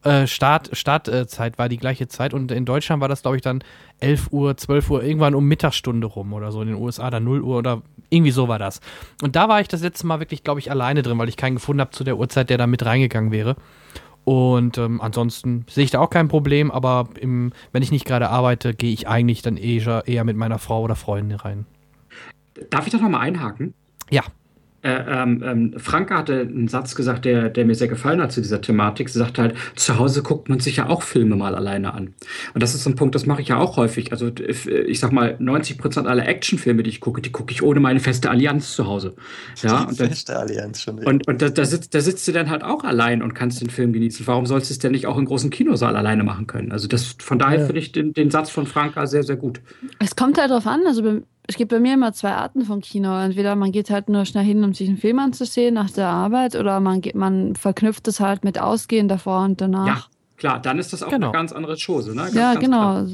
Äh, Start, Startzeit war die gleiche Zeit und in Deutschland war das, glaube ich, dann 11 Uhr, 12 Uhr, irgendwann um Mittagsstunde rum oder so. In den USA dann 0 Uhr oder irgendwie so war das. Und da war ich das letzte Mal wirklich, glaube ich, alleine drin, weil ich keinen gefunden habe zu der Uhrzeit, der da mit reingegangen wäre. Und ähm, ansonsten sehe ich da auch kein Problem, aber im, wenn ich nicht gerade arbeite, gehe ich eigentlich dann eher, eher mit meiner Frau oder Freundin rein. Darf ich da nochmal einhaken? Ja. Äh, ähm, ähm, Franke hatte einen Satz gesagt, der, der mir sehr gefallen hat zu dieser Thematik. Sie sagte halt, zu Hause guckt man sich ja auch Filme mal alleine an. Und das ist so ein Punkt, das mache ich ja auch häufig. Also ich sag mal, 90 Prozent aller Actionfilme, die ich gucke, die gucke ich ohne meine feste Allianz zu Hause. Ja, und dann, Feste Allianz schon. und, und da, da, sitzt, da sitzt du dann halt auch allein und kannst den Film genießen. Warum sollst du es denn nicht auch im großen Kinosaal alleine machen können? Also das, von daher Ja. finde ich den, den Satz von Franka sehr, sehr gut. Es kommt halt drauf an. Also bei- es gibt bei mir immer zwei Arten von Kino. Entweder man geht halt nur schnell hin, um sich einen Film anzusehen nach der Arbeit, oder man geht, man verknüpft es halt mit Ausgehen davor und danach. Ja, klar, dann ist das auch Genau. eine ganz andere Chose. Ne? Ganz, Ja, ganz genau. klar.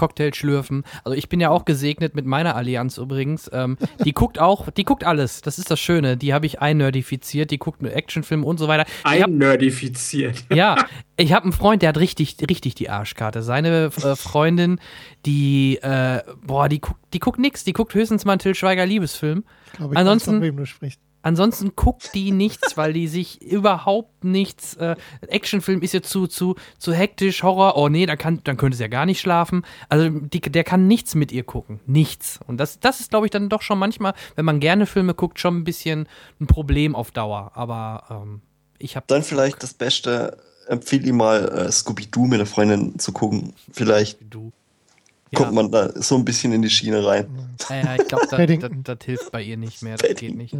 Cocktail schlürfen. Also ich bin ja auch gesegnet mit meiner Allianz übrigens. Ähm, die guckt auch, die guckt alles. Das ist das Schöne. Die habe ich einnerdifiziert. Die guckt mit Actionfilmen und so weiter. Einnerdifiziert. ja, ich habe einen Freund, der hat richtig, richtig die Arschkarte. Seine äh, Freundin, die, äh, boah, die guckt, die guckt nix. Die guckt höchstens mal einen Till Schweiger Liebesfilm. Ich glaube, ich Ansonsten- weiß, von wem du sprichst. Ansonsten guckt die nichts, weil die sich überhaupt nichts. Äh, Actionfilm ist jetzt zu, zu, zu hektisch, Horror. Oh nee, dann, kann, dann könnte sie ja gar nicht schlafen. Also die, der kann nichts mit ihr gucken. Nichts. Und das, das ist, glaube ich, dann doch schon manchmal, wenn man gerne Filme guckt, schon ein bisschen ein Problem auf Dauer. Aber ähm, ich habe. Dann vielleicht das Beste, empfehle ihm mal äh, Scooby-Doo mit der Freundin zu gucken. Vielleicht Du. kommt man da so ein bisschen in die Schiene rein. Ja, ja, ich glaube, das, das, das hilft bei ihr nicht mehr. Das geht nicht.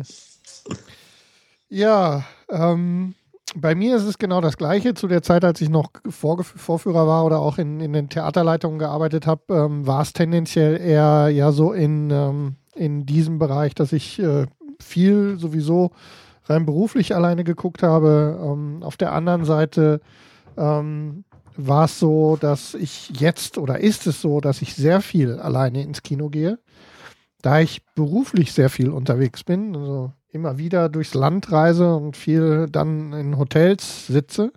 Ja, ähm, bei mir ist es genau das Gleiche. Zu der Zeit, als ich noch Vorge Vorführer war oder auch in, in den Theaterleitungen gearbeitet habe, ähm, war es tendenziell eher ja so in, ähm, in diesem Bereich, dass ich äh, viel sowieso rein beruflich alleine geguckt habe. Ähm, auf der anderen Seite ähm, war es so, dass ich jetzt oder ist es so, dass ich sehr viel alleine ins Kino gehe, da ich beruflich sehr viel unterwegs bin, also immer wieder durchs Land reise und viel dann in Hotels sitze.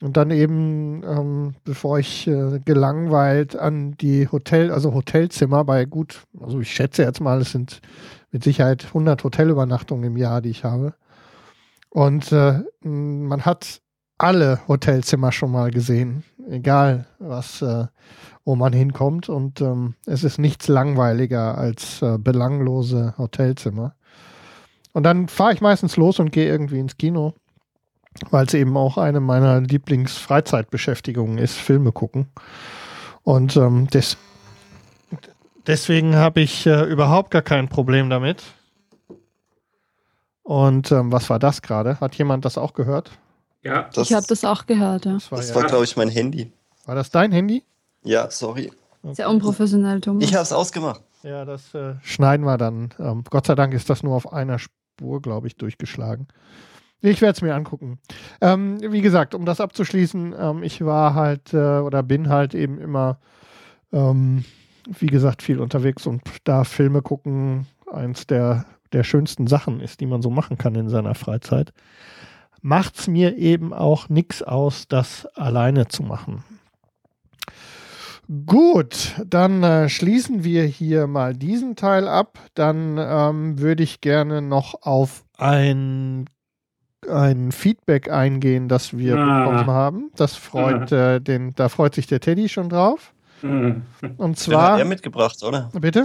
Und dann eben, ähm, bevor ich äh, gelangweilt an die Hotel, also Hotelzimmer bei gut, also ich schätze jetzt mal, es sind mit Sicherheit 100 Hotelübernachtungen im Jahr, die ich habe. Und äh, man hat alle Hotelzimmer schon mal gesehen, egal was, äh, wo man hinkommt. Und ähm, es ist nichts langweiliger als äh, belanglose Hotelzimmer. Und dann fahre ich meistens los und gehe irgendwie ins Kino, weil es eben auch eine meiner Lieblingsfreizeitbeschäftigungen ist, Filme gucken. Und ähm, des, deswegen habe ich äh, überhaupt gar kein Problem damit. Und ähm, was war das gerade? Hat jemand das auch gehört? Ja, Das, ich habe das auch gehört, ja. Das war, ja, war glaube ich, mein Handy. war das dein Handy? Ja, sorry. Sehr unprofessionell, Thomas. Ich habe es ausgemacht. Ja, das äh, schneiden wir dann. Ähm, Gott sei Dank ist das nur auf einer Spur, glaube ich, durchgeschlagen. Ich werde es mir angucken. Ähm, wie gesagt, um das abzuschließen, ähm, ich war halt äh, oder bin halt eben immer, ähm, wie gesagt, viel unterwegs und da Filme gucken eins der, der schönsten Sachen ist, die man so machen kann in seiner Freizeit. Macht's mir eben auch nichts aus, das alleine zu machen. Gut, dann äh, schließen wir hier mal diesen Teil ab. Dann ähm, würde ich gerne noch auf ein, ein Feedback eingehen, das wir Ah. bekommen haben. Das freut äh, den, da freut sich der Teddy schon drauf. Und Den hat zwar, er mitgebracht, oder? bitte?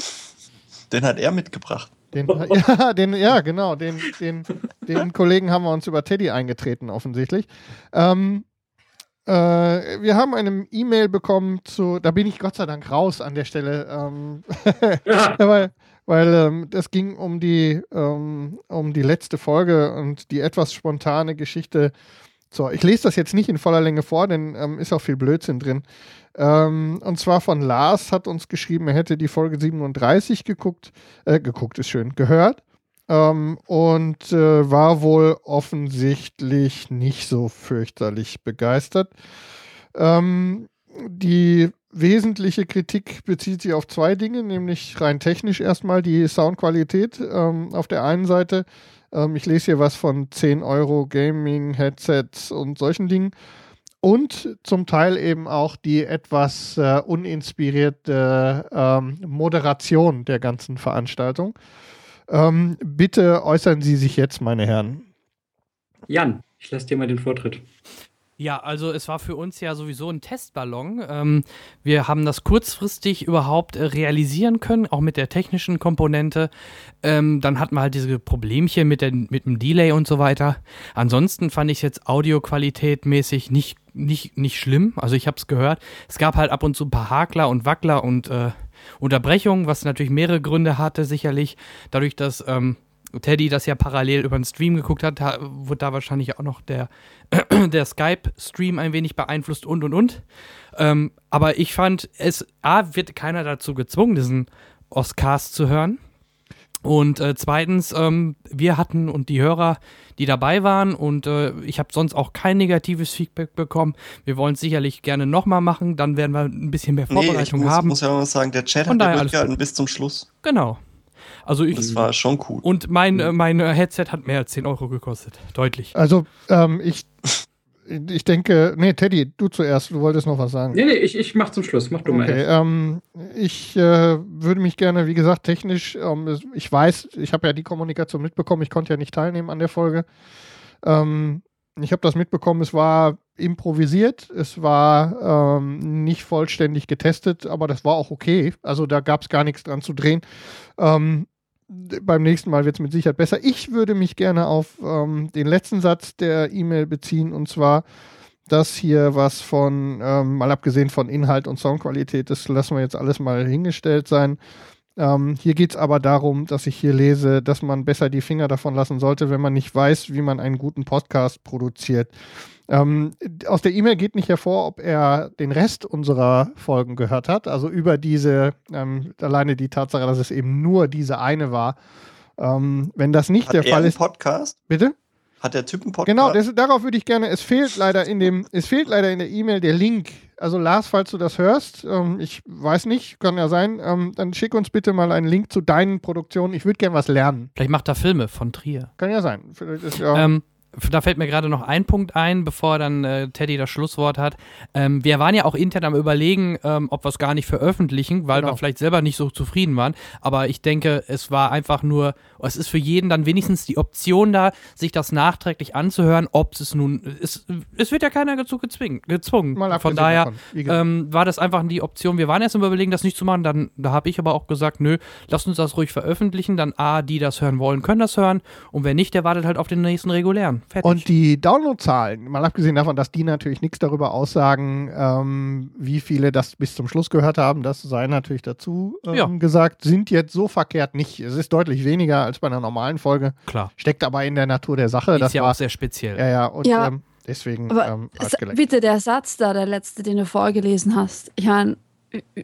Den hat er mitgebracht. Den, ja, den, ja, genau. Den, den, den Kollegen haben wir uns über Teddy eingetreten, offensichtlich. Ähm, äh, wir haben eine E-Mail bekommen zu, da bin ich Gott sei Dank raus an der Stelle, ähm, Ja. weil, weil ähm, das ging um die, ähm, um die letzte Folge und die etwas spontane Geschichte. So, ich lese das jetzt nicht in voller Länge vor, denn ähm, ist auch viel Blödsinn drin. Ähm, und zwar von Lars hat uns geschrieben, er hätte die Folge 37 geguckt, äh, geguckt ist schön, gehört. Ähm, und äh, war wohl offensichtlich nicht so fürchterlich begeistert. Ähm, die wesentliche Kritik bezieht sich auf zwei Dinge, nämlich rein technisch erstmal die Soundqualität. Ähm, auf der einen Seite, ähm, ich lese hier was von 10 Euro Gaming-Headsets und solchen Dingen. Und zum Teil eben auch die etwas äh, uninspirierte ähm, Moderation der ganzen Veranstaltung. Ähm, bitte äußern Sie sich jetzt, meine Herren. Jan, ich lasse dir mal den Vortritt. Ja, also es war für uns ja sowieso ein Testballon. Ähm, wir haben das kurzfristig überhaupt äh, realisieren können, auch mit der technischen Komponente. Ähm, dann hatten wir halt diese Problemchen mit, der, mit dem Delay und so weiter. Ansonsten fand ich es jetzt Audioqualität mäßig nicht, nicht, nicht schlimm. Also ich habe es gehört. Es gab halt ab und zu ein paar Hakler und Wackler und äh, Unterbrechungen, was natürlich mehrere Gründe hatte, sicherlich. Dadurch, dass ähm, Teddy das ja parallel über den Stream geguckt hat, da, wurde da wahrscheinlich auch noch der, der Skype-Stream ein wenig beeinflusst und und und. Ähm, aber ich fand, es A, wird keiner dazu gezwungen, diesen Oscars zu hören. Und äh, zweitens, ähm, wir hatten und die Hörer, die dabei waren, und äh, ich habe sonst auch kein negatives Feedback bekommen. Wir wollen es sicherlich gerne nochmal machen, dann werden wir ein bisschen mehr Vorbereitung nee, ich muss, haben. muss ja mal sagen, der Chat Von hat ja durchgehalten bis zum Schluss. Genau. Also ich, Das war schon cool. und mein, äh, mein äh, Headset hat mehr als 10 Euro gekostet. Deutlich. Also, ähm, ich, ich denke, nee, Teddy, du zuerst, du wolltest noch was sagen. Nee, nee, ich, ich mach zum Schluss. Mach du mal. Okay, ähm, ich äh, würde mich gerne, wie gesagt, technisch, ähm, ich weiß, ich habe ja die Kommunikation mitbekommen, ich konnte ja nicht teilnehmen an der Folge. Ähm, ich habe das mitbekommen, es war improvisiert, es war ähm, nicht vollständig getestet, aber das war auch okay. Also da gab es gar nichts dran zu drehen. Ähm, beim nächsten Mal wird es mit Sicherheit besser. Ich würde mich gerne auf ähm, den letzten Satz der E-Mail beziehen und zwar das hier was von, ähm, mal abgesehen von Inhalt und Soundqualität, das lassen wir jetzt alles mal hingestellt sein. Ähm, hier geht es aber darum, dass ich hier lese, dass man besser die Finger davon lassen sollte, wenn man nicht weiß, wie man einen guten Podcast produziert. Ähm, aus der E-Mail geht nicht hervor, ob er den Rest unserer Folgen gehört hat. Also über diese, ähm, alleine die Tatsache, dass es eben nur diese eine war. Ähm, wenn das nicht Hat der er Fall einen ist. Podcast? Bitte? Hat der Typ einen Podcast? Genau, das, darauf würde ich gerne. Es fehlt leider in dem, es fehlt leider in der E-Mail der Link. Also Lars, falls du das hörst, ähm, ich weiß nicht, kann ja sein, ähm, dann schick uns bitte mal einen Link zu deinen Produktionen. Ich würde gerne was lernen. Vielleicht macht er Filme von Trier. Kann ja sein. Vielleicht ist ja, Ähm, da fällt mir gerade noch ein Punkt ein, bevor dann äh, Teddy das Schlusswort hat. Ähm, wir waren ja auch intern am Überlegen, ähm, ob wir es gar nicht veröffentlichen, weil Genau. wir vielleicht selber nicht so zufrieden waren. Aber ich denke, es war einfach nur, es ist für jeden dann wenigstens die Option da, sich das nachträglich anzuhören, ob es nun, es, es wird ja keiner dazu gezwungen. gezwungen. Mal Von daher ähm, war das einfach die Option. Wir waren erst im Überlegen, das nicht zu machen. Dann, da habe ich aber auch gesagt, nö, lass uns das ruhig veröffentlichen. Dann A, die das hören wollen, können das hören. Und wer nicht, der wartet halt auf den nächsten regulären. Fertig. Und die Downloadzahlen, mal abgesehen davon, dass die natürlich nichts darüber aussagen, ähm, wie viele das bis zum Schluss gehört haben, das sei natürlich dazu ähm, Ja. gesagt, sind jetzt so verkehrt nicht. Es ist deutlich weniger als bei einer normalen Folge. Klar. Steckt aber in der Natur der Sache. Die das ist ja war, auch sehr speziell. Ja, ja, und Ja. Ähm, deswegen Aber ähm, bitte der Satz da, der letzte, den du vorgelesen hast. Ich meine,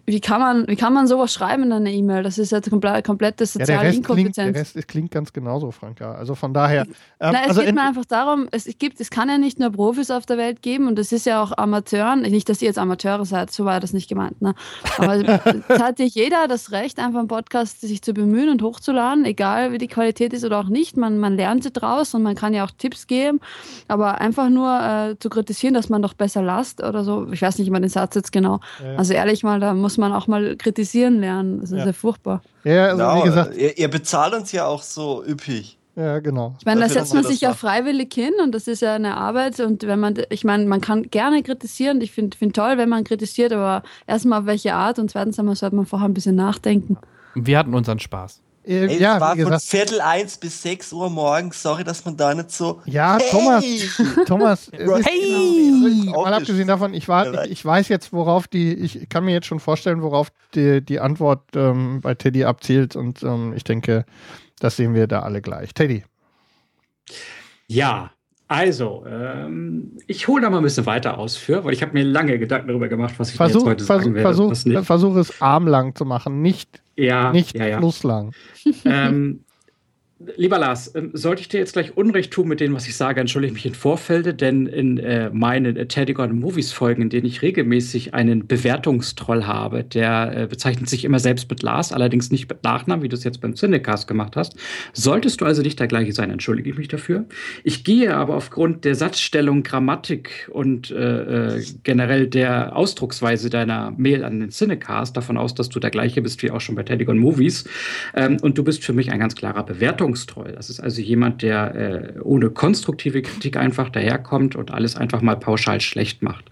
wie- kann man, wie kann man sowas schreiben in einer E-Mail? Das ist jetzt komplett, komplette Ja, der soziale klingt, Inkompetenz. der Rest klingt ganz genauso, Franka. Also von daher. Ähm, Nein, es also geht mir einfach darum, es gibt, es kann ja nicht nur Profis auf der Welt geben und es ist ja auch Amateuren, nicht, dass ihr jetzt Amateure seid, so war das nicht gemeint, ne? Aber es hat sich jeder das Recht, einfach einen Podcast sich zu bemühen und hochzuladen, egal wie die Qualität ist oder auch nicht. Man, man lernt sie draus und man kann ja auch Tipps geben, aber einfach nur äh, zu kritisieren, dass man doch besser lasst oder so, ich weiß nicht immer den Satz jetzt genau. Ja, ja. Also ehrlich mal, da muss man auch mal kritisieren lernen. Das ist Ja. ja, furchtbar. ja, also Genau, wie gesagt, ihr, ihr bezahlt uns ja auch so üppig. ja, genau. Ich meine, da setzt man sich ja freiwillig hin und das ist ja eine Arbeit. Und wenn man, ich meine, man kann gerne kritisieren. Ich finde find toll, wenn man kritisiert, aber erstmal auf welche Art und zweitens einmal sollte man vorher ein bisschen nachdenken. Wir hatten unseren Spaß. Äh, Ey, ja, es war wie von. Viertel eins bis sechs Uhr morgens. Sorry, dass man da nicht so. Ja, Hey! Thomas, Thomas, Hey! mal abgesehen davon, ich, war, ich, ich weiß jetzt, worauf die, ich kann mir jetzt schon vorstellen, worauf die, die Antwort ähm, bei Teddy abzielt und ähm, ich denke, das sehen wir da alle gleich. Teddy. Ja, also, ähm, ich hole da mal ein bisschen weiter aus für, weil ich habe mir lange Gedanken darüber gemacht, was ich Versuch, jetzt heute versuch, sagen werde. versuch, versuch es armlang zu machen, nicht, Ja, nicht ja, ja. flusslang. ähm, lieber Lars, ähm, sollte ich dir jetzt gleich Unrecht tun mit dem, was ich sage, entschuldige ich mich in Vorfelde, denn in äh, meinen äh, Teddy Gordon Movies Folgen, in denen ich regelmäßig einen Bewertungstroll habe, der äh, bezeichnet sich immer selbst mit Lars, allerdings nicht mit Nachnamen, wie du es jetzt beim Cinecast gemacht hast. Solltest du also nicht der gleiche sein, entschuldige ich mich dafür. Ich gehe aber aufgrund der Satzstellung, Grammatik und äh, äh, generell der Ausdrucksweise deiner Mail an den Cinecast davon aus, dass du der gleiche bist wie auch schon bei Teddy Gordon Movies. Ähm, und du bist für mich ein ganz klarer Bewertungsträger. Bewertungstreu. Das ist also jemand, der äh, ohne konstruktive Kritik einfach daherkommt und alles einfach mal pauschal schlecht macht.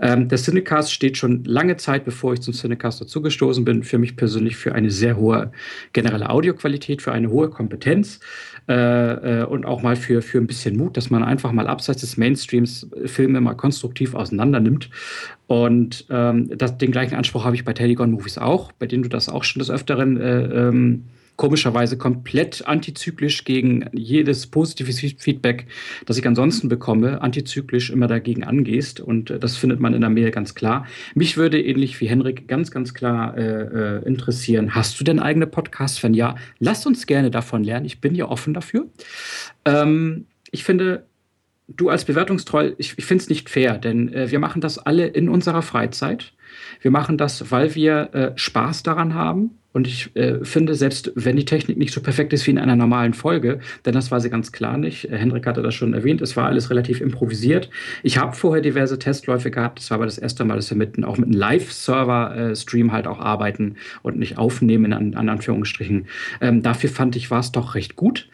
Ähm, der Cinecast steht schon lange Zeit, bevor ich zum Cinecast dazugestoßen bin, für mich persönlich für eine sehr hohe generelle Audioqualität, für eine hohe Kompetenz äh, äh, und auch mal für, für ein bisschen Mut, dass man einfach mal abseits des Mainstreams Filme mal konstruktiv auseinander nimmt. Und ähm, das, den gleichen Anspruch habe ich bei Telegon Movies auch, bei denen du das auch schon des Öfteren äh, ähm, komischerweise komplett antizyklisch gegen jedes positive Feedback, das ich ansonsten bekomme, antizyklisch immer dagegen angehst. Und äh, das findet man in der Mail ganz klar. Mich würde ähnlich wie Henrik ganz, ganz klar äh, äh interessieren, hast du denn eigene Podcasts? Wenn ja, lass uns gerne davon lernen. Ich bin ja offen dafür. Ähm, ich finde, du als Bewertungstroll, ich, ich finde es nicht fair, denn äh, wir machen das alle in unserer Freizeit. Wir machen das, weil wir äh, Spaß daran haben. Und ich äh, finde, selbst wenn die Technik nicht so perfekt ist wie in einer normalen Folge, denn das war sie ganz klar nicht. Äh, Hendrik hatte das schon erwähnt, es war alles relativ improvisiert. Ich habe vorher diverse Testläufe gehabt, das war aber das erste Mal, dass wir mit, auch mit einem Live-Server-Stream halt auch arbeiten und nicht aufnehmen, in, in Anführungsstrichen. Ähm, dafür fand ich, war es doch recht gut.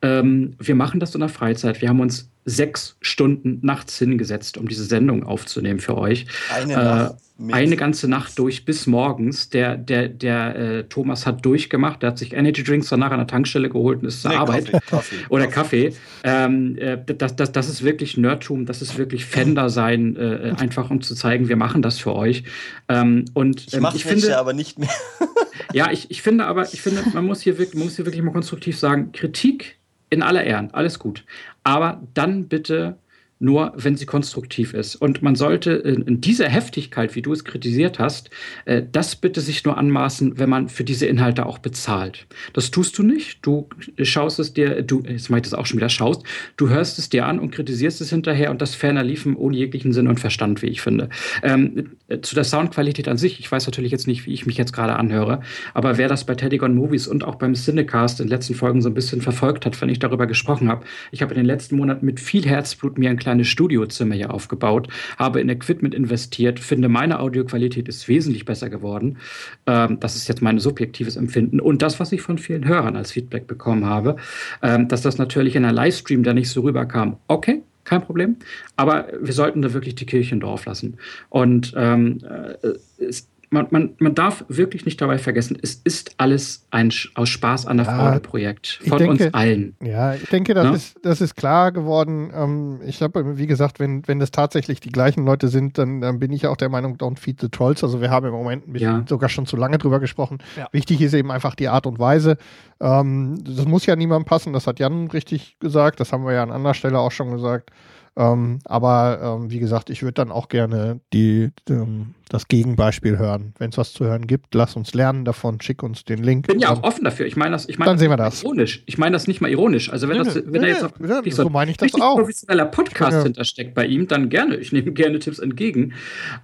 Ähm, wir machen das in der Freizeit. Wir haben uns sechs Stunden nachts hingesetzt, um diese Sendung aufzunehmen für euch. Eine, äh, Nacht eine ganze Nacht durch bis morgens. Der, der, der äh, Thomas hat durchgemacht, der hat sich Energy Drinks danach an der Tankstelle geholt und ist zur nee, Arbeit. Kaffee, Kaffee, Oder Kaffee. Ähm, äh, das, das, das ist wirklich Nerdtum, das ist wirklich Fender sein, äh, einfach um zu zeigen, wir machen das für euch. Ähm, und, ähm, ich, ich finde aber nicht mehr. ja, ich, ich finde aber, ich finde, man muss hier wirklich, man muss hier wirklich mal konstruktiv sagen, Kritik in aller Ehren, alles gut. Aber dann bitte nur wenn sie konstruktiv ist. Und man sollte in, dieser Heftigkeit, wie du es kritisiert hast, äh, das bitte sich nur anmaßen, wenn man für diese Inhalte auch bezahlt. Das tust du nicht. Du schaust es dir, du, jetzt mache ich das auch schon wieder, schaust, du hörst es dir an und kritisierst es hinterher und das ferner liefen ohne jeglichen Sinn und Verstand, wie ich finde. Ähm, zu der Soundqualität an sich, ich weiß natürlich jetzt nicht, wie ich mich jetzt gerade anhöre, aber wer das bei Teddygon Movies und auch beim Cinecast in den letzten Folgen so ein bisschen verfolgt hat, wenn ich darüber gesprochen habe, ich habe in den letzten Monaten mit viel Herzblut mir ein kleines Studiozimmer hier aufgebaut, habe in Equipment investiert, finde meine Audioqualität ist wesentlich besser geworden. Ähm, das ist jetzt mein subjektives Empfinden. Und das, was ich von vielen Hörern als Feedback bekommen habe, ähm, dass das natürlich in einer Livestream da nicht so rüberkam. Okay, kein Problem. Aber wir sollten da wirklich die Kirche im Dorf lassen. Und ähm, äh, es, man, man, man darf wirklich nicht dabei vergessen, es ist alles ein aus Spaß an der ja, Freude Projekt von denke, uns allen. Ja, ich denke, das, ja? Ne? ist, das ist klar geworden. Ähm, ich habe, wie gesagt, wenn, wenn das tatsächlich die gleichen Leute sind, dann, dann bin ich auch der Meinung, don't feed the trolls. Also wir haben im Moment ein bisschen, ja. sogar schon zu lange drüber gesprochen. Wichtig ist eben einfach die Art und Weise. Ähm, das muss ja niemandem passen, das hat Jan richtig gesagt, das haben wir ja an anderer Stelle auch schon gesagt. Ähm, aber ähm, wie gesagt, ich würde dann auch gerne die, ähm, das Gegenbeispiel hören. Wenn es was zu hören gibt, lass uns lernen davon, schick uns den Link. Ich bin ja auch offen dafür. Ich meine das, ich meine dann sehen wir das. ironisch. Ich meine das nicht mal ironisch. Also wenn, nee, das, wenn nee, da jetzt auch ja, so meine ich das auch. professioneller Podcast ja. hintersteckt bei ihm, dann gerne. Ich nehme gerne Tipps entgegen.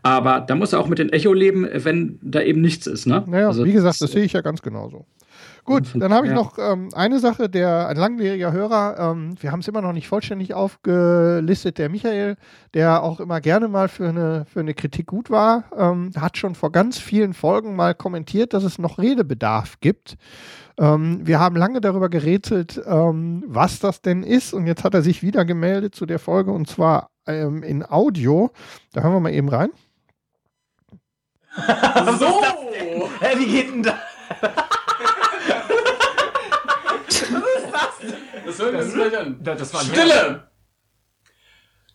Aber da muss er auch mit dem Echo leben, wenn da eben nichts ist. Ne? Naja, also, wie gesagt, das, das sehe ich ja ganz genauso. Gut, dann habe ich ja. noch ähm, eine Sache, der ein langjähriger Hörer, ähm, wir haben es immer noch nicht vollständig aufgelistet, der Michael, der auch immer gerne mal für eine, für eine Kritik gut war, ähm, hat schon vor ganz vielen Folgen mal kommentiert, dass es noch Redebedarf gibt. Ähm, wir haben lange darüber gerätselt, ähm, was das denn ist und jetzt hat er sich wieder gemeldet zu der Folge und zwar ähm, in Audio. Da hören wir mal eben rein. so! Hä, wie geht denn das? Das hören wir uns gleich an. Das war Stille!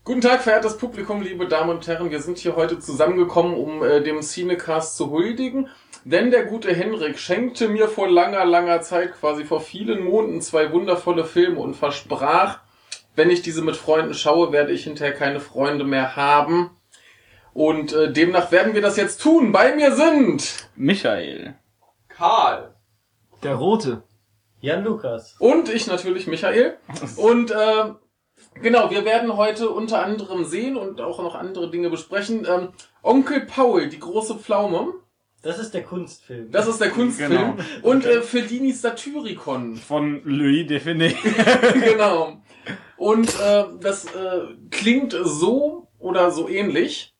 Guten Tag, verehrtes Publikum, liebe Damen und Herren. Wir sind hier heute zusammengekommen, um äh, dem Cinecast zu huldigen. Denn der gute Henrik schenkte mir vor langer, langer Zeit, quasi vor vielen Monaten, zwei wundervolle Filme und versprach, wenn ich diese mit Freunden schaue, werde ich hinterher keine Freunde mehr haben. Und äh, demnach werden wir das jetzt tun. Bei mir sind Michael. Karl. Der Rote. Jan Lukas. Und ich natürlich, Michael. Und äh, genau, wir werden heute unter anderem sehen und auch noch andere Dinge besprechen. Ähm, Onkel Paul, die große Pflaume. Das ist der Kunstfilm. Das ist der Kunstfilm. Genau. Und äh, Fellini Satyricon. Von Louis Define. genau. Und äh, das äh, klingt so oder so ähnlich.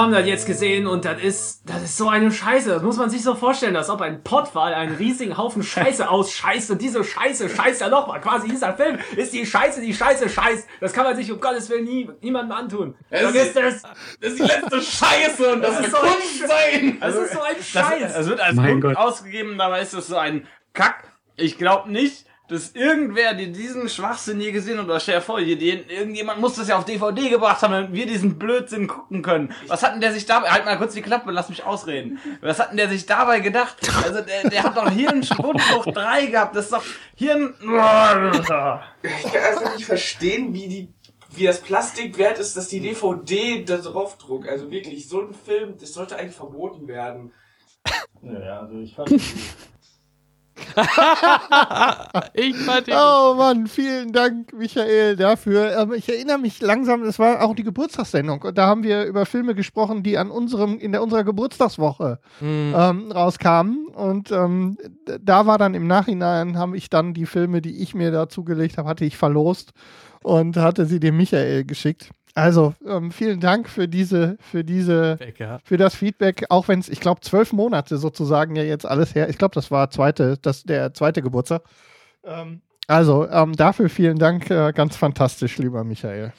Haben das jetzt gesehen und das ist, das ist so eine Scheiße. Das muss man sich so vorstellen, als ob ein Pottwal einen riesigen Haufen Scheiße ausscheißt und diese Scheiße scheißt er nochmal. Quasi dieser Film ist die Scheiße, die Scheiße scheißt. Das kann man sich um Gottes Willen nie, niemandem antun. Es Vergiss ist- es. Das ist die letzte Scheiße und das, Das wird ist so ein Kunst sein. Das ist so ein Das, Scheiß. es wird als Mein Gott. ausgegeben, dabei ist das so ein Kack. Ich glaube nicht, dass irgendwer, der diesen Schwachsinn je gesehen hat, oder stell dir vor, hier, den, irgendjemand muss das ja auf DVD gebracht haben, damit wir diesen Blödsinn gucken können. Was hat denn der sich dabei, halt mal kurz die Klappe, lass mich ausreden. Was hat denn der sich dabei gedacht? Also, der, der hat doch Hirnschwund hoch 3 gehabt, das ist doch Hirn... Ich kann also nicht verstehen, wie die wie das Plastik wert ist, dass die DVD da drauf druckt. Also wirklich, so ein Film, das sollte eigentlich verboten werden. Ja, also ich fand. ich fand. Oh Mann, vielen Dank, Michael, dafür. Ähm, ich erinnere mich langsam, es war auch die Geburtstagssendung und da haben wir über Filme gesprochen, die an unserem, in der, unserer Geburtstagswoche Mhm. ähm, rauskamen. Und ähm, da war dann im Nachhinein, habe ich dann die Filme, die ich mir da zugelegt habe, hatte ich verlost und hatte sie dem Michael geschickt. Also ähm, vielen Dank für diese, für diese, ja. für das Feedback, auch wenn es, ich glaube, zwölf Monate sozusagen ja jetzt alles her. Ich glaube, das war zweite, das der zweite Geburtstag. Ähm, also ähm, dafür vielen Dank, äh, ganz fantastisch, lieber Michael.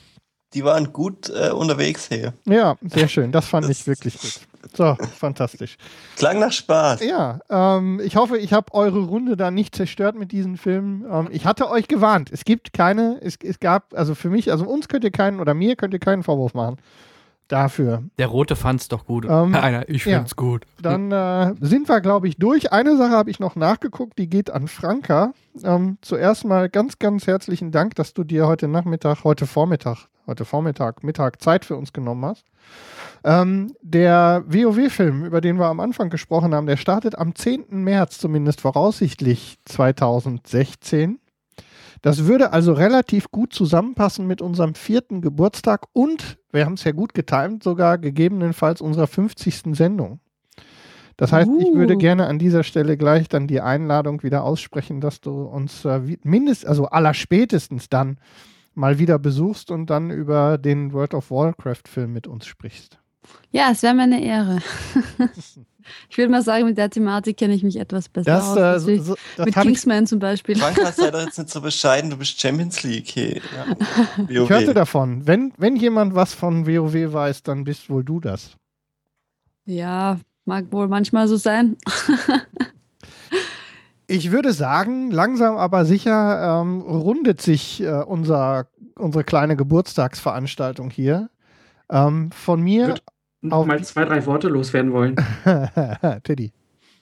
Die waren gut äh, unterwegs hier. Ja, sehr schön. Das fand ich wirklich gut. So, fantastisch. Klang nach Spaß. Ja, ähm, ich hoffe, ich habe eure Runde da nicht zerstört mit diesem Film. Ähm, ich hatte euch gewarnt. Es gibt keine, es, es gab, also für mich, also uns könnt ihr keinen oder mir könnt ihr keinen Vorwurf machen. Dafür. Der Rote fand's doch gut. Ähm, Einer, ich ja. find's gut. Dann äh, sind wir, glaube ich, durch. Eine Sache habe ich noch nachgeguckt, die geht an Franka. Ähm, zuerst mal ganz, ganz herzlichen Dank, dass du dir heute Nachmittag, heute Vormittag, heute Vormittag, Mittag Zeit für uns genommen hast. Ähm, der WoW-Film, über den wir am Anfang gesprochen haben, der startet am 10. März, zumindest voraussichtlich 2016. Das würde also relativ gut zusammenpassen mit unserem vierten Geburtstag und, wir haben es ja gut getimt, sogar gegebenenfalls unserer 50. Sendung. Das heißt, ich würde Uh. gerne an dieser Stelle gleich dann die Einladung wieder aussprechen, dass du uns äh, wie- mindest, also allerspätestens dann mal wieder besuchst und dann über den World of Warcraft-Film mit uns sprichst. Ja, es wäre mir eine Ehre. ich würde mal sagen, mit der Thematik kenne ich mich etwas besser Das, aus. äh, so- so- das mit hab ich- Kingsman zum Beispiel. Franka, sei doch jetzt nicht so bescheiden, du bist Champions League. Hey. Ich hörte davon. Wenn, wenn jemand was von WoW weiß, dann bist wohl du das. ja, mag wohl manchmal so sein. Ich würde sagen, langsam aber sicher ähm, rundet sich äh, unser, unsere kleine Geburtstagsveranstaltung hier. Ähm, von mir auf mal zwei, drei Worte loswerden wollen. Teddy.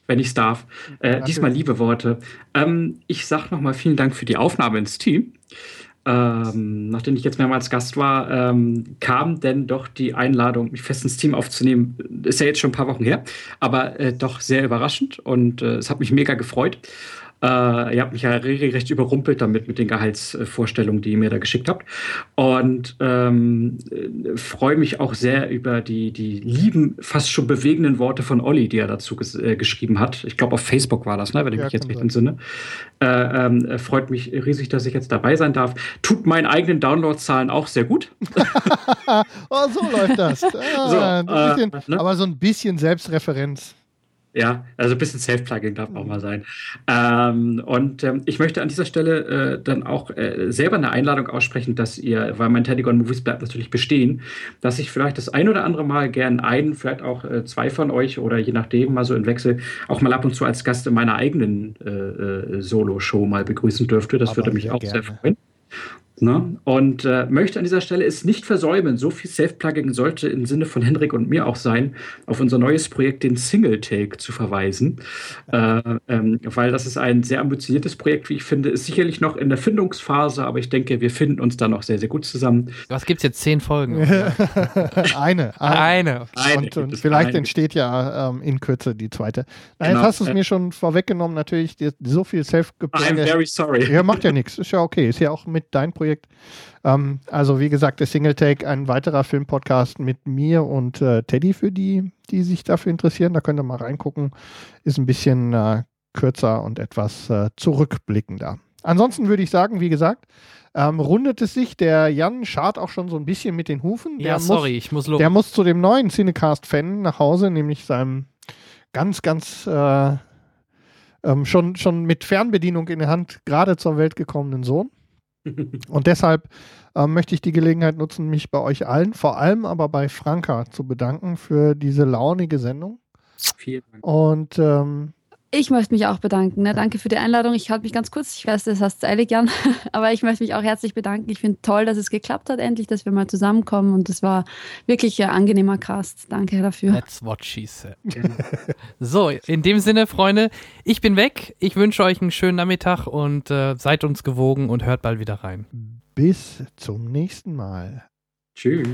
wenn ich es darf. Äh, diesmal liebe Worte. Ähm, ich sag nochmal vielen Dank für die Aufnahme ins Team. Ähm, nachdem ich jetzt mehrmals Gast war, ähm, kam denn doch die Einladung, mich fest ins Team aufzunehmen. Ist ja jetzt schon ein paar Wochen her, aber äh, doch sehr überraschend und äh, es hat mich mega gefreut. Äh, ihr habt mich ja regelrecht überrumpelt damit mit den Gehaltsvorstellungen, die ihr mir da geschickt habt. Und ähm, äh, freue mich auch sehr über die, die lieben, fast schon bewegenden Worte von Olli, die er dazu ges äh, geschrieben hat. Ich glaube, auf Facebook war das, ne, wenn ich Ja, mich jetzt recht entsinne. Äh, ähm, äh, freut mich riesig, dass ich jetzt dabei sein darf. Tut meinen eigenen Downloadzahlen auch sehr gut. oh, so läuft das. Ah, So, bisschen, äh, ne? Aber so ein bisschen Selbstreferenz. Ja, also ein bisschen Self-Plugging darf auch mal sein. Ähm, und ähm, ich möchte an dieser Stelle äh, dann auch äh, selber eine Einladung aussprechen, dass ihr, weil mein Telegon Movies bleibt natürlich bestehen, dass ich vielleicht das ein oder andere Mal gern einen, vielleicht auch äh, zwei von euch oder je nachdem mal so in Wechsel auch mal ab und zu als Gast in meiner eigenen äh, äh, Solo-Show mal begrüßen dürfte. Das Aber würde mich sehr auch sehr gerne. freuen. Ne? Und äh, möchte an dieser Stelle es nicht versäumen, so viel Self-Plugging sollte im Sinne von Henrik und mir auch sein, auf unser neues Projekt, den Single Take, zu verweisen. Äh, ähm, weil das ist ein sehr ambitioniertes Projekt, wie ich finde, ist sicherlich noch in der Findungsphase, aber ich denke, wir finden uns da noch sehr, sehr gut zusammen. Was gibt's jetzt? Zehn Folgen? eine. Eine. Eine Und, gibt und es, vielleicht eine. entsteht ja ähm, in Kürze die zweite. Na, Genau. Jetzt hast du es Äh, mir schon vorweggenommen, natürlich. So viel self I'm very sorry. Ja, macht ja nichts. Ist ja okay. Ist ja auch mit dein Projekt. Ähm, also, wie gesagt, der Single Take, ein weiterer Filmpodcast mit mir und äh, Teddy für die, die sich dafür interessieren. Da könnt ihr mal reingucken. Ist ein bisschen äh, kürzer und etwas äh, zurückblickender. ansonsten würde ich sagen, wie gesagt, ähm, rundet es sich. Der Jan schart auch schon so ein bisschen mit den Hufen. Der Ja, muss, sorry, ich muss los. Der muss zu dem neuen Cinecast-Fan nach Hause, nämlich seinem ganz, ganz äh, ähm, schon, schon mit Fernbedienung in der Hand gerade zur Welt gekommenen Sohn. Und deshalb ähm, möchte ich die Gelegenheit nutzen, mich bei euch allen, vor allem aber bei Franka, zu bedanken für diese launige Sendung. Vielen Dank. Und ähm, Ich möchte mich auch bedanken. Ne? Danke für die Einladung. Ich halte mich ganz kurz. Ich weiß, das hast du eilig, Jan. Aber ich möchte mich auch herzlich bedanken. Ich finde toll, dass es geklappt hat, endlich, dass wir mal zusammenkommen. Und es war wirklich ein angenehmer Cast. Danke dafür. That's what she said. so, in dem Sinne, Freunde, ich bin weg. Ich wünsche euch einen schönen Nachmittag und äh, seid uns gewogen und hört bald wieder rein. bis zum nächsten Mal. Tschüss.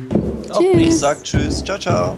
Auch ich sag Tschüss. Ciao, ciao.